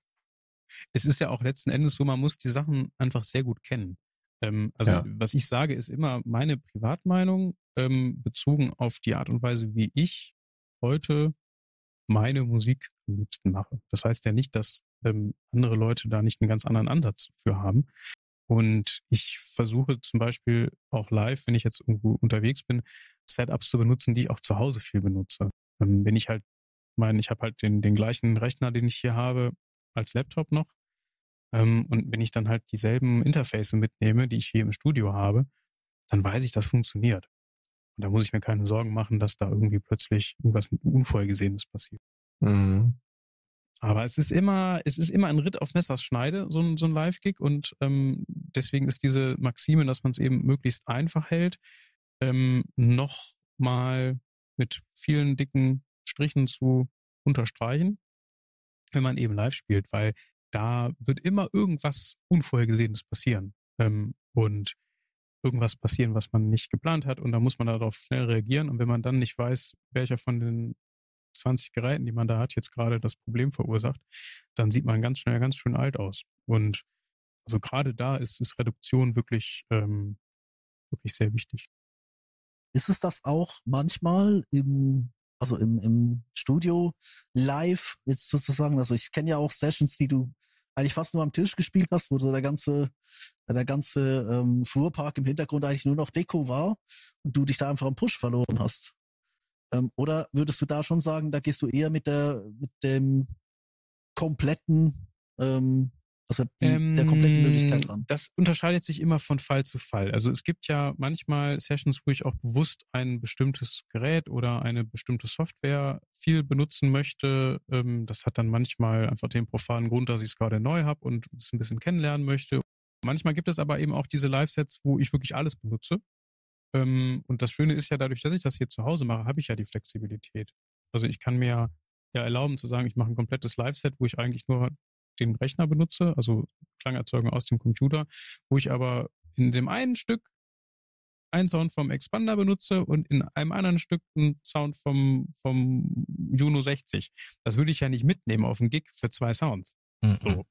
es ist ja auch letzten Endes so, man muss die Sachen einfach sehr gut kennen. Ähm, also Ja. was ich sage, ist immer meine Privatmeinung ähm, bezogen auf die Art und Weise, wie ich heute meine Musik am liebsten mache. Das heißt ja nicht, dass ähm, andere Leute da nicht einen ganz anderen Ansatz für haben. Und ich versuche zum Beispiel auch live, wenn ich jetzt irgendwo unterwegs bin, Setups zu benutzen, die ich auch zu Hause viel benutze. Ähm, wenn ich halt meine, ich habe halt den, den gleichen Rechner, den ich hier habe, als Laptop noch. Ähm, und wenn ich dann halt dieselben Interface mitnehme, die ich hier im Studio habe, dann weiß ich, das funktioniert. Und da muss ich mir keine Sorgen machen, dass da irgendwie plötzlich irgendwas Unvorhergesehenes passiert. Mhm. Aber es ist immer, es ist immer ein Ritt auf Messers Schneide, so ein, so ein Live-Gig. Und ähm, deswegen ist diese Maxime, dass man es eben möglichst einfach hält, ähm, noch mal mit vielen dicken Strichen zu unterstreichen, wenn man eben live spielt, weil da wird immer irgendwas Unvorhergesehenes passieren. Ähm, und irgendwas passieren, was man nicht geplant hat. Und da muss man darauf schnell reagieren. Und wenn man dann nicht weiß, welcher von den 20 Geräten, die man da hat, jetzt gerade das Problem verursacht, dann sieht man ganz schnell ganz schön alt aus. Und also gerade da ist, ist Reduktion wirklich, ähm, wirklich sehr wichtig. Ist es das auch manchmal im, also im, im Studio live, jetzt sozusagen, also ich kenne ja auch Sessions, die du eigentlich fast nur am Tisch gespielt hast, wo so der ganze, der ganze ähm, Fuhrpark im Hintergrund eigentlich nur noch Deko war und du dich da einfach am Push verloren hast. Ähm, oder würdest du da schon sagen, da gehst du eher mit der, mit dem kompletten, ähm, also die, der kompletten Möglichkeit ran? Das unterscheidet sich immer von Fall zu Fall. Also es gibt ja manchmal Sessions, wo ich auch bewusst ein bestimmtes Gerät oder eine bestimmte Software viel benutzen möchte. Ähm, das hat dann manchmal einfach den profanen Grund, dass ich es gerade neu habe und es ein bisschen kennenlernen möchte. Manchmal gibt es aber eben auch diese Live-Sets, wo ich wirklich alles benutze. Ähm, und das Schöne ist ja, dadurch, dass ich das hier zu Hause mache, habe ich ja die Flexibilität. Also ich kann mir ja erlauben zu sagen, ich mache ein komplettes Live-Set, wo ich eigentlich nur den Rechner benutze, also Klangerzeugung aus dem Computer, wo ich aber in dem einen Stück einen Sound vom Expander benutze und in einem anderen Stück einen Sound vom, vom Juno 60. Das würde ich ja nicht mitnehmen auf einen Gig für zwei Sounds. Mhm. So.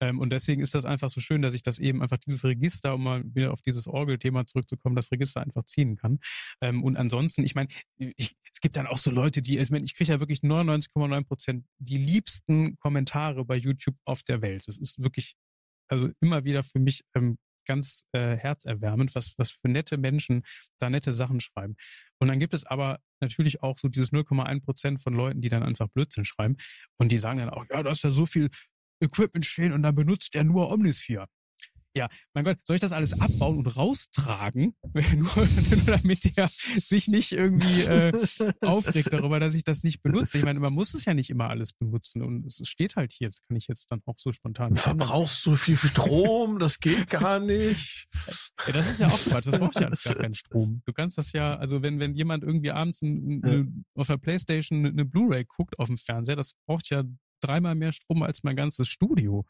Ähm, und deswegen ist das einfach so schön, dass ich das eben einfach dieses Register, um mal wieder auf dieses Orgel-Thema zurückzukommen, das Register einfach ziehen kann. Ähm, und ansonsten, ich meine, es gibt dann auch so Leute, die, ich, mein, ich kriege ja wirklich 99,9 Prozent die liebsten Kommentare bei YouTube auf der Welt. Das ist wirklich, also immer wieder für mich ähm, ganz äh, herzerwärmend, was, was für nette Menschen da nette Sachen schreiben. Und dann gibt es aber natürlich auch so dieses 0,1 Prozent von Leuten, die dann einfach Blödsinn schreiben und die sagen dann auch, ja, da ist ja so viel Equipment stehen und dann benutzt er nur Omnisphere. Ja, mein Gott, soll ich das alles abbauen und raustragen, nur, nur damit der sich nicht irgendwie äh, aufregt darüber, dass ich das nicht benutze? Ich meine, man muss es ja nicht immer alles benutzen und es steht halt hier, das kann ich jetzt dann auch so spontan. Du verbrauchst so viel Strom, das geht gar nicht. Ja, das ist ja auch Quatsch, das braucht ja alles gar keinen Strom. Du kannst das ja, also wenn, wenn jemand irgendwie abends ein, eine, auf der Playstation eine Blu-ray guckt auf dem Fernseher, das braucht ja dreimal mehr Strom als mein ganzes Studio.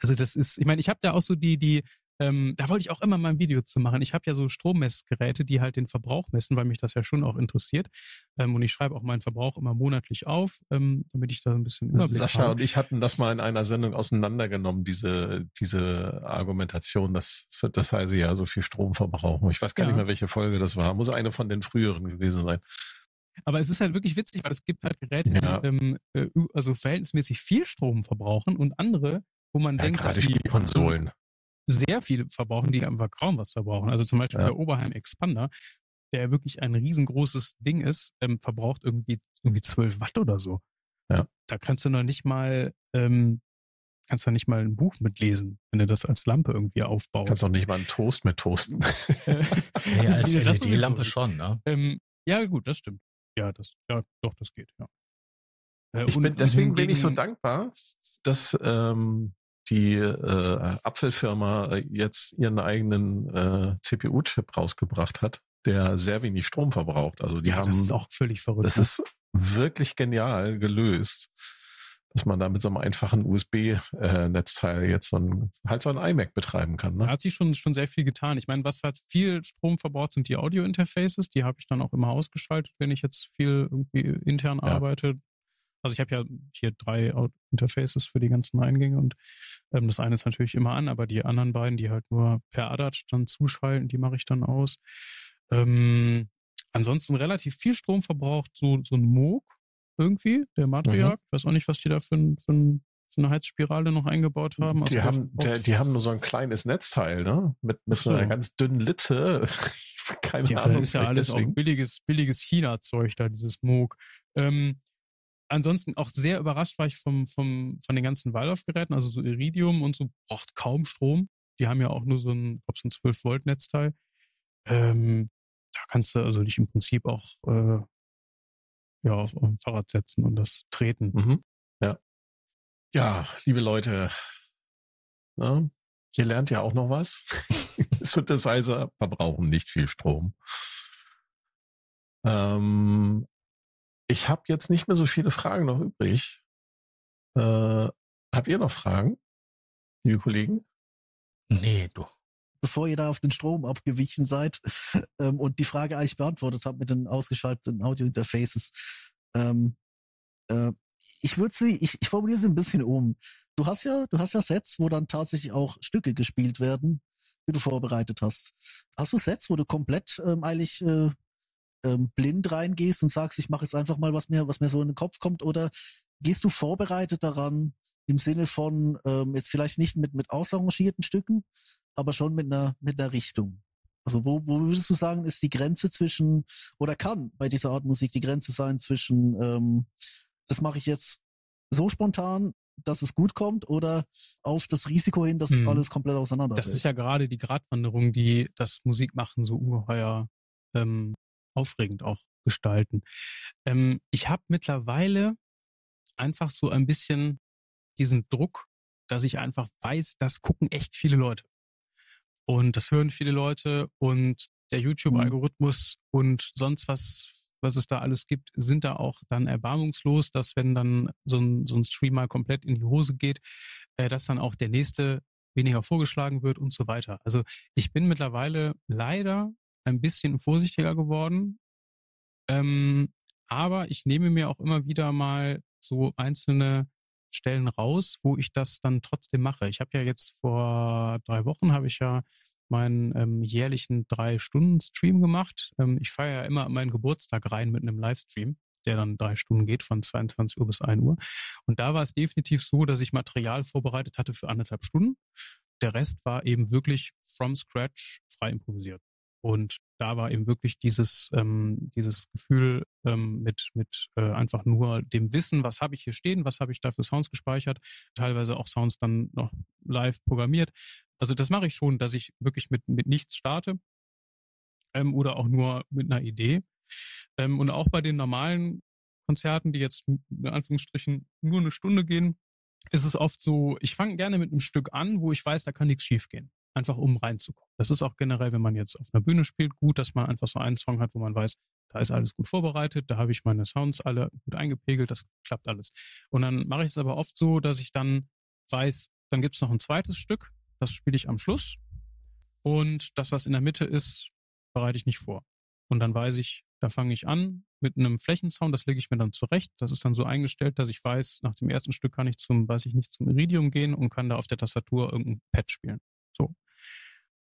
Also das ist, ich meine, ich habe da auch so die, die, ähm, da wollte ich auch immer mal ein Video zu machen. Ich habe ja so Strommessgeräte, die halt den Verbrauch messen, weil mich das ja schon auch interessiert. Ähm, und ich schreibe auch meinen Verbrauch immer monatlich auf, ähm, damit ich da ein bisschen Überblick Sascha habe. und ich hatten das mal in einer Sendung auseinandergenommen, diese, diese Argumentation, dass das heißt ja so viel Strom verbrauchen. Ich weiß gar Ja. nicht mehr, welche Folge das war. Muss eine von den früheren gewesen sein. Aber es ist halt wirklich witzig, weil es gibt halt Geräte, Ja. die ähm, äh, also verhältnismäßig viel Strom verbrauchen und andere, wo man Ja, denkt, dass die Spielkonsolen. sehr viel verbrauchen, die einfach kaum was verbrauchen. Also zum Beispiel Ja. der Oberheim Expander, der wirklich ein riesengroßes Ding ist, ähm, verbraucht irgendwie, irgendwie 12 Watt oder so. Ja. Da kannst du noch nicht mal, ähm, kannst du nicht mal ein Buch mitlesen, wenn du das als Lampe irgendwie aufbaust. Kannst auch nicht mal einen Toast mit toasten. Nee, als Nee, das LED-Lampe schon, ne? Ähm, ja, gut, das stimmt. Ja, das, ja, doch, das geht, ja. Äh, Ich und- bin, deswegen bin ich so dankbar, dass ähm, die äh, Apfelfirma äh, jetzt ihren eigenen äh, CPU-Chip rausgebracht hat, der sehr wenig Strom verbraucht. Also die Ja, haben, das ist auch völlig verrückt. das ist wirklich genial gelöst, dass man da mit so einem einfachen USB-Netzteil jetzt so ein, halt so ein iMac betreiben kann. Da Ne? hat sich schon, schon sehr viel getan. Ich meine, was hat viel Strom verbraucht, sind die Audio-Interfaces. Die habe ich dann auch immer ausgeschaltet, wenn ich jetzt viel irgendwie intern Ja. arbeite. Also ich habe ja hier drei Interfaces für die ganzen Eingänge und ähm, das eine ist natürlich immer an, aber die anderen beiden, die halt nur per ADAT dann zuschalten, die mache ich dann aus. Ähm, ansonsten relativ viel Strom verbraucht so, so ein Moog irgendwie, der Matriarch. Ich weiß auch nicht, was die da für, für, für eine Heizspirale noch eingebaut haben. Die haben, der, die haben nur so ein kleines Netzteil, ne? Mit, mit so. einer ganz dünnen Litze. Keine Ja, Ahnung. das ist ja alles auch deswegen. billiges, billiges China-Zeug da, dieses Moog. Ähm, ansonsten auch sehr überrascht war ich vom, vom, von den ganzen Waldorf-Geräten, also so Iridium und so, braucht kaum Strom. Die haben ja auch nur so ein, glaub, so ein 12-Volt-Netzteil. Ähm, da kannst du also dich im Prinzip auch äh, ja, auf, auf ein Fahrrad setzen und das treten. Mhm. Ja. Ja, liebe Leute, ne? ihr lernt ja auch noch was. Synthesizer verbrauchen nicht viel Strom. Ähm, ich habe jetzt nicht mehr so viele Fragen noch übrig. Äh, habt ihr noch Fragen, liebe Kollegen? Nee, du. Bevor ihr da auf den Strom abgewichen seid ähm, und die Frage eigentlich beantwortet habt mit den ausgeschalteten Audio-Interfaces. Ähm, äh, ich würde sie, ich, ich formuliere sie ein bisschen um. Du hast ja, du hast ja Sets, wo dann tatsächlich auch Stücke gespielt werden, die du vorbereitet hast. Hast du Sets, wo du komplett ähm, eigentlich äh, ähm, blind reingehst und sagst, ich mache jetzt einfach mal, was mir, was mir so in den Kopf kommt, oder gehst du vorbereitet daran im Sinne von ähm, jetzt vielleicht nicht mit mit ausarrangierten Stücken, aber schon mit einer, mit einer Richtung. Also wo, wo würdest du sagen, ist die Grenze zwischen, oder kann bei dieser Art Musik die Grenze sein zwischen, ähm, das mache ich jetzt so spontan, dass es gut kommt, oder auf das Risiko hin, dass Hm. alles komplett Das auseinanderfällt? ist ja gerade die Gratwanderung, die das Musikmachen so ungeheuer ähm, aufregend auch gestalten. Ähm, ich habe mittlerweile einfach so ein bisschen diesen Druck, dass ich einfach weiß, das gucken echt viele Leute. Und das hören viele Leute und der YouTube-Algorithmus und sonst was, was es da alles gibt, sind da auch dann erbarmungslos, dass wenn dann so ein, so ein Stream mal komplett in die Hose geht, äh, dass dann auch der nächste weniger vorgeschlagen wird und so weiter. Also ich bin mittlerweile leider ein bisschen vorsichtiger geworden, ähm, aber ich nehme mir auch immer wieder mal so einzelne Stellen raus, wo ich das dann trotzdem mache. Ich habe ja jetzt vor drei Wochen habe ich ja meinen ähm, jährlichen drei Stunden Stream gemacht. Ähm, ich feiere ja immer meinen Geburtstag rein mit einem Livestream der dann drei Stunden geht, von 22 Uhr bis 1 Uhr. Und da war es definitiv so, dass ich Material vorbereitet hatte für anderthalb Stunden. Der Rest war eben wirklich from scratch frei improvisiert. Und da war eben wirklich dieses, ähm, dieses Gefühl ähm, mit, mit äh, einfach nur dem Wissen, was habe ich hier stehen, was habe ich da für Sounds gespeichert, teilweise auch Sounds dann noch live programmiert. Also das mache ich schon, dass ich wirklich mit, mit nichts starte ähm, oder auch nur mit einer Idee. Ähm, und auch bei den normalen Konzerten, die jetzt in Anführungsstrichen nur eine Stunde gehen, ist es oft so, ich fange gerne mit einem Stück an, wo ich weiß, da kann nichts schiefgehen. Einfach um reinzukommen. Das ist auch generell, wenn man jetzt auf einer Bühne spielt, gut, dass man einfach so einen Song hat, wo man weiß, da ist alles gut vorbereitet, da habe ich meine Sounds alle gut eingepegelt, das klappt alles. Und dann mache ich es aber oft so, dass ich dann weiß, dann gibt es noch ein zweites Stück, das spiele ich am Schluss. Und das, was in der Mitte ist, bereite ich nicht vor. Und dann weiß ich, da fange ich an mit einem Flächensound, das lege ich mir dann zurecht. Das ist dann so eingestellt, dass ich weiß, nach dem ersten Stück kann ich zum, weiß ich nicht, zum Iridium gehen und kann da auf der Tastatur irgendein Pad spielen. So.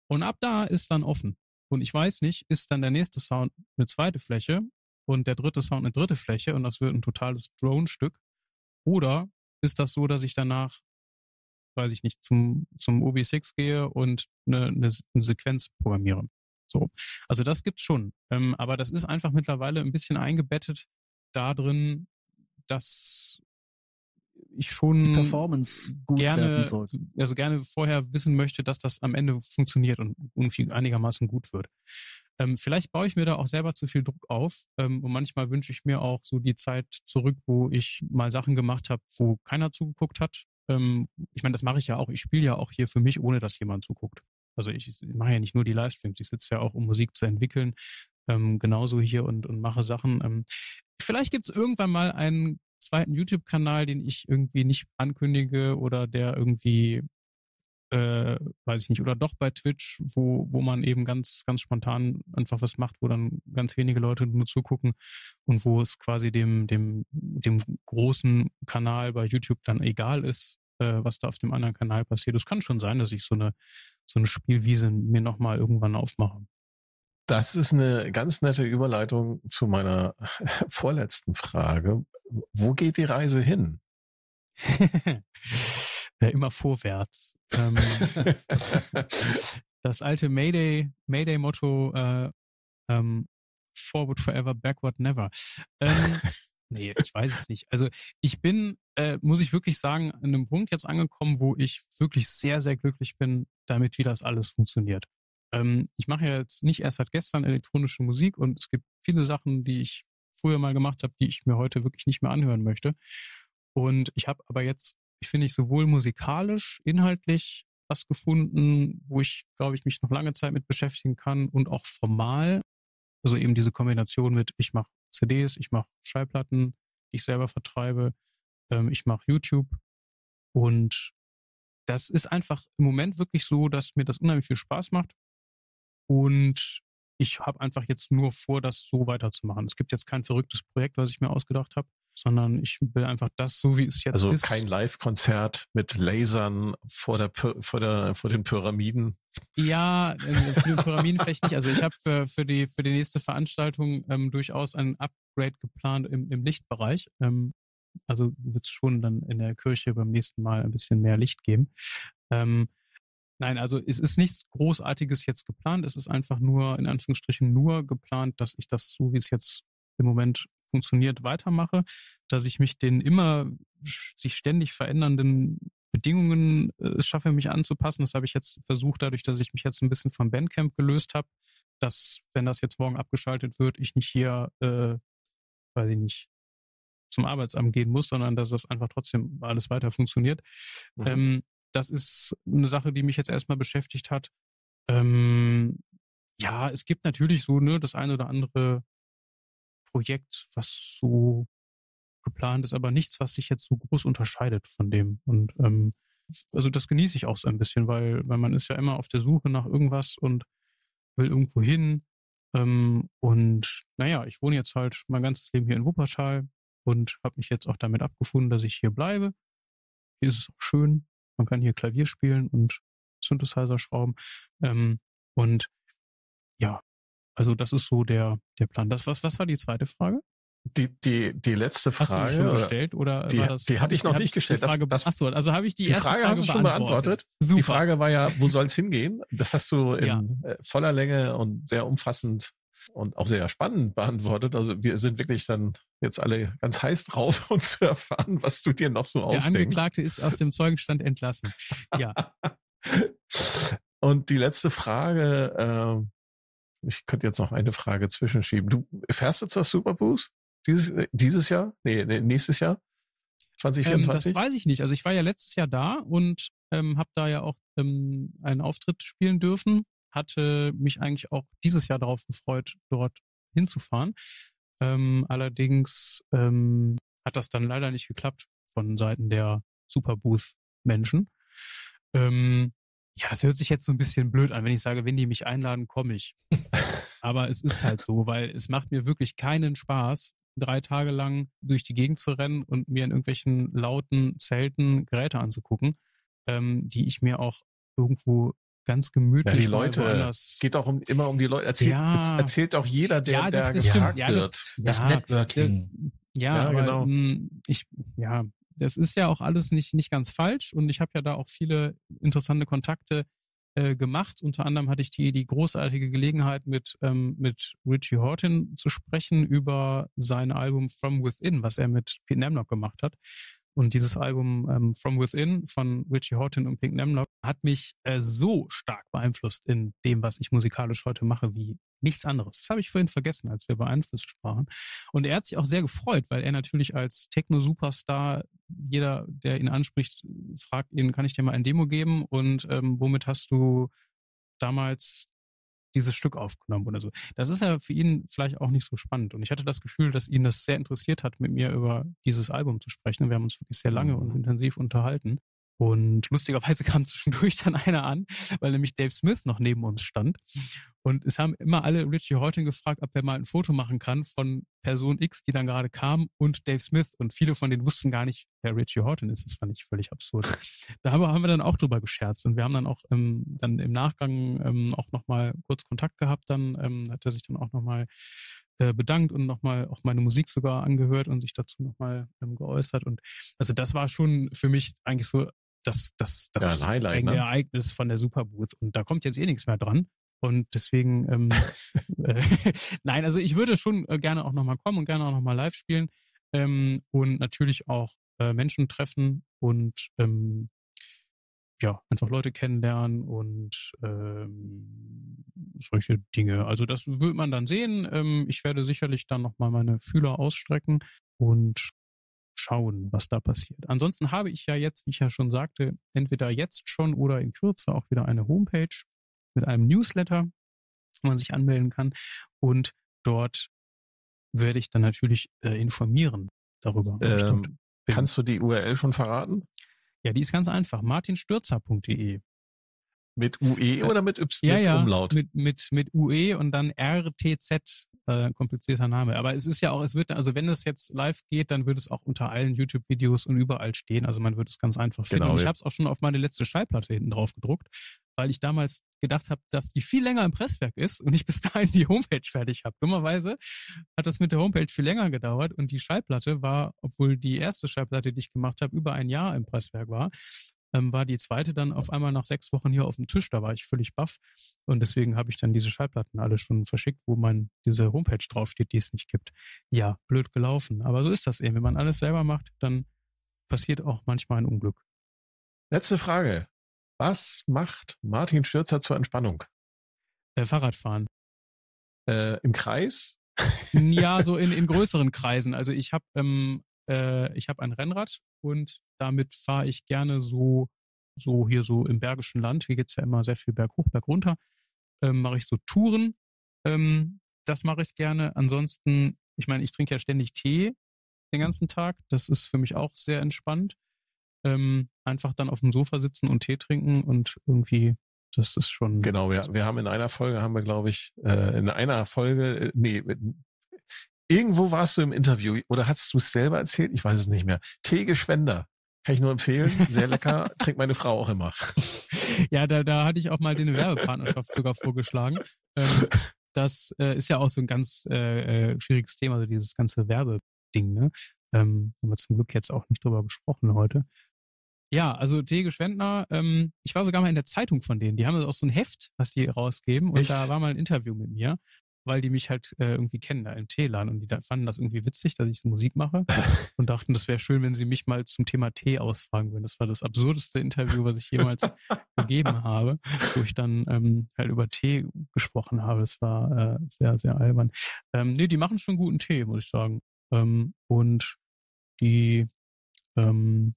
Und ab da ist dann offen. Und ich weiß nicht, ist dann der nächste Sound eine zweite Fläche und der dritte Sound eine dritte Fläche und das wird ein totales Drone-Stück. Oder ist das so, dass ich danach, weiß ich nicht, zum, zum OB6 gehe und eine, eine, eine Sequenz programmiere? So. Also das gibt's schon. Ähm, aber das ist einfach mittlerweile ein bisschen eingebettet da drin, dass ich schon die Performance gut gerne, werden soll. also gerne vorher wissen möchte, dass das am Ende funktioniert und irgendwie einigermaßen gut wird. Ähm, vielleicht baue ich mir da auch selber zu viel Druck auf ähm, und manchmal wünsche ich mir auch so die Zeit zurück, wo ich mal Sachen gemacht habe, wo keiner zugeguckt hat. Ähm, ich meine, das mache ich ja auch. Ich spiele ja auch hier für mich, ohne dass jemand zuguckt. Also ich, ich mache ja nicht nur die Livestreams, ich sitze ja auch, um Musik zu entwickeln, ähm, genauso hier und, und mache Sachen. Ähm, vielleicht gibt es irgendwann mal einen zweiten YouTube-Kanal, den ich irgendwie nicht ankündige oder der irgendwie, äh, weiß ich nicht, oder doch bei Twitch, wo, wo man eben ganz, ganz spontan einfach was macht, wo dann ganz wenige Leute nur zugucken und wo es quasi dem, dem, dem großen Kanal bei YouTube dann egal ist, äh, was da auf dem anderen Kanal passiert. Es kann schon sein, dass ich so eine, so eine Spielwiese mir nochmal irgendwann aufmache. Das ist eine ganz nette Überleitung zu meiner vorletzten Frage. Wo geht die Reise hin? ja, immer vorwärts. Ähm, das alte Mayday, Mayday-Motto, äh, ähm, Forward forever, backward never. Ähm, nee, ich weiß es nicht. Also ich bin, äh, muss ich wirklich sagen, an einem Punkt jetzt angekommen, wo ich wirklich sehr, sehr glücklich bin, damit wie das alles funktioniert. Ähm, ich mache ja jetzt nicht erst seit gestern elektronische Musik und es gibt viele Sachen, die ich früher mal gemacht habe, die ich mir heute wirklich nicht mehr anhören möchte. Und ich habe aber jetzt, ich finde ich sowohl musikalisch, inhaltlich was gefunden, wo ich, glaube ich, mich noch lange Zeit mit beschäftigen kann und auch formal. Also eben diese Kombination mit, ich mache CDs, ich mache Schallplatten, ich selber vertreibe, ähm, ich mache YouTube und das ist einfach im Moment wirklich so, dass mir das unheimlich viel Spaß macht und ich habe einfach jetzt nur vor, das so weiterzumachen. Es gibt jetzt kein verrücktes Projekt, was ich mir ausgedacht habe, sondern ich will einfach das so, wie es jetzt also ist. Also kein Live-Konzert mit Lasern vor der, vor der vor den Pyramiden. Ja, äh, für die Pyramiden vielleicht nicht. Also ich habe für, für die für die nächste Veranstaltung ähm, durchaus ein Upgrade geplant im, im Lichtbereich. Ähm, also wird es schon dann in der Kirche beim nächsten Mal ein bisschen mehr Licht geben. Ähm, Nein, also es ist nichts Großartiges jetzt geplant. Es ist einfach nur, in Anführungsstrichen, nur geplant, dass ich das so, wie es jetzt im Moment funktioniert, weitermache, dass ich mich den immer sich ständig verändernden Bedingungen äh, schaffe, mich anzupassen. Das habe ich jetzt versucht, dadurch, dass ich mich jetzt ein bisschen vom Bandcamp gelöst habe, dass, wenn das jetzt morgen abgeschaltet wird, ich nicht hier, äh, weiß ich nicht, zum Arbeitsamt gehen muss, sondern dass das einfach trotzdem alles weiter funktioniert. Mhm. Ähm, das ist eine Sache, die mich jetzt erstmal beschäftigt hat. Ähm, ja, es gibt natürlich so ne, das eine oder andere Projekt, was so geplant ist, aber nichts, was sich jetzt so groß unterscheidet von dem. Und ähm, also das genieße ich auch so ein bisschen, weil, weil man ist ja immer auf der Suche nach irgendwas und will irgendwo hin. Ähm, und naja, ich wohne jetzt halt mein ganzes Leben hier in Wuppertal und habe mich jetzt auch damit abgefunden, dass ich hier bleibe Hier ist es auch schön. Man kann hier Klavier spielen und Synthesizer schrauben. Ähm, und ja, also das ist so der, der Plan. Das, was, was war die zweite Frage? Die, die, die letzte Frage. Hast du die schon gestellt oder die, war das? die hatte ich noch nicht gestellt. Die Frage, das, achso, also habe ich die, die erste Frage, Frage hast du schon beantwortet. Super. Die Frage war ja, wo soll es hingehen? Das hast du in Ja. äh, voller Länge und sehr umfassend und auch sehr spannend beantwortet. Also wir sind wirklich dann jetzt alle ganz heiß drauf, uns zu erfahren, was du dir noch so Der ausdenkst. Angeklagte ist aus dem Zeugenstand entlassen. Ja, Und die letzte Frage, ähm, ich könnte jetzt noch eine Frage zwischenschieben. Du fährst du zur Superboost dieses, äh, dieses Jahr? Nee, nee, nächstes Jahr? ähm, 2024? das weiß ich nicht. Also ich war ja letztes Jahr da und ähm, habe da ja auch ähm, einen Auftritt spielen dürfen. Hatte mich eigentlich auch dieses Jahr darauf gefreut, dort hinzufahren. Ähm, allerdings ähm, hat das dann leider nicht geklappt von Seiten der Superbooth-Menschen. Ähm, ja, es hört sich jetzt so ein bisschen blöd an, wenn ich sage, wenn die mich einladen, komme ich. Aber es ist halt so, weil es macht mir wirklich keinen Spaß, drei Tage lang durch die Gegend zu rennen und mir in irgendwelchen lauten Zelten Geräte anzugucken, ähm, die ich mir auch irgendwo ganz gemütlich Ja, die Leute, Es geht auch um, immer um die Leute. Erzählt, Ja. erzählt auch jeder, der, Ja, das- der das stimmt. Ja, das- wird. Das Ja, Networking. Ja, Ja, aber genau. mh, ich, ja, das ist ja auch alles nicht, nicht ganz falsch und ich habe ja da auch viele interessante Kontakte äh, gemacht. Unter anderem hatte ich die, die großartige Gelegenheit, mit, ähm, mit Richie Horton zu sprechen über sein Album From Within, was er mit Pete Nemlock gemacht hat. Und dieses Album ähm, From Within von Richie Horton und Pink Nemlock hat mich äh, so stark beeinflusst in dem, was ich musikalisch heute mache, wie nichts anderes. Das habe ich vorhin vergessen, als wir über Einflüsse sprachen. Und er hat sich auch sehr gefreut, weil er natürlich als Techno-Superstar, jeder, der ihn anspricht, fragt ihn, kann ich dir mal ein Demo geben? Und ähm, womit hast du damals dieses Stück aufgenommen oder so. Das ist ja für ihn vielleicht auch nicht so spannend. Und ich hatte das Gefühl, dass ihn das sehr interessiert hat, mit mir über dieses Album zu sprechen. Und wir haben uns wirklich sehr lange und intensiv unterhalten. Und lustigerweise kam zwischendurch dann einer an, weil nämlich Dave Smith noch neben uns stand. Und es haben immer alle Richie Horton gefragt, ob er mal ein Foto machen kann von Person X, die dann gerade kam, und Dave Smith. Und viele von denen wussten gar nicht, wer Richie Horton ist. Das fand ich völlig absurd. Da haben wir, dann auch drüber gescherzt. Und wir haben dann auch ähm, dann im Nachgang ähm, auch nochmal kurz Kontakt gehabt. Dann ähm, hat er sich dann auch nochmal äh, bedankt und nochmal auch meine Musik sogar angehört und sich dazu nochmal ähm, geäußert. Und also das war schon für mich eigentlich so das, das, das Ja, Highlight, ne? Ereignis von der Superbooth. Und da kommt jetzt eh nichts mehr dran. Und deswegen, ähm, äh, nein, also ich würde schon äh, gerne auch nochmal kommen und gerne auch nochmal live spielen ähm, und natürlich auch äh, Menschen treffen und ähm, ja, einfach Leute kennenlernen und ähm, solche Dinge. Also das wird man dann sehen. Ähm, ich werde sicherlich dann nochmal meine Fühler ausstrecken und schauen, was da passiert. Ansonsten habe ich ja jetzt, wie ich ja schon sagte, entweder jetzt schon oder in Kürze auch wieder eine Homepage mit einem Newsletter, wo man sich anmelden kann. Und dort werde ich dann natürlich äh, informieren darüber. Ähm, kannst du die URL schon verraten? Ja, die ist ganz einfach. martinstürzer.de. Mit UE oder mit, y, Ja, mit ja, Umlaut? mit, mit, mit UE und dann RTZ, äh, komplizierter Name. Aber es ist ja auch, es wird, also wenn es jetzt live geht, dann wird es auch unter allen YouTube-Videos und überall stehen. Also man wird es ganz einfach finden. Genau, und ich ja. habe es auch schon auf meine letzte Schallplatte hinten drauf gedruckt, weil ich damals gedacht habe, dass die viel länger im Presswerk ist und ich bis dahin die Homepage fertig habe. Dummerweise hat das mit der Homepage viel länger gedauert und die Schallplatte war, obwohl die erste Schallplatte, die ich gemacht habe, über ein Jahr im Presswerk war, ähm, war die zweite dann auf einmal nach sechs Wochen hier auf dem Tisch. Da war ich völlig baff. Und deswegen habe ich dann diese Schallplatten alle schon verschickt, wo man diese Homepage draufsteht, die es nicht gibt. Ja, blöd gelaufen. Aber so ist das eben. Wenn man alles selber macht, dann passiert auch manchmal ein Unglück. Letzte Frage. Was macht Martin Stürzer zur Entspannung? Äh, Fahrradfahren. Äh, Im Kreis? Ja, so in, in größeren Kreisen. Also ich habe ähm, äh, ich habe ein Rennrad und damit fahre ich gerne so so hier so im Bergischen Land. Hier geht's ja immer sehr viel berghoch, bergunter. Ähm, mache ich so Touren. Ähm, das mache ich gerne. Ansonsten, ich meine, ich trinke ja ständig Tee den ganzen Tag. Das ist für mich auch sehr entspannt. Ähm, einfach dann auf dem Sofa sitzen und Tee trinken und irgendwie, das ist schon. Genau, wir, wir haben in einer Folge, haben wir, glaube ich, äh, in einer Folge, äh, nee, irgendwo warst du im Interview oder hast du es selber erzählt? Ich weiß es nicht mehr. Tege Schwender. Kann ich nur empfehlen. Sehr lecker. Trinkt meine Frau auch immer. Ja, da, da hatte ich auch mal den Werbepartnerschaft sogar vorgeschlagen. Ähm, das äh, ist ja auch so ein ganz äh, äh, schwieriges Thema, so dieses ganze Werbeding, ne? Ähm, haben wir zum Glück jetzt auch nicht drüber gesprochen heute. Ja, also Tege Schwendner, ähm, ich war sogar mal in der Zeitung von denen. Die haben auch so ein Heft, was die rausgeben. Und Echt? da war mal ein Interview mit mir, weil die mich halt äh, irgendwie kennen da im Teeladen. Und die da fanden das irgendwie witzig, dass ich so Musik mache. und dachten, das wäre schön, wenn sie mich mal zum Thema Tee ausfragen würden. Das war das absurdeste Interview, was ich jemals gegeben habe, wo ich dann ähm, halt über Tee gesprochen habe. Das war äh, sehr, sehr albern. Ähm, nee, die machen schon guten Tee, muss ich sagen. Ähm, und die, ähm,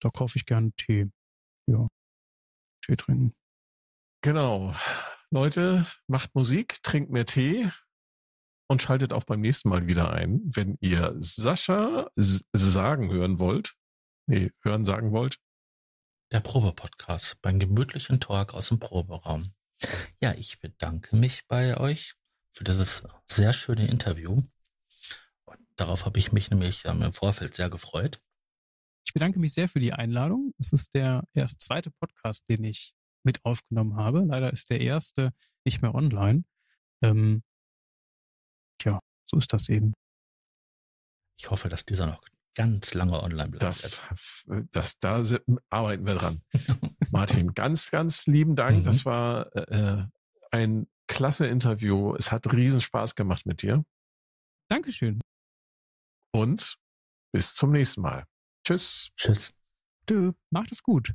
da kaufe ich gerne Tee. Ja. Tee trinken. Genau. Leute, macht Musik, trinkt mehr Tee und schaltet auch beim nächsten Mal wieder ein, wenn ihr Sascha sagen hören wollt. Nee, hören sagen wollt. Der Probe-Podcast beim gemütlichen Talk aus dem Proberaum. Ja, ich bedanke mich bei euch für dieses sehr schöne Interview. Und darauf habe ich mich nämlich ähm, im Vorfeld sehr gefreut. Ich bedanke mich sehr für die Einladung. Es ist der erst zweite Podcast, den ich mit aufgenommen habe. Leider ist der erste nicht mehr online. Ähm, tja, so ist das eben. Ich hoffe, dass dieser noch ganz lange online bleibt. Das, das, da arbeiten wir dran. Martin, ganz, ganz lieben Dank. Mhm. Das war äh, ein klasse Interview. Es hat riesen Spaß gemacht mit dir. Dankeschön. Und bis zum nächsten Mal. Tschüss. Tschüss. Tschö. Macht es gut.